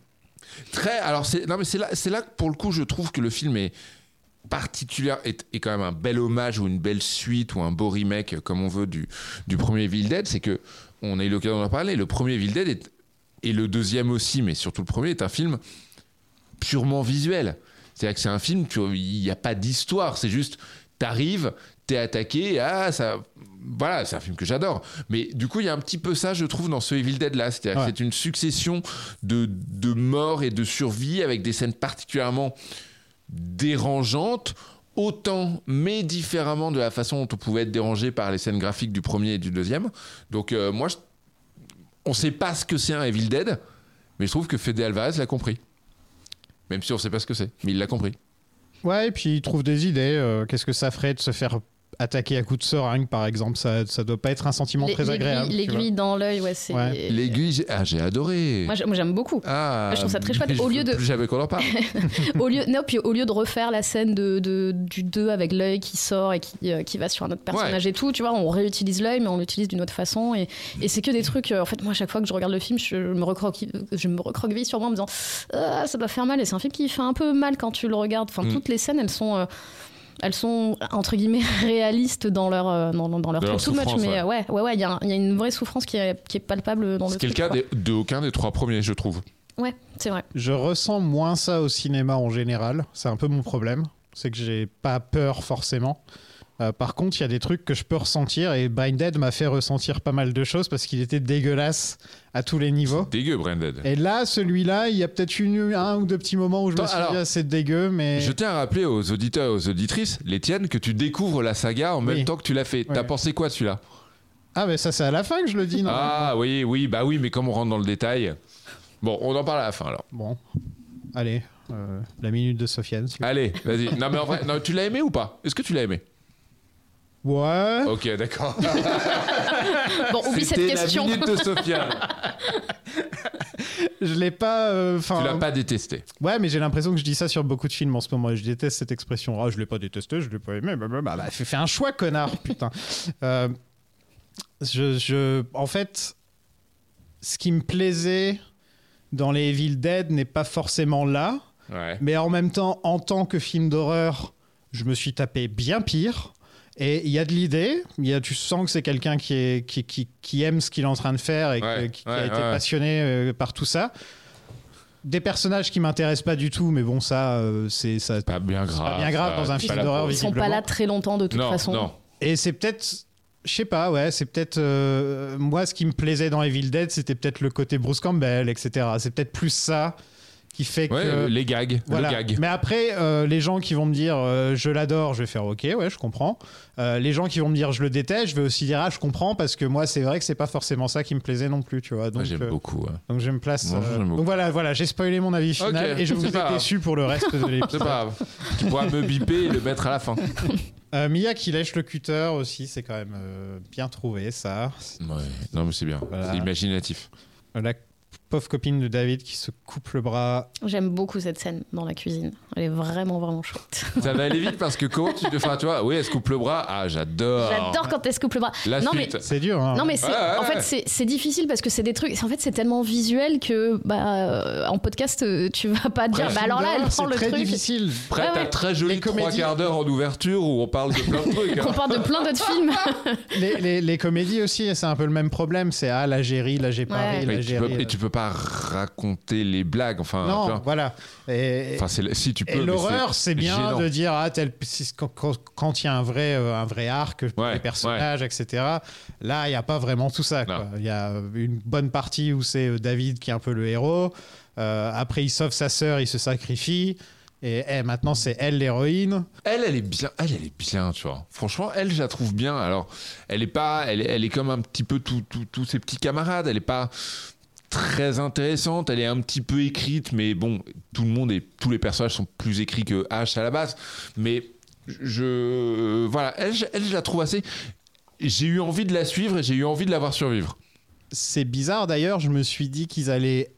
Très. Alors, c'est non, mais c'est là, c'est là que pour le coup, je trouve que le film est particulier, est, est quand même un bel hommage ou une belle suite ou un beau remake, comme on veut, du, du premier Evil Dead. C'est que on a eu l'occasion d'en parler. Le premier Evil Dead est, et le deuxième aussi, mais surtout le premier, est un film purement visuel. C'est-à-dire que c'est un film, il n'y a pas d'histoire, c'est juste, t'arrives, t'es attaqué, ah, ça. Voilà, c'est un film que j'adore. Mais du coup, il y a un petit peu ça, je trouve, dans ce Evil Dead là. C'est-à-dire Ouais. que c'est une succession de, de morts et de survie avec des scènes particulièrement dérangeantes, autant mais différemment de la façon dont on pouvait être dérangé par les scènes graphiques du premier et du deuxième. Donc, euh, moi, je- on sait pas ce que c'est un Evil Dead, mais je trouve que Fede Alvarez l'a compris. Même si on sait pas ce que c'est, mais il l'a compris. Ouais, et puis il trouve des idées. euh, Qu'est-ce que ça ferait de se faire attaquer à coups de seringue, par exemple Ça, ça doit pas être un sentiment très agréable. L'aiguille dans l'œil, ouais, c'est. Ouais. L'aiguille, j'ai- ah, j'ai adoré. Moi, j'ai- moi, j'aime beaucoup. Ah, je trouve ça très chouette. Au lieu veux de- Plus jamais qu'on en parle. au lieu, non, puis au lieu de refaire la scène de, de- du 2 avec l'œil qui sort et qui, euh, qui va sur un autre personnage et tout, tu vois, on réutilise l'œil, mais on l'utilise d'une autre façon. Et, et c'est que des trucs. euh, en fait, moi, à chaque fois que je regarde le film, je me recroqueville, je me recroqueville sur moi en me disant Ah, ça doit faire mal. Et c'est un film qui fait un peu mal quand tu le regardes. Enfin, Mm. toutes les scènes, elles sont. euh, elles sont entre guillemets réalistes dans leur euh, dans, dans leur De leur truc too much souffrance, mais ouais. ouais ouais ouais il y, a y une vraie souffrance qui est, qui est palpable dans le Ce qui est le cas des- de aucun des trois premiers, je trouve. ouais c'est vrai Je ressens moins ça au cinéma en général. C'est un peu mon problème. C'est que j'ai pas peur forcément. Euh, par contre, il y a des trucs que je peux ressentir et Brain Dead m'a fait ressentir pas mal de choses parce qu'il était dégueulasse à tous les niveaux. Dégueu, Branded. Et là, celui-là, il y a peut-être une, un ou deux petits moments où je me Attends, suis alors, dit, ah, c'est dégueu, mais. Je tiens à rappeler aux auditeurs et aux auditrices, les tiennes, que tu découvres la saga en même temps que tu l'as fait. T'as pensé quoi de celui-là? Ah, mais ça, c'est à la fin que je le dis, non? Ah oui, oui, bah oui, mais comme on rentre dans le détail. Bon, on en parle à la fin alors. Bon. Allez, euh, la minute de Sofiane. Allez, vas-y. Non, mais en vrai, non, tu l'as aimé ou pas? Est-ce que tu l'as aimé? Ouais. Ok, d'accord. bon oublie cette C'était la question minute de Sofiane. Je l'ai pas. euh, Enfin. tu l'as pas détesté. Ouais, mais j'ai l'impression que je dis ça sur beaucoup de films en ce moment. et Je déteste cette expression. Ah, je l'ai pas détesté, je l'ai pas aimé. Bah, bah, bah, bah, fais, fais un choix, connard, putain. Euh, je, je, en fait, ce qui me plaisait dans les Evil Dead n'est pas forcément là, Ouais. mais en même temps, en tant que film d'horreur, je me suis tapé bien pire. Et il y a de l'idée, il y a, tu sens que c'est quelqu'un qui, est, qui, qui, qui aime ce qu'il est en train de faire et Ouais, qui, qui ouais, a été ouais. passionné euh, par tout ça. Des personnages qui m'intéressent pas du tout, mais bon, ça, euh, c'est ça. Pas bien grave. pas bien grave ça, dans un film d'horreur, ils sont pas là très longtemps de toute Non, façon non. Et c'est peut-être, je sais pas, ouais, c'est peut-être euh, moi ce qui me plaisait dans Evil Dead, c'était peut-être le côté Bruce Campbell, etc. C'est peut-être plus ça qui fait Ouais, que les gags. voilà. Le gag. Mais après, euh, les gens qui vont me dire euh, je l'adore, je vais faire ok, ouais, je comprends. Euh, les gens qui vont me dire je le déteste, je vais aussi dire ah, je comprends parce que moi, c'est vrai que c'est pas forcément ça qui me plaisait non plus, tu vois. Donc, Moi, j'aime beaucoup. ouais. donc je me place. Moi, donc voilà, voilà, j'ai spoilé mon avis final et je vous c'est ai grave. déçu pour le reste de C'est l'épisode. pas grave. Tu pourras me biper et le mettre à la fin. Mia qui lèche le cutter aussi, c'est quand même bien trouvé ça. Ouais. Non, mais c'est bien. Voilà. C'est imaginatif. La pauvre copine de David qui se coupe le bras. J'aime beaucoup cette scène dans la cuisine. Elle est vraiment, vraiment chouette. Ça va aller vite parce que comment tu te fais, tu vois, oui, elle se coupe le bras. Ah, j'adore. J'adore quand elle se coupe le bras. La non, mais suite. C'est dur, hein. Non mais c'est- Ouais, ouais, en ouais. fait c'est- c'est difficile parce que c'est des trucs en fait c'est tellement visuel que bah euh, en podcast euh, tu vas pas dire bah alors là elle prend c'est le très truc difficile. T'as ouais. très joli trois quarts d'heure en ouverture où on parle de plein de trucs. hein. on parle de plein d'autres films Les, les- les comédies aussi, c'est un peu le même problème. C'est ah là j'ai ri, là j'ai pas Ouais. ri, Mais là tu j'ai peux, ri. et tu peux pas raconter les blagues. Enfin, Non, voilà. Et, Enfin, c'est- si tu peux. l'horreur, c'est bien gênant. de dire ah tel quand- il y a un vrai euh, un vrai arc Ouais, les personnages, etc. Là, il y a pas vraiment tout ça. Il y a une bonne partie où c'est euh, David qui est un peu le héros. Euh, après, il sauve sa sœur, il se sacrifie. Et eh, maintenant, c'est elle l'héroïne. Elle, elle est bien. Elle, elle est bien, tu vois. Franchement, elle, je la trouve bien. Alors, elle est pas. Elle, est- elle est comme un petit peu tous ses petits camarades. Elle est pas très intéressante. Elle est un petit peu écrite, mais bon, tout le monde et tous les personnages sont plus écrits que H à la base. Mais je. Voilà, elle, elle, je la trouve assez. J'ai eu envie de la suivre et j'ai eu envie de la voir survivre. C'est bizarre d'ailleurs, je me suis dit qu'ils allaient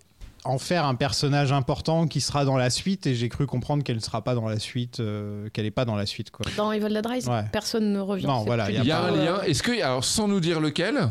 en faire un personnage important qui sera dans la suite et j'ai cru comprendre qu'elle ne sera pas dans la suite, euh, qu'elle est pas dans la suite quoi. dans Evil Dead Rise Ouais. personne ne revient Non, voilà, y Il y a un euh, lien. Est-ce que, alors sans nous dire lequel,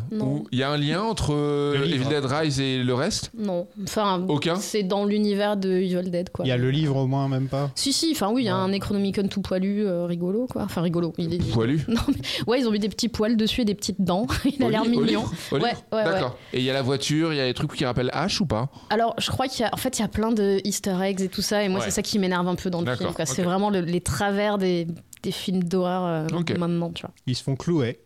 il y a un lien entre euh. Evil Dead Rise et le reste? Non enfin Aucun? c'est dans l'univers de Evil Dead quoi Il y a le livre au moins, même pas? si si enfin oui il y a un Necronomicon tout poilu euh, rigolo quoi enfin rigolo il est Poilu non mais ouais ils ont mis des petits poils dessus et des petites dents il a l'air au mignon livre Au Ouais, livre ouais, D'accord. Et il y a la voiture, il y a des trucs qui rappellent H ou pas? Alors, je crois qu'il y a, en fait, il y a plein de Easter eggs et tout ça, et moi, Ouais. c'est ça qui m'énerve un peu dans le film. quoi. C'est vraiment le- les travers des, des films d'horreur euh, maintenant, tu vois. Ils se font clouer.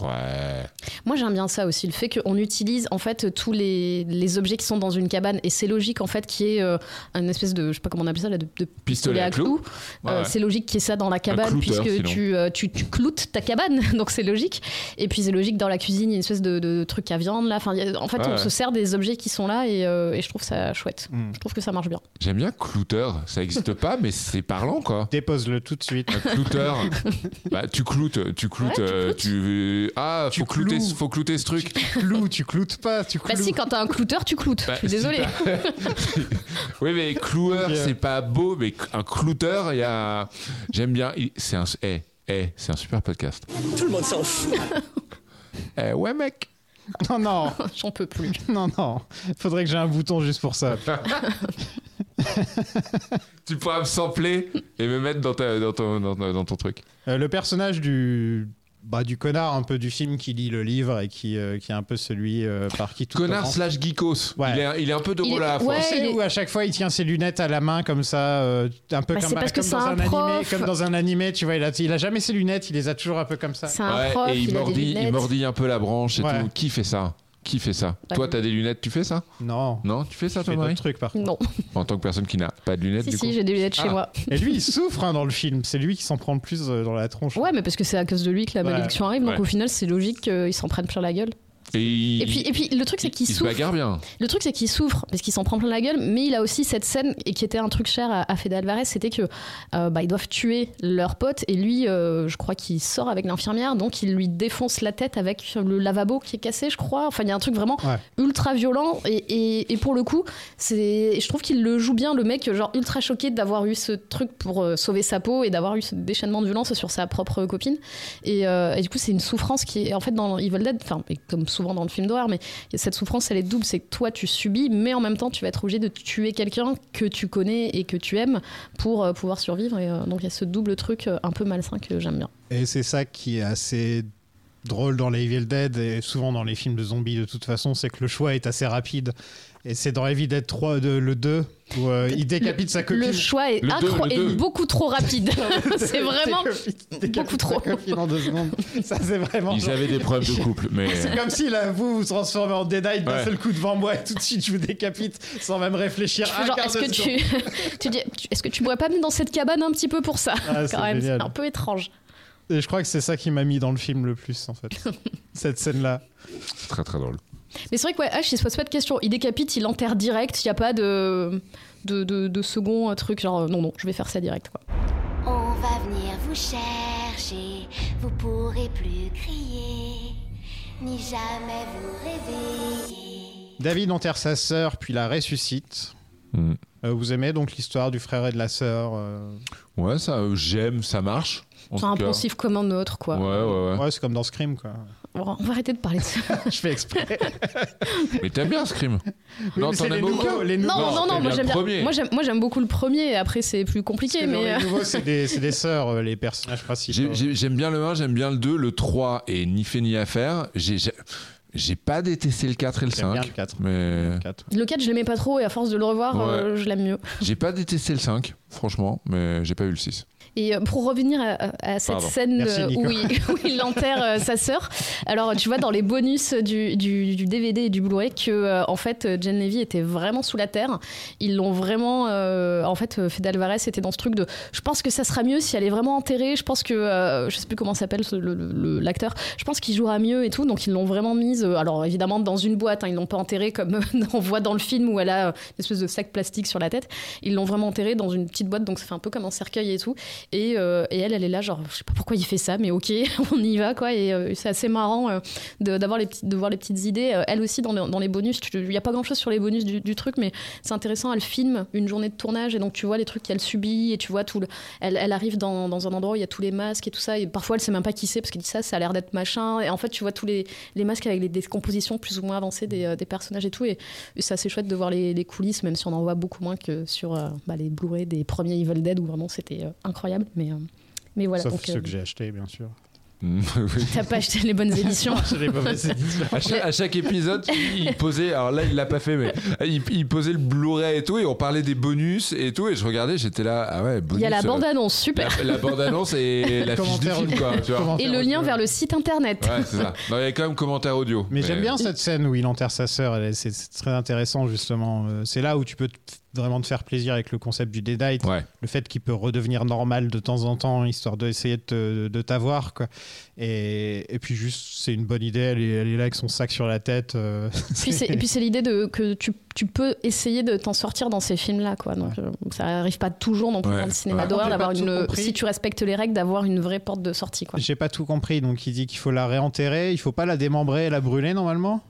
Ouais. Moi, j'aime bien ça aussi, le fait qu'on utilise en fait tous les, les objets qui sont dans une cabane, et c'est logique en fait qu'il y ait euh, une espèce de, je sais pas comment on appelle ça, là, de, de Pistolet à clous. Euh, Ouais, ouais. C'est logique qu'il y ait ça dans la cabane clouteur, puisque sinon. tu, euh, tu, tu cloutes ta cabane, donc c'est logique. Et puis c'est logique dans la cuisine, il y a une espèce de, de truc à viande là. Enfin, a- en fait, Ouais, on se sert des objets qui sont là et, euh, et je trouve ça chouette. Mm. Je trouve que ça marche bien. J'aime bien clouteur. Ça existe pas, mais c'est parlant quoi. Dépose-le tout de suite. Un clouteur. bah, tu cloutes, tu cloutes, Ouais, tu euh, tu. Ah, Tu faut clouter, cloues. faut clouter ce truc. Clou, tu cloutes pas, tu cloues. Bah si, quand t'as un clouteur, tu cloutes. Bah, je suis désolée. oui, mais cloueur, c'est pas beau, mais un clouteur, il y a. J'aime bien. C'est un. Eh, eh, c'est un super podcast. Tout le monde s'en fout. Eh, ouais, mec. Non, non, J'en peux plus. non, non. Faudrait que j'ai un bouton juste pour ça. Tu pourras me sampler et me mettre dans, ta- dans, ton, dans, dans ton truc. Euh, le personnage du, bah, du connard un peu du film qui lit le livre et qui, euh, qui est un peu celui euh, par qui tout Connard commence. slash geekos. Ouais. Il, est, il est un peu de Il rôle à la fois. ouais. Tu sais, il est- où à chaque fois il tient ses lunettes à la main comme ça, euh, un peu Bah, comme, c'est parce que comme c'est dans un un animé, comme dans un animé, tu vois, il a, il a jamais ses lunettes, il les a toujours un peu comme ça. C'est un Ouais, prof, et il, il, mordit, il mordit un peu la branche et Ouais. tout. Qui fait ça? Qui fait ça Bah, Toi, t'as des lunettes, tu fais ça Non, Non, tu fais ça, je toi, fais Marie d'autres trucs par contre. Non, En tant que personne qui n'a pas de lunettes, si, du si, coup. j'ai des lunettes chez Ah. moi. Et lui, il souffre hein, dans le film. C'est lui qui s'en prend le plus euh, dans la tronche. Ouais, mais parce que c'est à cause de lui que la Ouais. malédiction arrive, donc Ouais. au final, c'est logique qu'il s'en prenne plein la gueule. Et, il, Et puis, et puis le truc, c'est qu'il il se souffre. bagarre bien. Le truc, c'est qu'il souffre parce qu'il s'en prend plein la gueule, mais il a aussi cette scène et qui était un truc cher à, à Fede Alvarez, c'était que euh, bah, ils doivent tuer leur pote et lui, euh, je crois qu'il sort avec l'infirmière, donc il lui défonce la tête avec le lavabo qui est cassé, je crois. Enfin, il y a un truc vraiment Ouais. ultra violent et, et- et pour le coup, c'est, je trouve qu'il le joue bien, le mec, genre ultra choqué d'avoir eu ce truc pour euh, sauver sa peau et d'avoir eu ce déchaînement de violence sur sa propre copine. Et, euh, et du coup, c'est une souffrance qui est en fait dans Evil Dead, enfin, comme souvent dans le film d'horreur, mais cette souffrance, elle est double. C'est que toi, tu subis, mais en même temps, tu vas être obligé de tuer quelqu'un que tu connais et que tu aimes pour euh, pouvoir survivre. Et euh, donc, il y a ce double truc euh, un peu malsain que j'aime bien. Et c'est ça qui est assez drôle dans les Evil Dead et souvent dans les films de zombies de toute façon, c'est que le choix est assez rapide. Et c'est dans Evil Dead 3, de, le 2, où euh, il décapite sa copine. Le choix est, Le deux, incro- le est deux. beaucoup trop rapide. c'est vraiment. Beaucoup trop. en deux secondes. Ça, c'est vraiment. Ils genre- avaient des problèmes de couple, mais. C'est comme si là, vous vous transformez en Deadite d'un Ouais. seul coup devant moi et tout de suite je vous décapite sans même réfléchir. Tu fais un genre, quart est-ce que tu, tu dis, tu- est-ce que tu pourrais pas venir dans cette cabane un petit peu pour ça? Ah, c'est Quand même, c'est un peu étrange. Et je crois que c'est ça qui m'a mis dans le film le plus en fait. Cette scène-là. C'est très très drôle. Mais c'est vrai que ouais, H, il se pose pas de questions. Il décapite, il enterre direct. Il y a pas de de, de, de second truc genre euh, non non, je vais faire ça direct quoi. On va venir vous chercher, vous pourrez plus crier, ni jamais vous réveiller. David enterre sa sœur, puis la ressuscite. Mm. Euh, vous aimez donc l'histoire du frère et de la sœur euh, Ouais, ça, euh, j'aime, ça marche. C'est un cas. poncif comme un autre, quoi. Ouais, ouais, ouais. Ouais, c'est comme dans Scream, quoi. Bon, on va arrêter de parler de ça. Je fais exprès. Mais t'aimes bien Scream Non, t'en aimes nouveaux, aucun les Non, nouveaux. non, non, t'aimes moi j'aime le bien. premier. Moi j'aime, moi j'aime beaucoup le premier. Après c'est plus compliqué, mais les nouveaux, c'est des, c'est des sœurs, les personnages principaux. J'ai- j'ai- J'aime bien le 1, j'aime bien le 2, le 3 et ni fait ni à faire. J'ai- J'ai pas détesté le 4 et le J'aime bien 5. le 4. Mais Quatre. le 4 je l'aimais pas trop et à force de le revoir, Ouais. euh, je l'aime mieux. j'ai pas détesté le 5, franchement, mais j'ai pas eu le 6. Et euh, pour revenir à, cette Pardon. scène Merci, euh, où, il, où il enterre euh, sa sœur, alors tu vois dans les bonus du, du- du DVD et du Blu-ray que en fait Jen Levy était vraiment sous la terre. Ils l'ont vraiment, euh, en fait, Fede Alvarez était dans ce truc de, je pense que ça sera mieux si elle est vraiment enterrée. Je pense que, euh, je sais plus comment s'appelle ce- le- le- l'acteur. Je pense qu'il jouera mieux et tout, donc ils l'ont vraiment mise. alors évidemment dans une boîte, hein, ils l'ont pas enterrée comme on voit dans le film où elle a une espèce de sac plastique sur la tête. Ils l'ont vraiment enterrée dans une petite boîte, donc ça fait un peu comme un cercueil et tout. Et, euh, et elle, elle est là, genre, je sais pas pourquoi il fait ça, mais ok, on y va, quoi. Et euh, c'est assez marrant euh, de, voir les petites idées. Elle aussi, dans, les- bonus, il y a pas grand chose sur les bonus du, truc, mais c'est intéressant. Elle filme une journée de tournage, et donc tu vois les trucs qu'elle subit, et tu vois tout le. Elle, arrive dans, un endroit où il y a tous les masques et tout ça, et parfois elle sait même pas qui c'est, parce qu'elle dit ça, ça a l'air d'être machin. Et en fait, tu vois tous les, masques avec les décompositions plus ou moins avancées des, personnages et tout. Et, et c'est assez chouette de voir les, coulisses, même si on en voit beaucoup moins que sur bah, les Blu-ray des premiers Evil Dead, où vraiment c'était incroyable. Mais, euh, mais voilà. Sauf donc, ceux euh, que j'ai achetés, bien sûr. T'as pas acheté les bonnes éditions. Les. À chaque, à chaque épisode, il posait, alors là il l'a pas fait, mais il, il posait le Blu-ray et tout, et on parlait des bonus et tout, et je regardais, j'étais là, ah ouais, bonus. Il y a la euh, bande-annonce, super. La, la bande-annonce et la fiche du film, quoi, tu vois. Commentaire Et le lien vers le site internet. Ouais, c'est ça. Non, il y a quand même commentaire audio. Mais j'aime bien cette scène où il enterre sa sœur. C'est très intéressant, justement. C'est là où tu peux te- vraiment te faire plaisir avec le concept du deadite. Ouais. Le fait qu'il peut redevenir normal de temps en temps, histoire d'essayer de, te- de t'avoir. quoi. Et, et puis, juste, c'est une bonne idée. Elle est, elle est là avec son sac sur la tête. euh, Puis c'est- et puis c'est l'idée de que tu, tu peux essayer de t'en sortir dans ces films-là, quoi. Donc euh, ça arrive pas toujours non plus Ouais. dans le cinéma Ouais. d'horreur d'avoir une. Si tu respectes les règles, d'avoir une vraie porte de sortie, quoi. J'ai pas tout compris. Donc, il dit qu'il faut la réenterrer. Il faut pas la démembrer et la brûler, normalement?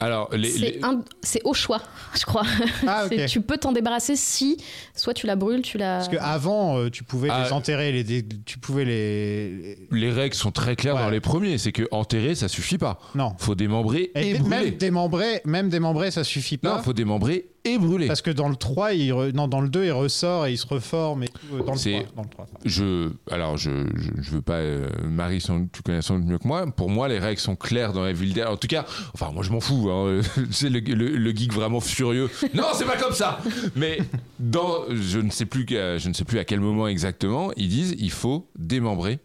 Alors, les, C'est les- un- c'est au choix, je crois. Ah. Tu peux t'en débarrasser si soit tu la brûles, tu la. Parce qu'avant, euh, tu pouvais Ah. les enterrer. Les, tu pouvais les. les règles sont très claires Ouais. dans les premiers, c'est que enterrer, ça suffit pas. Non. Faut démembrer et, Et brûler. même démembrer, même démembrer, ça suffit pas. Non, faut démembrer et brûler. Parce que dans le 3, il re- non, dans le 2, il ressort et il se reforme et tout. euh, Dans le C'est- 3. Dans le 3. Je, alors je, je, je veux pas, euh, Marie, sans- tu connais sans doute mieux que moi. Pour moi, les règles sont claires dans Evil Dead. En tout cas, enfin, moi je m'en fous. Hein. C'est le, le, le geek vraiment furieux. Non, c'est pas comme ça. Mais dans, je ne sais plus, que- je ne sais plus à quel moment exactement, ils disent il faut démembrer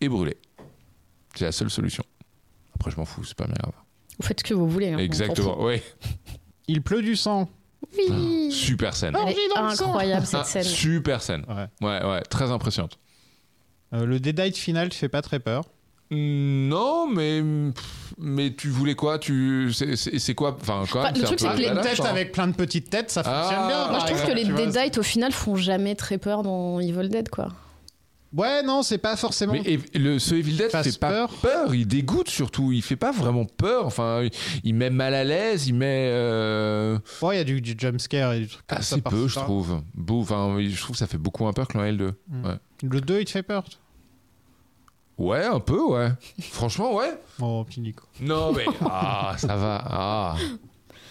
et brûler. C'est la seule solution. Après, je m'en fous, c'est pas grave. Vous faites ce que vous voulez. hein, Exactement. Ouais. Il pleut du sang. Oui. Super scène. Elle est incroyable cette Ah, scène. super scène. Ouais. Ouais, ouais, très impressionnante. Euh, le deadite final te fait pas très peur. Non, mais mais tu voulais quoi? Tu c'est- quoi? Enfin, quand même, le c'est truc, c'est que les badass, Tête hein. avec plein de petites têtes, ça Ah. fonctionne bien. Moi, je trouve que les. Deadites, au final, font jamais très peur dans Evil Dead, quoi. Ouais, non, c'est pas forcément. Mais et- le, ce Evil Dead Fasse fait pas peur. peur. il dégoûte surtout, il fait pas vraiment peur. Enfin, il, il met mal à l'aise, il met euh, Ouais, il y a du, du jumpscare et du truc comme ça. assez par-ci, peu, je par-là. trouve. Beau, enfin, je trouve que ça fait beaucoup moins peur que l'un et le 2. Mm. Ouais. Le 2, il te fait peur. toi? Ouais, un peu, ouais. Franchement, ouais. Oh, petit Nico. Non, mais ah, ça va. Ah.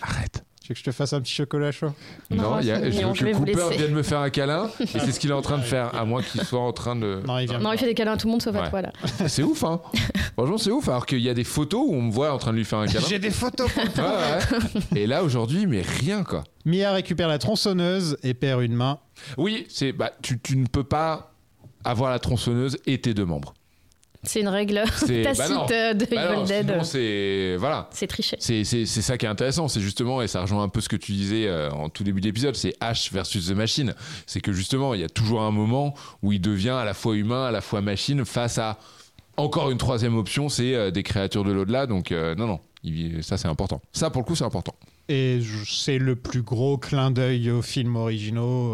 Arrête. Tu veux que je te fasse un petit chocolat chaud Non, Non, il y a, je veux que Cooper vienne me faire un câlin. et c'est ce qu'il est en train de faire, à moins qu'il soit en train de. Non, il vient. Non, il fait des câlins à tout le monde sauf à toi, là. C'est ouf, hein. Franchement, c'est ouf. Alors qu'il y a des photos où on me voit en train de lui faire un câlin. J'ai des photos. Ouais, ouais. Et là, aujourd'hui, mais rien, quoi. Mia récupère la tronçonneuse et perd une main. Oui, c'est bah, tu, tu ne peux pas avoir la tronçonneuse et tes deux membres. C'est une règle bah tacite non. euh, de Bah Evil non, Dead. c'est voilà. C'est triché. C'est c'est- c'est ça qui est intéressant, c'est justement, et ça rejoint un peu ce que tu disais euh, en tout début d'épisode, c'est H versus The Machine. C'est que justement, il y a toujours un moment où il devient à la fois humain, à la fois machine, face à encore une troisième option, c'est euh, des créatures de l'au-delà. Donc, euh, non, non, il- ça c'est important. Ça, pour le coup, c'est important. Et c'est le plus gros clin d'œil aux films originaux.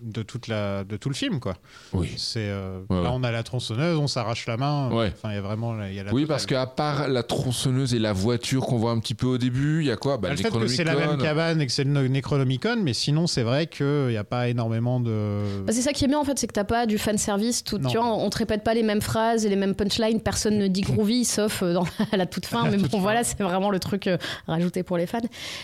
De toute la de tout le film quoi. Oui. C'est euh, Ouais, là ouais. on a la tronçonneuse, on s'arrache la main. Ouais. Enfin il y a vraiment il y a la Oui, totale. parce qu'à part la tronçonneuse et la voiture qu'on voit un petit peu au début, il y a quoi? Bah, le fait que c'est la même cabane et que c'est le Necronomicon, mais sinon c'est vrai qu'il n'y a pas énormément de. Bah, c'est ça qui est bien en fait, c'est que t'as pas du fan service. Tout, Non. tu vois, on te répète pas les mêmes phrases et les mêmes punchlines. Personne ne dit groovy sauf euh, dans, à la toute fin. La mais toute bon, fin. voilà, c'est vraiment le truc euh, rajouté pour les fans.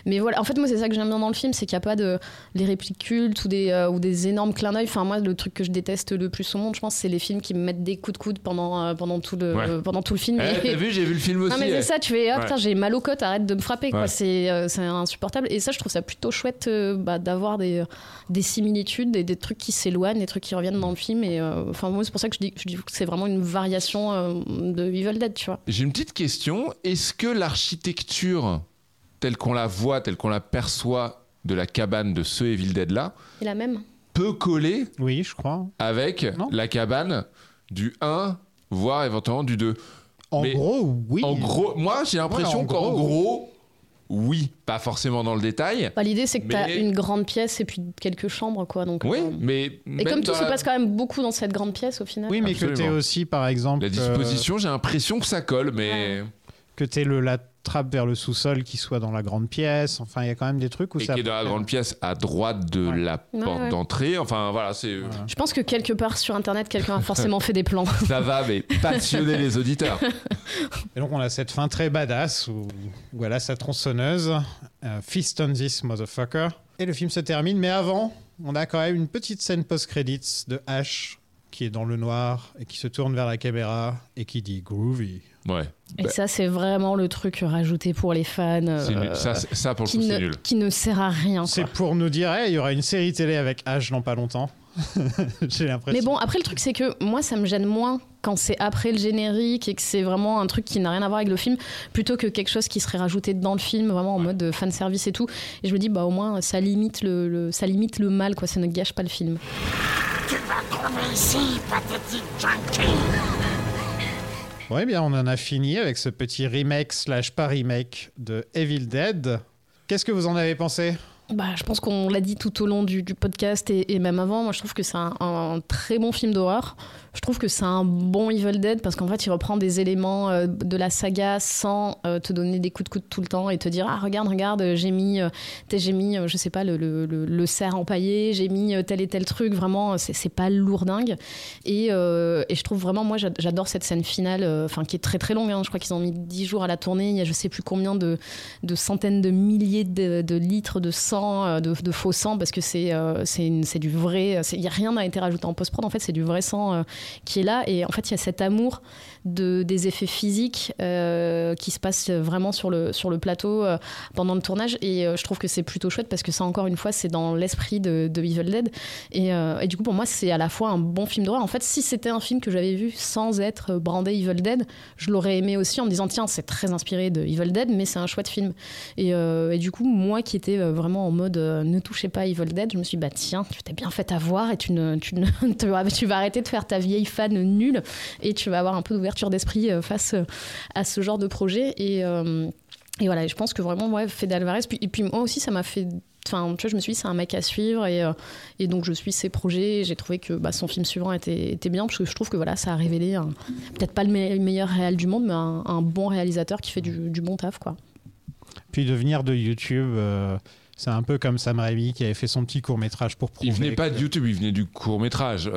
Mais voilà, en fait, moi, c'est ça que j'aime bien dans le film, c'est qu'il n'y a pas de les répliques cultes ou des, euh, ou des énormes clins d'œil. Enfin, moi, le truc que je déteste le plus au monde, je pense, c'est les films qui me mettent des coups de coude pendant, euh, pendant, tout, le, Ouais. euh, pendant tout le film. Eh, T'as vu, j'ai vu le film aussi. non mais eh. c'est ça, tu fais ah Ouais. j'ai mal aux côtes, arrête de me frapper quoi. Ouais. C'est euh, c'est insupportable et ça je trouve ça plutôt chouette euh, bah, d'avoir des, des similitudes, des, des trucs qui s'éloignent, des trucs qui reviennent dans le film et enfin moi c'est pour ça que je dis, je dis que c'est vraiment une variation de Evil Dead tu vois. J'ai une petite question. Est-ce que l'architecture telle qu'on la voit, telle qu'on la perçoit de la cabane de ce Evil Dead là, Et la même. Peut coller Oui, je crois. avec Non. la cabane du 1, voire éventuellement du 2 En Mais gros, oui. En gros, moi j'ai l'impression Ouais, en qu'en gros. gros, oui, pas forcément dans le détail. Bah, L'idée c'est que t'as Mais- une grande pièce et puis quelques chambres quoi donc. Oui, euh, mais. Et même comme tout dans se la- passe quand même beaucoup dans cette grande pièce au final. Oui, mais que tu Absolument. aussi, par exemple, La disposition, j'ai l'impression que ça colle, mais. Euh, que tu le la trappe vers le sous-sol qui soit dans la grande pièce. Enfin, il y a quand même des trucs où Et ça. qui est dans la grande pièce à droite de Ouais. la Ouais, porte ouais. d'entrée. Enfin, voilà, c'est. Je pense que quelque part sur internet quelqu'un a forcément fait des plans. Ça va, mais passionner les auditeurs. Et donc on a cette fin très badass où, où elle a sa tronçonneuse, euh, Fist on this motherfucker. Et le film se termine, mais avant, on a quand même une petite scène post-credits de Ash qui est dans le noir et qui se tourne vers la caméra et qui dit groovy. Ouais. Et Bah, ça, c'est vraiment le truc rajouté pour les fans. c'est euh, nul. Ça, c'est- ça, pour le qui, coup, c'est ne, nul. qui ne sert à rien. C'est quoi. pour nous dire, hey, il y aura une série télé avec Ash dans pas longtemps. J'ai l'impression. Mais bon, après, le truc, c'est que moi, ça me gêne moins quand c'est après le générique et que c'est vraiment un truc qui n'a rien à voir avec le film, plutôt que quelque chose qui serait rajouté dans le film, vraiment en mode fan service et tout. Et je me dis, bah au moins, ça limite le, le- ça limite le mal, quoi. Ça ne gâche pas le film. Ouais, bien, on en a fini avec ce petit remake slash pas remake de Evil Dead. Qu'est-ce que vous en avez pensé? Bah, je pense qu'on l'a dit tout au long du, podcast et, même avant. Moi, je trouve que c'est un, très bon film d'horreur. Je trouve que c'est un bon Evil Dead parce qu'en fait, il reprend des éléments euh, de la saga sans euh, te donner des coups de coude tout le temps et te dire ah regarde regarde j'ai mis euh, j'ai mis je sais pas le, le, le, le cerf empaillé j'ai mis tel et tel truc vraiment c'est pas lourdingue et, et je trouve vraiment moi j'ad- j'adore cette scène finale enfin qui est très très longue hein. je crois qu'ils ont mis 10 jours à la tourner il y a je sais plus combien de, de centaines de milliers de litres de sang euh, de, faux sang parce que c'est euh, du vrai il y a rien n'a été rajouté en post-prod en fait c'est du vrai sang euh, qui est là. Et en fait il y a cet amour de, des effets physiques euh, qui se passent vraiment sur le, sur le plateau euh, pendant le tournage. Et euh, je trouve que c'est plutôt chouette parce que ça encore une fois c'est dans l'esprit de, Evil Dead. Et, et du coup pour moi c'est à la fois un bon film d'horreur. En fait si c'était un film que j'avais vu sans être brandé Evil Dead je l'aurais aimé aussi en me disant tiens c'est très inspiré de Evil Dead mais c'est un chouette film. Et, et du coup moi qui étais vraiment en mode ne touchez pas Evil Dead je me suis dit bah tiens tu t'es bien fait avoir et tu, ne, tu, ne, tu vas arrêter de faire ta vieille fan nulle et tu vas avoir un peu d'ouverture d'esprit euh, face euh, à ce genre de projet et, euh, et voilà je pense que vraiment ouais Fede Alvarez puis, et puis moi aussi ça m'a fait Enfin, tu vois, je me suis dit, c'est un mec à suivre et, et donc je suis ses projets. et J'ai trouvé que bah, son film suivant était, était bien parce que je trouve que voilà, ça a révélé peut-être pas le me- meilleur réal du monde, mais un, bon réalisateur qui fait du, bon taf, quoi. Puis de venir de YouTube, c'est un peu comme Sam Raimi qui avait fait son petit court métrage pour prouver. Il venait pas que- de YouTube, il venait du court métrage.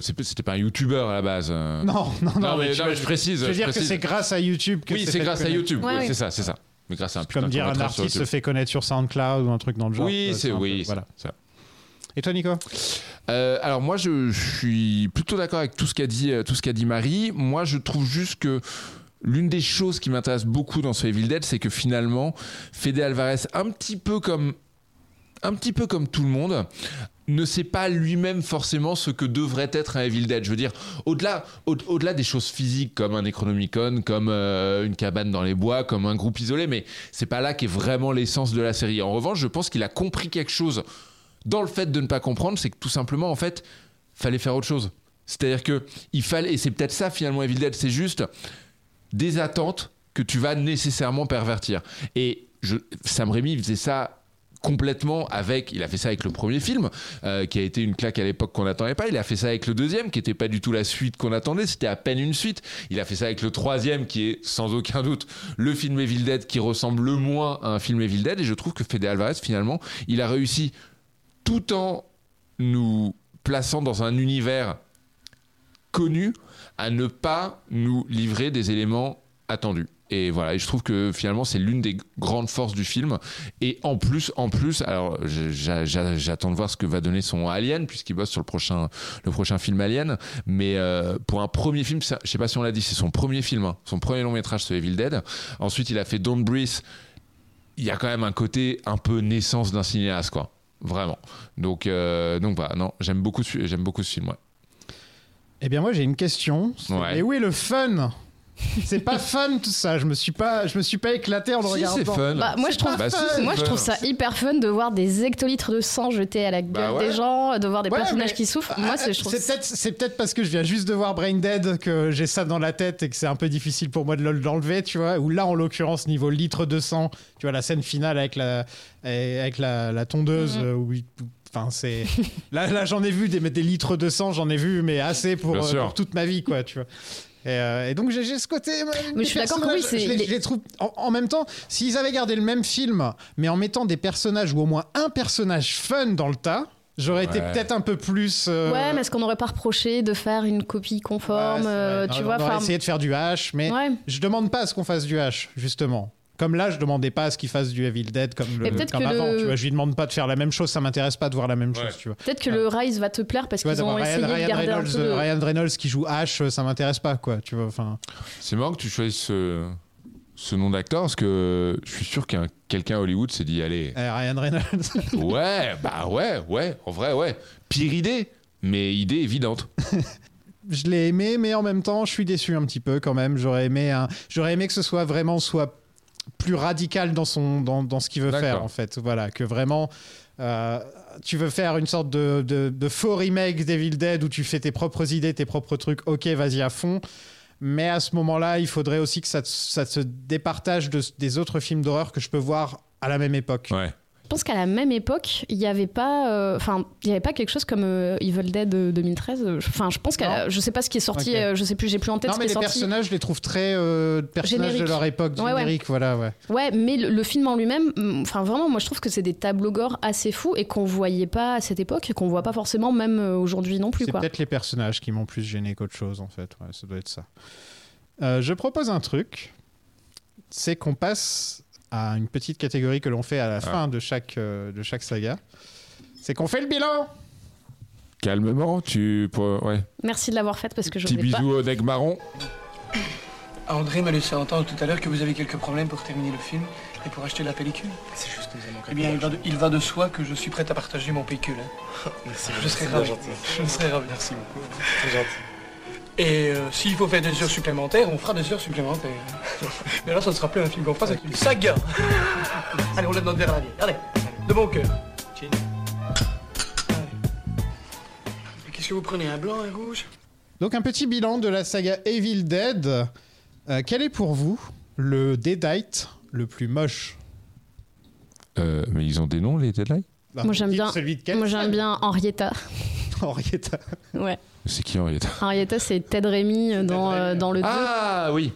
C'est- C'était pas un YouTuber à la base. euh. Non, non, non. Non, mais, tu non, vois, mais je précise. Je veux dire que c'est grâce à YouTube que Oui, c'est grâce à. YouTube. Ouais, oui, ouais. c'est ça, c'est ça. Mais grâce à un Comme de dire un artiste se fait connaître sur SoundCloud ou un truc dans le genre. Oui, Euh, c'est peu- oui. Voilà. ça. Et toi, Nico? Euh, alors moi, je, je suis plutôt d'accord avec tout ce qu'a dit, euh, tout ce qu'a dit Marie. Moi, je trouve juste que l'une des choses qui m'intéresse beaucoup dans ce Evil Dead, c'est que finalement, Fede Alvarez, un petit peu comme, un petit peu comme tout le monde, ne sait pas lui-même forcément ce que devrait être un Evil Dead. Je veux dire, au-delà, au- au-delà des choses physiques comme un Necronomicon, comme euh, une cabane dans les bois, comme un groupe isolé, mais c'est pas là qu'est vraiment l'essence de la série. En revanche, je pense qu'il a compris quelque chose dans le fait de ne pas comprendre, c'est que tout simplement, en fait, fallait faire autre chose. C'est-à-dire que il fallait, et c'est peut-être ça finalement Evil Dead, c'est juste des attentes que tu vas nécessairement pervertir. Et je, Sam Raimi faisait ça complètement avec. Il a fait ça avec le premier film, euh, qui a été une claque à l'époque qu'on n'attendait pas. Il a fait ça avec le deuxième, qui n'était pas du tout la suite qu'on attendait. C'était à peine une suite. Il a fait ça avec le troisième, qui est sans aucun doute le film Evil Dead, qui ressemble le moins à un film Evil Dead. Et je trouve que Fede Alvarez, finalement, il a réussi tout en nous plaçant dans un univers connu à ne pas nous livrer des éléments attendus. Et voilà, et je trouve que finalement c'est l'une des grandes forces du film. Et en plus, en plus, alors j'a- j'a- j'attends de voir ce que va donner son Alien puisqu'il bosse sur le prochain, le prochain film Alien. Mais euh, pour un premier film, ça- je sais pas si on l'a dit, c'est son premier film, hein, son premier long métrage sur Evil Dead. Ensuite, il a fait Don't Breathe. Il y a quand même un côté un peu naissance d'un cinéaste, quoi. Vraiment. Donc, euh, donc voilà, non, j'aime beaucoup, ce- j'aime beaucoup ce film. Ouais. Eh bien, moi, j'ai une question. Ouais. Et où est le fun? C'est pas fun tout ça. Je me suis pas, je me suis pas éclaté en le Si, regardant. c'est fun. Bah, moi, je trouve, Bah, si, je ça hyper fun de voir des hectolitres de sang jetés à la gueule Bah ouais. des gens, de voir des Ouais, personnages mais- qui souffrent. Moi, c'est, je trouve C'est peut-être, c'est peut-être parce que je viens juste de voir Brain Dead que j'ai ça dans la tête et que c'est un peu difficile pour moi de le- l'enlever, tu vois. Ou là, en l'occurrence, niveau litre de sang, tu vois, la scène finale avec la, avec la, la tondeuse, Mhm. euh, où il- Enfin, c'est. Là, là j'en ai vu des, des litres de sang, j'en ai vu, mais assez pour, euh, pour toute ma vie, quoi, tu vois. Et, euh, et donc j'ai ce côté. Mais je suis d'accord que oui, je les- je les trouve. En, en même temps, s'ils avaient gardé le même film, mais en mettant des personnages ou au moins un personnage fun dans le tas, j'aurais été peut-être un peu plus. euh, Ouais, mais est-ce qu'on n'aurait pas reproché de faire une copie conforme Ouais, euh. Tu On vois, aurait enfin, essayé de faire du H, mais Ouais. je demande pas à ce qu'on fasse du H, justement. Comme là, je demandais pas à ce qu'il fasse du Evil Dead comme, le, comme que avant. le- Tu vois, je lui demande pas de faire la même chose, ça m'intéresse pas de voir la même Ouais. chose. Tu vois. peut-être que le Rise va te plaire parce qu'ils ont d'avoir essayé Ryan, de Ryan garder un Reynolds, peu. de- euh, Ryan Reynolds qui joue H, ça m'intéresse pas, quoi. Tu vois, enfin. C'est marrant que tu choisisses ce, ce nom d'acteur parce que je suis sûr qu'un quelqu'un à Hollywood s'est dit allez, eh, Ryan Reynolds. ouais, bah ouais, ouais, en vrai, ouais. Pire idée, mais idée évidente. je l'ai aimé, mais en même temps, je suis déçu un petit peu quand même. J'aurais aimé, un... j'aurais aimé que ce soit vraiment soit plus radical dans son dans, dans ce qu'il veut faire en fait. Voilà, que vraiment. euh, tu veux faire une sorte de, de, de faux remake d'Evil Dead où tu fais tes propres idées, tes propres trucs, ok, vas-y à fond. Mais à ce moment-là, il faudrait aussi que ça, ça se départage de, des autres films d'horreur que je peux voir à la même époque. Ouais. Je pense qu'à la même époque, il n'y avait pas, euh, enfin, il y avait pas quelque chose comme euh, Evil Dead euh, 2013. Enfin, je pense Non. je sais pas ce qui est sorti, Ok. euh, je sais plus, j'ai plus en tête Non, ce mais qui est les sorti. personnages, je les trouve très euh, personnages de Génériques. leur époque, Ouais, ouais. génériques, voilà, ouais. Ouais, mais le, le film en lui-même, hum, enfin vraiment, moi je trouve que c'est des tableaux gore assez fous et qu'on voyait pas à cette époque et qu'on voit pas forcément même euh, aujourd'hui non plus C'est peut-être les personnages qui m'ont plus gêné qu'autre chose, en fait. Ouais, ça doit être ça. Euh, je propose un truc. C'est qu'on passe à une petite catégorie que l'on fait à la fin de chaque, euh, de chaque saga. C'est qu'on fait le bilan Calmement, tu. Pour, ouais. Merci de l'avoir faite parce que je Petit n'ai pas. bisou au nec marron. André m'a laissé entendre tout à l'heure que vous avez quelques problèmes pour terminer le film et pour acheter la pellicule. C'est juste nous avons Eh bien, il va, de, il va de soi que je suis prêt à partager mon pécule. hein. Merci. Je serai ravi. Je serai ravi. Merci beaucoup. C'est gentil. Et euh, s'il faut faire des heures supplémentaires, on fera des heures supplémentaires. Mais là, ça ne sera plus un film qu'on fera, c'est une saga. Allez, on lève notre verre à la vie. Allez, de bon cœur. Qu'est-ce que vous prenez, un blanc, un rouge? Donc, un petit bilan de la saga Evil Dead. Euh, quel est pour vous le Deadite le plus moche? Euh, mais ils ont des noms, les Deadlight Bah, Moi j'aime bien. Celui de quel Moi j'aime bien Henrietta. Henrietta. Ouais. C'est qui Henrietta? Henrietta c'est Ted Rémy dans, Rémy. euh, dans le 2. Ah oui.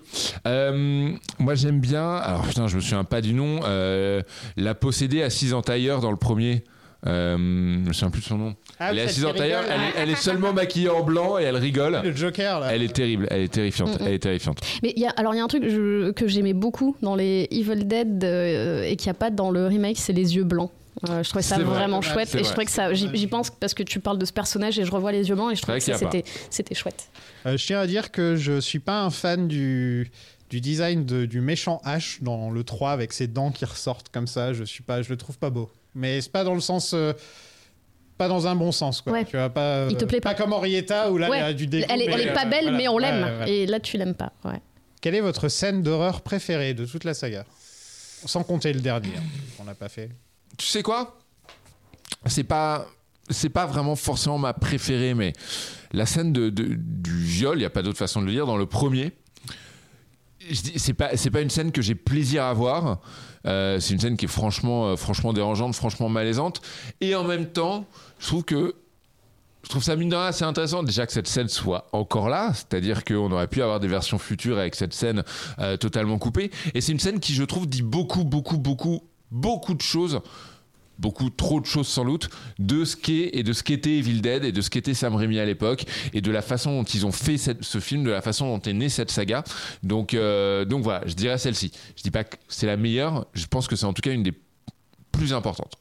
Euh, moi j'aime bien. Alors putain, je me souviens pas du nom. euh, la possédée assise en tailleur dans le premier. Euh, je me souviens plus de son nom. Ah, elle est assise en tailleur. Elle est, elle est seulement maquillée en blanc et elle rigole. Le Joker, là. Elle est terrible. Elle est terrifiante. Mm, mm. Elle est terrifiante. Mais il y a, alors il y a un truc je- que j'aimais beaucoup dans les Evil Dead euh, et qu'il n'y a pas dans le remake, c'est les yeux blancs. Euh, je trouvais ça vrai. vraiment Ouais, chouette et je trouvais que ça j'y pense parce que tu parles de ce personnage et je revois les yeux blancs et je trouvais que c'était c'était chouette. Euh, je tiens à dire que je suis pas un fan du, du design de- du méchant H dans le 3 avec ses dents qui ressortent comme ça. Je suis pas, je le trouve pas beau. Mais c'est pas dans le sens. euh, pas dans un bon sens, quoi. Ouais. Tu vois, pas, Il te plaît pas. comme Henrietta où là, il y a Ouais, du dégoût. elle est, elle mais, est pas belle voilà. mais on l'aime Ouais, ouais. et là tu l'aimes pas. Ouais. Quelle est votre scène d'horreur préférée de toute la saga? Sans compter le dernier, hein, qu'on n'a pas fait. Tu sais quoi? C'est pas. C'est pas vraiment forcément ma préférée, mais la scène de, du viol, il n'y a pas d'autre façon de le dire, dans le premier, c'est pas c'est pas une scène que j'ai plaisir à voir. Euh, c'est une scène qui est franchement euh, franchement dérangeante, franchement malaisante. Et en même temps, je trouve que je trouve ça mine de rien assez intéressant déjà que cette scène soit encore là, c'est-à-dire qu'on aurait pu avoir des versions futures avec cette scène euh, totalement coupée. Et c'est une scène qui, je trouve, dit beaucoup, beaucoup, beaucoup, beaucoup de choses, beaucoup trop de choses sans doute, de ce qu'est et de ce qu'était Evil Dead et de ce qu'était Sam Raimi à l'époque et de la façon dont ils ont fait ce film, de la façon dont est née cette saga. Donc, euh, donc voilà, je dirais celle-ci. Je dis pas que c'est la meilleure, je pense que c'est en tout cas une des plus importantes.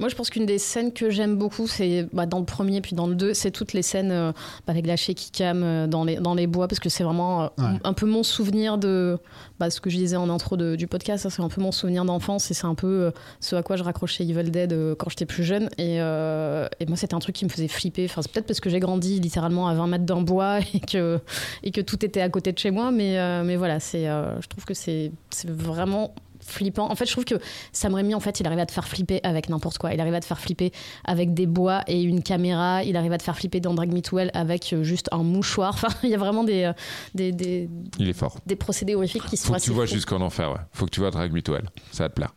Moi, je pense qu'une des scènes que j'aime beaucoup, c'est bah, dans le premier puis dans le deux, c'est toutes les scènes euh, avec la shaky cam euh, dans, les, dans les bois, parce que c'est vraiment euh, Ouais. un peu mon souvenir de bah, ce que je disais en intro de- du podcast. ça, C'est un peu mon souvenir d'enfance et c'est un peu ce à quoi je raccrochais Evil Dead quand j'étais plus jeune. Et, et moi, c'était un truc qui me faisait flipper. Enfin, c'est peut-être parce que j'ai grandi littéralement à 20 mètres d'un bois et que, et que tout était à côté de chez moi, mais, mais voilà, c'est, je trouve que c'est c'est vraiment flippant. En fait, je trouve que Sam Raimi, en fait, il arrive à te faire flipper avec n'importe quoi. Il arrive à te faire flipper avec des bois et une caméra. Il arrive à te faire flipper dans Drag Me to Hell avec euh, juste un mouchoir. Enfin, il y a vraiment des, euh, des, des, Il est fort. des procédés horrifiques qui sont Faut que assez tu vois jusqu'en enfer, ouais. Faut que tu vois Drag Me to Hell. Ça va te plaire.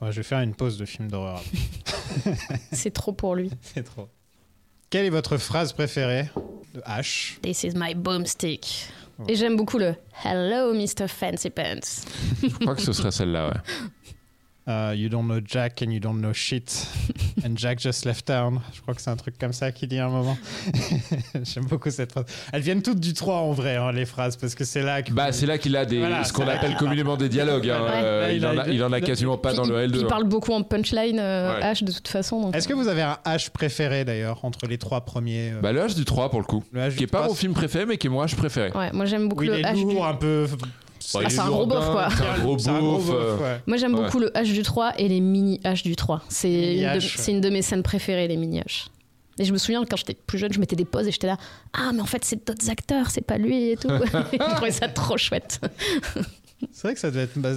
Ouais, je vais faire une pause de film d'horreur. C'est trop pour lui. C'est trop. Quelle est votre phrase préférée de H? This is my boomstick. Et j'aime beaucoup le Hello, Mr. Fancy Pants. Je crois que ce serait celle-là, ouais. Uh, You don't know Jack and you don't know shit. And Jack just left town. Je crois que c'est un truc comme ça qu'il dit à un moment. J'aime beaucoup cette phrase. Elles viennent toutes du 3 en vrai, hein, les phrases, parce que c'est là que. Bah, c'est là qu'il a des, Voilà, ce qu'on appelle communément des dialogues. hein. Ouais. Euh, Là, il, il a- en a, il en a quasiment pas dans le L2. il hein. parle beaucoup en punchline, euh, Ouais. H, de toute façon. Est-ce que vous avez un H préféré d'ailleurs entre les trois premiers euh, Bah, le H du 3 pour le coup. Le H du Qui est pas 3, mon film préféré, mais qui est mon H préféré. Ouais, moi j'aime beaucoup où il le est H. du- un peu. Bah, Ah, est c'est un gros beauf, quoi. C'est un gros euh, ouais. Moi j'aime Ouais. beaucoup le H du 3 et les mini H du 3. C'est une, de- une mes scènes préférées, les mini H. Et je me souviens quand j'étais plus jeune, je mettais des pauses et j'étais là, ah mais en fait c'est d'autres acteurs, c'est pas lui et tout. je trouvais ça trop chouette. C'est vrai que ça doit être. bah,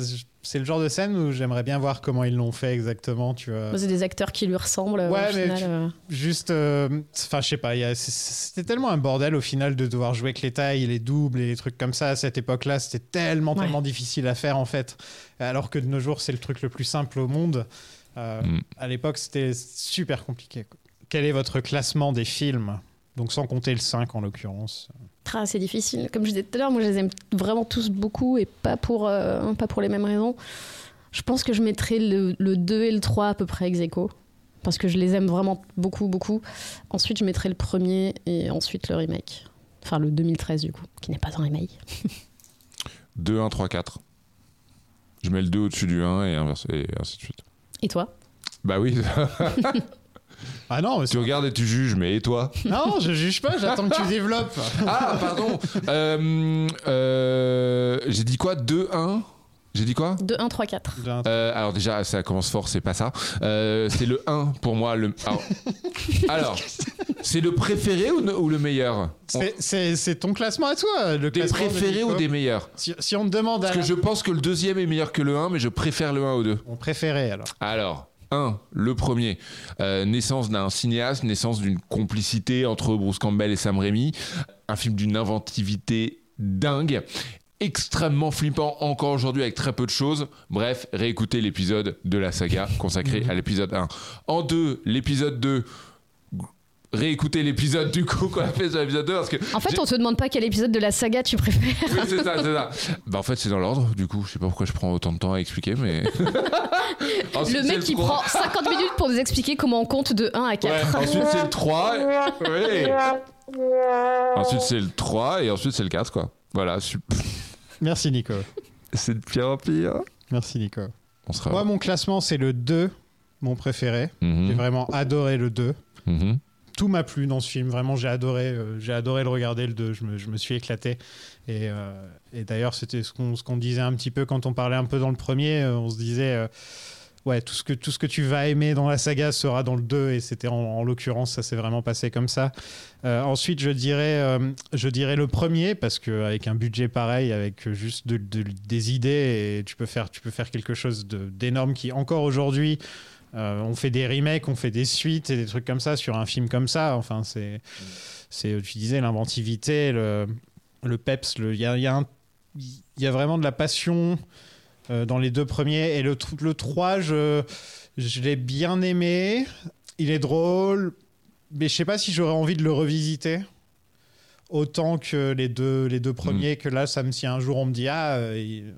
c'est le genre de scène où j'aimerais bien voir comment ils l'ont fait exactement, tu vois. C'est des acteurs qui lui ressemblent. euh, Ouais, au mais final, tu- euh. Juste, euh, enfin, je sais pas, a- c'était tellement un bordel au final de devoir jouer avec les tailles, les doubles et les trucs comme ça. À cette époque-là, c'était tellement, Ouais. tellement difficile à faire en fait. Alors que de nos jours, c'est le truc le plus simple au monde. Euh, Mm. À l'époque, c'était super compliqué. quoi. Quel est votre classement des films? Donc, sans compter le 5 en l'occurrence. C'est difficile. Comme je disais tout à l'heure, moi je les aime vraiment tous beaucoup et pas pour, euh, pas pour les mêmes raisons. Je pense que je mettrais le, le 2 et le 3 à peu près ex aequo, parce que je les aime vraiment beaucoup, beaucoup. Ensuite, je mettrais le premier et ensuite le remake. Enfin, le 2013 du coup, qui n'est pas un remake. 2, 1, 3, 4. Je mets le 2 au-dessus du 1 et, inverse- et ainsi de suite. Et toi? Bah oui. Ah non, mais tu regardes et tu juges, mais et toi non, je juge pas, j'attends que tu développes. Ah, pardon. Euh, euh, J'ai dit quoi? 2, 1 J'ai dit quoi? 2, 1, 3, 4. Euh, alors déjà, ça commence fort, c'est pas ça. Euh, c'est le 1 pour moi. Le... Alors, alors, c'est le préféré ou, ou le meilleur? C'est- ton classement à toi, le Des classement de préférés Nico. ou des meilleurs? Si, si on te demande à Parce que je pense que le deuxième est meilleur que le 1, mais je préfère le 1 au 2. mon préféré alors. Alors, 1, le premier, euh, naissance d'un cinéaste, naissance d'une complicité entre Bruce Campbell et Sam Raimi, un film d'une inventivité dingue, extrêmement flippant encore aujourd'hui avec très peu de choses. Bref, réécoutez l'épisode de la saga consacré à l'épisode 1. En 2, l'épisode 2, réécoutez l'épisode du coup qu'on a fait sur l'épisode 2 parce que En fait, on te demande pas quel épisode de la saga tu préfères. oui, c'est ça, c'est ça. Bah, en fait, c'est dans l'ordre, du coup. Je sais pas pourquoi je prends autant de temps à expliquer, mais. Ensuite, le mec qui prend 50 minutes pour nous expliquer comment on compte de 1 à 4. Ouais, ensuite, c'est le 3. Oui. Ensuite, c'est le 3 et ensuite, c'est le 4, quoi. Voilà, super. Merci Nico. C'est de pire en pire. Merci Nico. On sera. Moi, mon classement, c'est le 2, mon préféré. Mhm. J'ai vraiment adoré le 2. Mhm. Tout m'a plu dans ce film. Vraiment, j'ai adoré, euh, j'ai adoré le regarder, le 2. Je me, suis éclaté. Et, euh, et d'ailleurs, c'était ce qu'on ce qu'on disait un petit peu quand on parlait un peu dans le premier. euh, on se disait, ouais, tout ce, que, tout ce que tu vas aimer dans la saga sera dans le 2. Et c'était en, en l'occurrence, ça s'est vraiment passé comme ça. Ensuite, je dirais, je dirais le premier, parce qu'avec un budget pareil, avec juste de- de- des idées, tu peux faire, tu peux faire quelque chose d'énorme qui, encore aujourd'hui, euh, on fait des remakes, on fait des suites et des trucs comme ça sur un film comme ça. Enfin, c'est, c'est tu disais, l'inventivité, le, le peps. le- Il y a, y a y vraiment de la passion euh, dans les deux premiers. Et le, le 3, je, je l'ai bien aimé. Il est drôle, mais je sais pas si j'aurais envie de le revisiter. Autant que les deux, les deux premiers, que là, ça me, si un jour on me dit, ah, euh,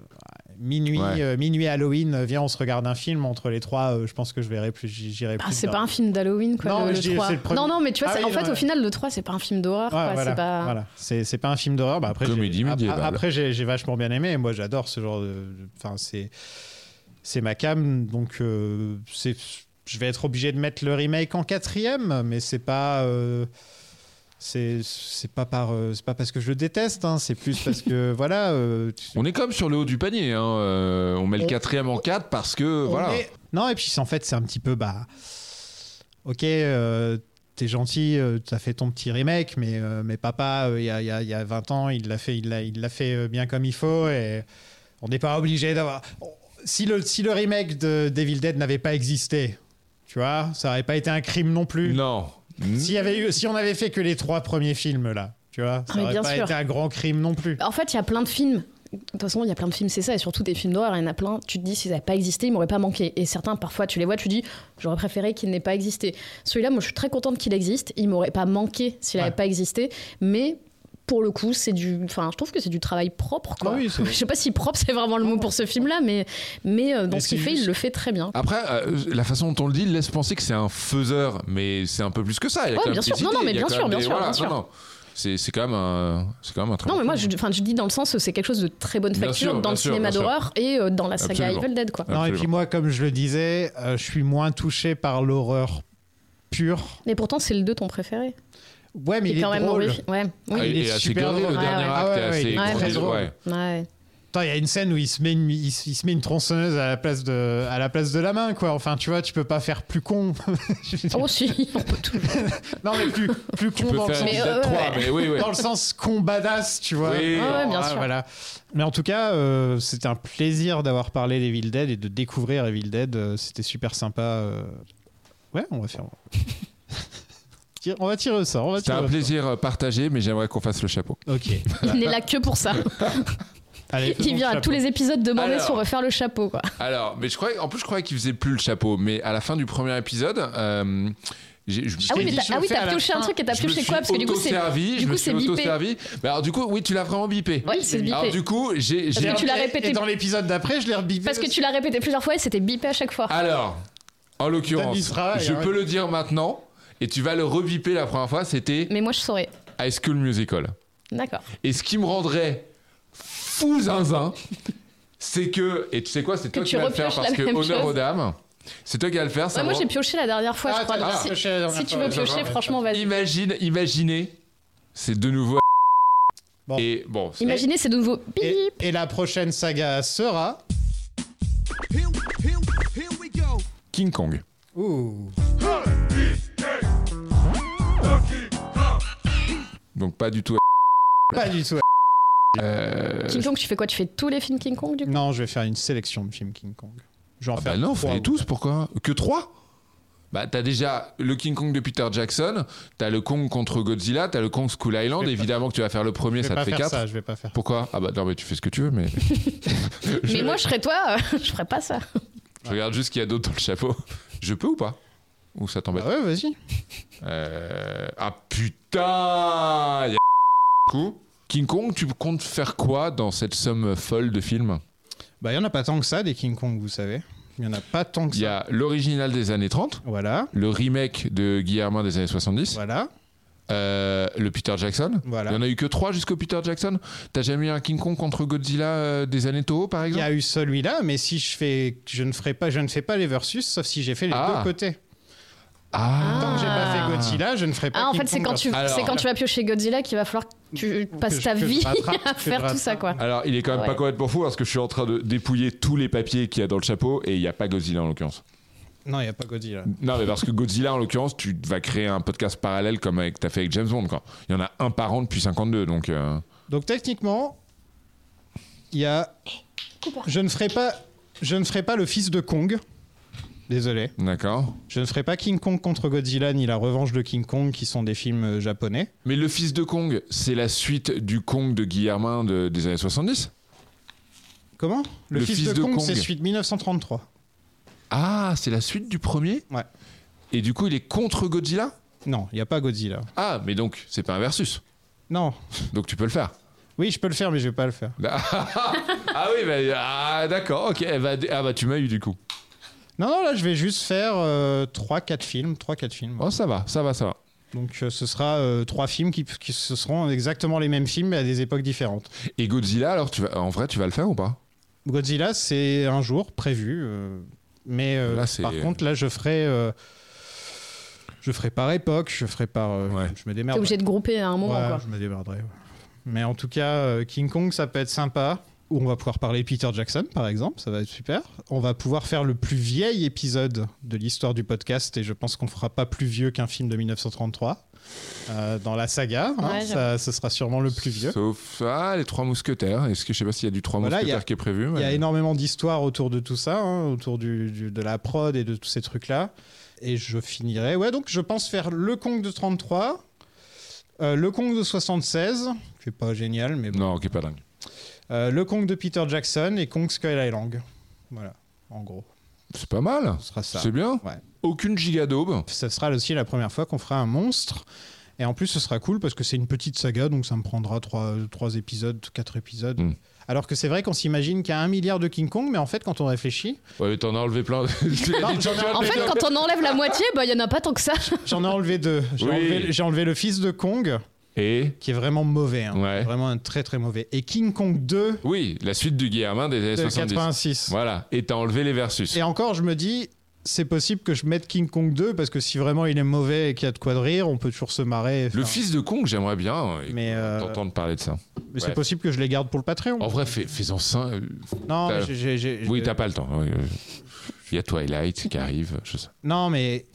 minuit, Ouais. euh, minuit Halloween, euh, viens, on se regarde un film entre les trois, euh, je pense que je verrai plus, j'irai Ah, plus. c'est pas un film d'Halloween, quoi, Non, le, le je dis, 3. c'est le premier. Non, non, mais tu vois, Ah oui, en fait, non, au final, le 3, c'est pas un film d'horreur, Ouais, voilà, c'est pas... voilà. C'est, pas un film d'horreur. Bah, après, j'ai- Comédie médiévale. Après, j'ai, j'ai vachement bien aimé. Moi, j'adore ce genre de. Enfin, c'est, c'est ma cam. Donc, euh, c'est, je vais être obligé de mettre le remake en quatrième, mais c'est pas. euh, c'est, c'est pas par, euh, c'est pas parce que je le déteste. hein, c'est plus parce que voilà. euh, tu- On est comme sur le haut du panier. hein, euh, on met le On- quatrième en 4 parce que on voilà. est- Non, et puis en fait, c'est un petit peu bah. Ok, euh, t'es gentil, euh, t'as fait ton petit remake, mais, euh, mais papa, euh, il y, a, il y a- y a 20 ans, il l'a fait, il l'a, il l'a fait euh, bien comme il faut, et on n'est pas obligé d'avoir. Si le, si le remake de Devil Dead n'avait pas existé, tu vois, ça aurait pas été un crime non plus. Non. S'il y avait eu, si on avait fait que les trois premiers films là, tu vois, ça Ah, mais aurait bien pas sûr. été un grand crime non plus. En fait, il y a plein de films. De toute façon, il y a plein de films, c'est ça, et surtout des films d'horreur, il y en a plein. Tu te dis, s'ils n'avaient pas existé, ils m'auraient pas manqué. Et certains, parfois, tu les vois, tu dis, j'aurais préféré qu'il n'ait pas existé. Celui-là, moi, je suis très contente qu'il existe. Il m'aurait pas manqué s'il n'avait Ouais. pas existé. Mais pour le coup, c'est du. Enfin, je trouve que c'est du travail propre, quoi. Ah oui, je sais pas si propre, c'est vraiment le mot pour ce film-là, mais, mais euh, dans Mais ce qu'il fait, juste- il le fait très bien. Après, euh, la façon dont on le dit laisse penser que c'est un faiseur, mais c'est un peu plus que ça. Il y a Ouais, quand bien même sûr. Non, non, mais bien sûr, même bien des- sûr, voilà, bien sûr. non, non. C'est c'est quand même un, c'est quand même un très Non, bon mais moi, film. je, enfin, je dis dans le sens où c'est quelque chose de très bonne facture sûr, dans le sûr, cinéma d'horreur et euh, dans la saga Absolument. Evil Dead, quoi. Non, et puis moi, comme je le disais, euh, je suis moins touché par l'horreur pure. Mais pourtant, c'est le 2 ton préféré. Ouais, mais il est quand est même drôle. Ouais, oui. Ah, il et est assez super drôle. le Ouais, dernier ouais. acte Ah est ouais, assez il est très gaulerie, drôle. ouais. Ouais. Attends, il y a une scène où il se met une, il, se- il se met une tronçonneuse à la place de, à la place de la main, quoi. Enfin, tu vois, tu peux pas faire plus con. Oh si, on peut tout. non, mais plus, plus con dans le sens, Mais, euh, 3, ouais. mais oui, oui. dans le sens con badass, tu vois. Oui. Ouais, ouais, bien Ah, sûr. Voilà. Mais en tout cas, euh, c'était un plaisir d'avoir parlé d'Evil Dead et de découvrir Evil Dead. Euh, C'était super sympa. euh. Ouais, on va faire. Tire- On va tirer va C'était tirer un plaisir euh, partagé, mais j'aimerais qu'on fasse le chapeau. Ok. Il n'est là que pour ça. Allez, Il vient à tous les épisodes demander Alors. si on refaire le chapeau, quoi. Alors, mais je croyais, en plus, je croyais qu'il faisait plus le chapeau, mais à la fin du premier épisode, euh, j'ai- je me Ah oui, mais t'as ah oui, pioché un truc et t'as pioché quoi Parce que du coup, c'est. du je coup, me c'est suis bipé. auto-servi. Mais alors, du coup, oui, tu l'as vraiment bipé. Oui, c'est bipé. Alors, du coup, j'ai. j'ai- Parce que tu l'as répété. Et dans l'épisode d'après, je l'ai rebipé. Parce que tu l'as répété plusieurs fois et c'était bipé à chaque fois. Alors, en l'occurrence, je peux le dire maintenant, et tu vas le rebiper la première fois, c'était Mais moi, je saurais. High School Musical. D'accord. Et ce qui me rendrait fou zinzin, c'est que, et tu sais quoi, c'est toi qui vas le faire parce que honneur aux dames. C'est toi qui vas le faire, ça Ouais, moi, j'ai pioché la dernière fois, Ah, je crois. ah, si- dernière si tu veux piocher, franchement, vas-y. Imagine, imaginez, c'est de nouveau. Bon. Et bon, c'est- Imaginez, c'est de nouveau bip. Et, et la prochaine saga sera. King Kong. Ouh. Donc pas du tout. Pas du tout. Euh, King Kong, tu fais quoi? Tu fais tous les films King Kong, du coup? Non, je vais faire une sélection de films King Kong. Je vais en Ah faire bah non, trois fais-les ou tous, pourquoi? Que trois? Bah t'as déjà le King Kong de Peter Jackson, t'as le Kong contre Godzilla, t'as le Kong Skull Island, pas- évidemment que tu vas faire le premier, ça te fait faire 4. ça, je vais pas faire. Pourquoi? Ah bah non mais tu fais ce que tu veux, mais Mais moi, je serais toi, euh, je ferais pas ça. je regarde juste ce qu'il y a d'autre dans le chapeau. Je peux ou pas? Ou ça t'embête Bah ouais, vas-y. Euh, Ah putain y a coup. King Kong, tu comptes faire quoi dans cette somme folle de films? Bah, il y en a pas tant que ça des King Kong, vous savez. Il y en a pas tant que Il y ça. a l'original des années 30, Voilà, le remake de Guillermin des années 70, voilà, euh, le Peter Jackson. voilà. Il y en a eu que trois jusqu'au Peter Jackson. T'as jamais eu un King Kong contre Godzilla euh, des années Toho, par Il y exemple? a eu celui-là, mais si je fais, je ne ferai pas, je ne fais pas les versus, sauf si j'ai fait les Ah. deux côtés. Ah Tant que j'ai pas fait Godzilla, je ne ferai pas. Ah, en King fait, c'est Kong quand, tu, Alors- c'est quand tu vas piocher Godzilla qu'il va falloir que tu passes je- ta que je vie rattrape, à que je faire tout ça, quoi. Alors, il est quand même Ouais. pas complètement fou parce que je suis en train de dépouiller tous les papiers qu'il y a dans le chapeau et il n'y a pas Godzilla en l'occurrence. Non, il n'y a pas Godzilla. Non, mais parce que Godzilla en l'occurrence, tu vas créer un podcast parallèle comme avec, t'as fait avec James Bond. Quoi. Il y en a un par an depuis 52, donc. euh, Donc techniquement, il y a. Je ne ferai pas, je ne ferai pas le fils de Kong. Désolé. D'accord. Je ne ferai pas King Kong contre Godzilla ni La Revanche de King Kong, qui sont des films euh, japonais. Mais le fils de Kong, c'est la suite du Kong de Guillermin de- des années 70 Comment? Le, Le fils, fils de, de Kong, Kong. c'est suite 1933. Ah, c'est la suite du premier? Ouais. Et du coup, il est contre Godzilla? Non, il n'y a pas Godzilla. Ah, mais donc, c'est pas un versus. Non. Donc tu peux le faire. Oui, je peux le faire, mais je vais pas le faire. ah oui, bah, ah, d'accord, ok. eh bah, ah bah tu m'as eu du coup. Non, non, là, je vais juste faire 3-4 films. 3-4 films. Oh, ça va, ça va, ça va. Donc, euh, ce sera 3 films qui, qui ce seront exactement les mêmes films, mais à des époques différentes. Et Godzilla, alors, tu vas, en vrai, tu vas le faire ou pas? Godzilla, c'est un jour prévu. euh, mais euh, Là, c'est- par contre, là, je ferai. euh, je ferai par époque, je ferai par. euh, Je me T'es obligé de grouper à un moment, Ouais, quoi. je me démerderai. ouais. Mais en tout cas, euh, King Kong, ça peut être sympa. Où on va pouvoir parler Peter Jackson, par exemple, ça va être super. On va pouvoir faire le plus vieil épisode de l'histoire du podcast, et je pense qu'on fera pas plus vieux qu'un film de 1933 euh, dans la saga. hein. Ça, ce sera sûrement le plus vieux. Sauf ah, les trois mousquetaires. Est-ce que je sais pas s'il y a du trois Voilà, mousquetaires il y a- qui est prévu Il y a énormément d'histoires autour de tout ça, hein, autour du, du- de la prod et de tous ces trucs-là. Et je finirai. Ouais, donc je pense faire le Kong de 33, euh, le Kong de 76, qui est pas génial, mais bon. Non, qui est pas dingue. Euh, le Kong de Peter Jackson et Kong Skull Island. Voilà, en gros. C'est pas mal. Ce sera ça. C'est bien. Ouais. Aucune giga daube. Ce sera aussi la première fois qu'on fera un monstre. Et en plus, ce sera cool parce que c'est une petite saga, donc ça me prendra trois, trois épisodes, quatre épisodes. Hmm. Alors que c'est vrai qu'on s'imagine qu'il y a un milliard de King Kong, mais en fait, quand on réfléchit, Ouais, mais t'en as enlevé plein. Non, En fait, quand on enlève la moitié, bah, il y en a pas tant que ça. J'en ai enlevé deux. J'ai Oui. enlevé, j'ai enlevé le fils de Kong, Et qui est vraiment mauvais. hein. Ouais. Vraiment un très très mauvais. Et King Kong 2 oui, la suite du Guillermin des années de 70. 86. Voilà. Et t'as enlevé les versus. Et encore, je me dis, c'est possible que je mette King Kong 2 parce que si vraiment il est mauvais et qu'il y a de quoi de rire, on peut toujours se marrer. Le fils de Kong, j'aimerais bien euh, Mais, euh, t'entendre parler de ça. mais c'est possible que je les garde pour le Patreon. En vrai, fais- fais-en 5. non, t'as- mais j'ai- j'ai- j'ai- Oui, t'as pas le temps. euh, Il y a Twilight qui arrive. Je sais. Non, mais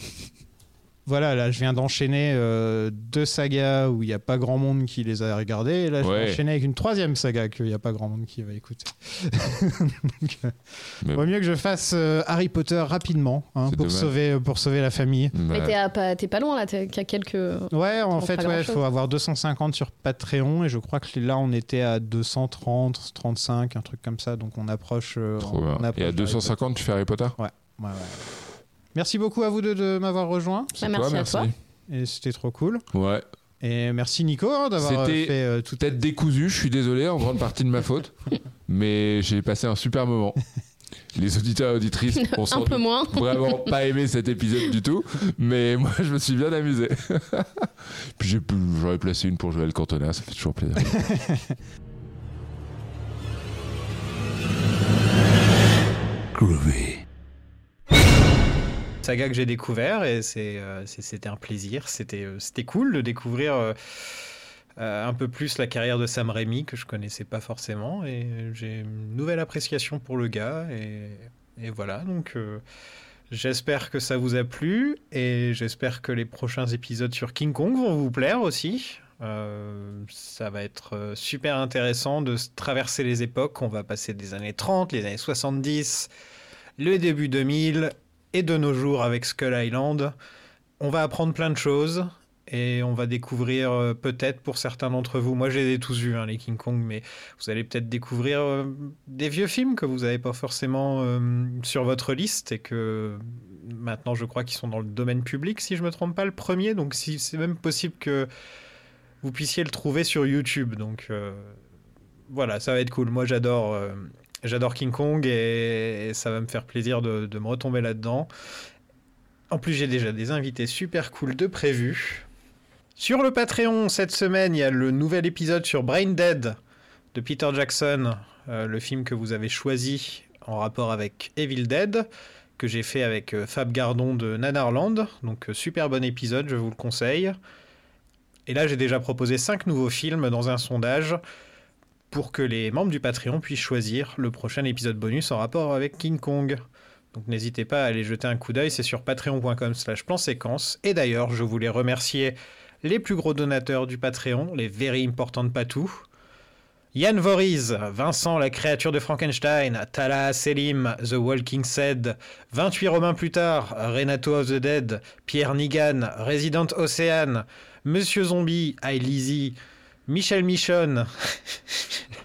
voilà, là, je viens d'enchaîner euh, deux sagas où il n'y a pas grand monde qui les a regardées. Et là, je Ouais. vais enchaîner avec une troisième saga qu'il n'y a pas grand monde qui va écouter. Donc, euh, Mais- vaut mieux que je fasse euh, Harry Potter rapidement hein, pour, dommage. sauver, pour sauver la famille. Mais Bah, t'es à pas, t'es pas loin là, t'es qu'à quelques. Ouais, en fait, il faut avoir 250 sur Patreon et je crois que là, on était à 230, 35, un truc comme ça. Donc, on approche. euh, trop on bien. approche Et à Harry 250, tu fais Harry Potter Potter? Ouais, ouais, ouais. Merci beaucoup à vous deux de m'avoir rejoint. Bah, merci à toi. Et c'était trop cool. Ouais. Et merci Nico hein, d'avoir euh, fait euh, tout. Peut-être décousu, je suis désolé, en grande partie de ma faute. mais j'ai passé un super moment. Les auditeurs et auditrices ont Un peu moins. vraiment pas aimé cet épisode du tout, mais moi je me suis bien amusé. Puis j'aurais placé une pour Joël Cantona, ça fait toujours plaisir. Groovy. Saga que j'ai découvert et euh, c'était un plaisir. C'était, euh, cool de découvrir euh, un peu plus la carrière de Sam Raimi que je connaissais pas forcément et j'ai une nouvelle appréciation pour le gars et, voilà donc. J'espère que ça vous a plu et j'espère que les prochains épisodes sur King Kong vont vous plaire aussi. Ça va être super intéressant de traverser les époques. On va passer des années 30, les années 70, le début 2000 et de nos jours avec Skull Island. On va apprendre plein de choses et on va découvrir euh, peut-être pour certains d'entre vous, moi j'ai tous vus hein, les King Kong, mais vous allez peut-être découvrir euh, des vieux films que vous n'avez pas forcément euh, sur votre liste et que maintenant je crois qu'ils sont dans le domaine public si je me trompe pas le premier, donc c'est même possible que vous puissiez le trouver sur YouTube. Donc voilà, ça va être cool. Moi j'adore j'adore King Kong et, ça va me faire plaisir de, de me retomber là-dedans. En plus, j'ai déjà des invités super cool de prévus. Sur le Patreon, cette semaine, il y a le nouvel épisode sur Brain Dead de Peter Jackson, euh, le film que vous avez choisi en rapport avec Evil Dead, que j'ai fait avec euh, Fab Gardon de Nanarland. Donc, euh, super bon épisode, je vous le conseille. Et là, j'ai déjà proposé 5 nouveaux films dans un sondage pour que les membres du Patreon puissent choisir le prochain épisode bonus en rapport avec King Kong. Donc n'hésitez pas à aller jeter un coup d'œil, c'est sur patreon.com slash plan séquence. Et d'ailleurs, je voulais remercier les plus gros donateurs du Patreon, les very important patous. Yann Voriz, Vincent la créature de Frankenstein, Tala Selim, The Walking Dead, 28 Romains plus tard, Renato of the Dead, Pierre Nigan, Resident Océane, Monsieur Zombie, I Lizzy, Michel Michon,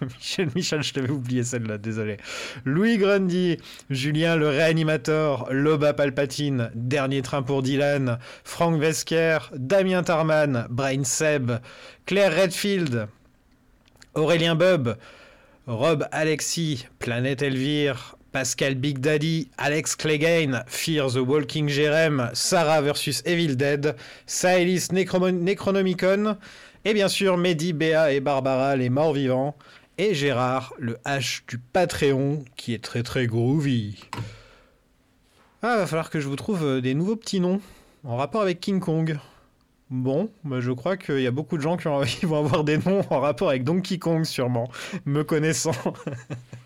Michel Michel, je t'avais oublié celle-là, désolé. Louis Grundy, Julien le réanimateur, Loba Palpatine, Dernier train pour Dylan, Frank Vesker, Damien Tarman, Brain Seb, Claire Redfield, Aurélien Bub, Rob Alexis, Planète Elvire, Pascal Big Daddy, Alex Clegane, Fear the Walking Jerem, Sarah vs Evil Dead, Saelis Necronomicon, et bien sûr Mehdi, Béa et Barbara, les morts vivants, et Gérard, le H du Patreon, qui est très très groovy. Ah, va falloir que je vous trouve euh, des nouveaux petits noms en rapport avec King Kong. Bon, bah je crois qu'il y a beaucoup de gens qui, ont- qui vont avoir des noms en rapport avec Donkey Kong, sûrement, me connaissant.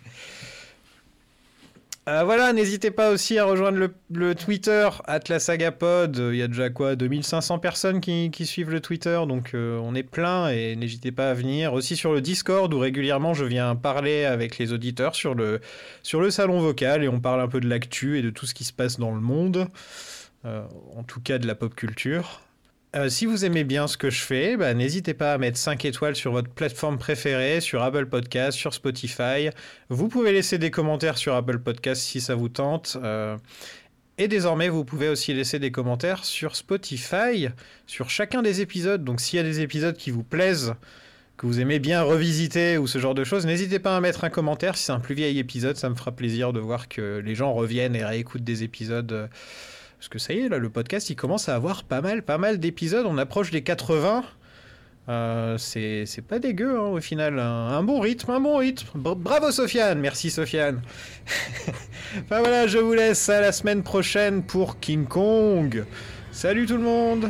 Euh, voilà, n'hésitez pas aussi à rejoindre le, Twitter, Atlasagapod. Il y a déjà quoi 2500 personnes qui, suivent le Twitter, donc euh, on est plein et n'hésitez pas à venir. Aussi sur le Discord où régulièrement je viens parler avec les auditeurs sur le, sur le salon vocal et on parle un peu de l'actu et de tout ce qui se passe dans le monde, Euh, en tout cas de la pop culture. Euh, si vous aimez bien ce que je fais, bah, n'hésitez pas à mettre 5 étoiles sur votre plateforme préférée, sur Apple Podcast, sur Spotify. Vous pouvez laisser des commentaires sur Apple Podcast si ça vous tente. Euh, et désormais, vous pouvez aussi laisser des commentaires sur Spotify, sur chacun des épisodes. Donc s'il y a des épisodes qui vous plaisent, que vous aimez bien revisiter ou ce genre de choses, n'hésitez pas à mettre un commentaire. Si c'est un plus vieil épisode, ça me fera plaisir de voir que les gens reviennent et réécoutent des épisodes. euh, Parce que ça y est, là, le podcast, il commence à avoir pas mal, pas mal d'épisodes. On approche des 80. Euh, c'est pas dégueu, hein, au final. Un, un bon rythme, un bon rythme. Bra- Bravo, Sofiane. Merci, Sofiane. enfin voilà, je vous laisse à la semaine prochaine pour King Kong. Salut tout le monde.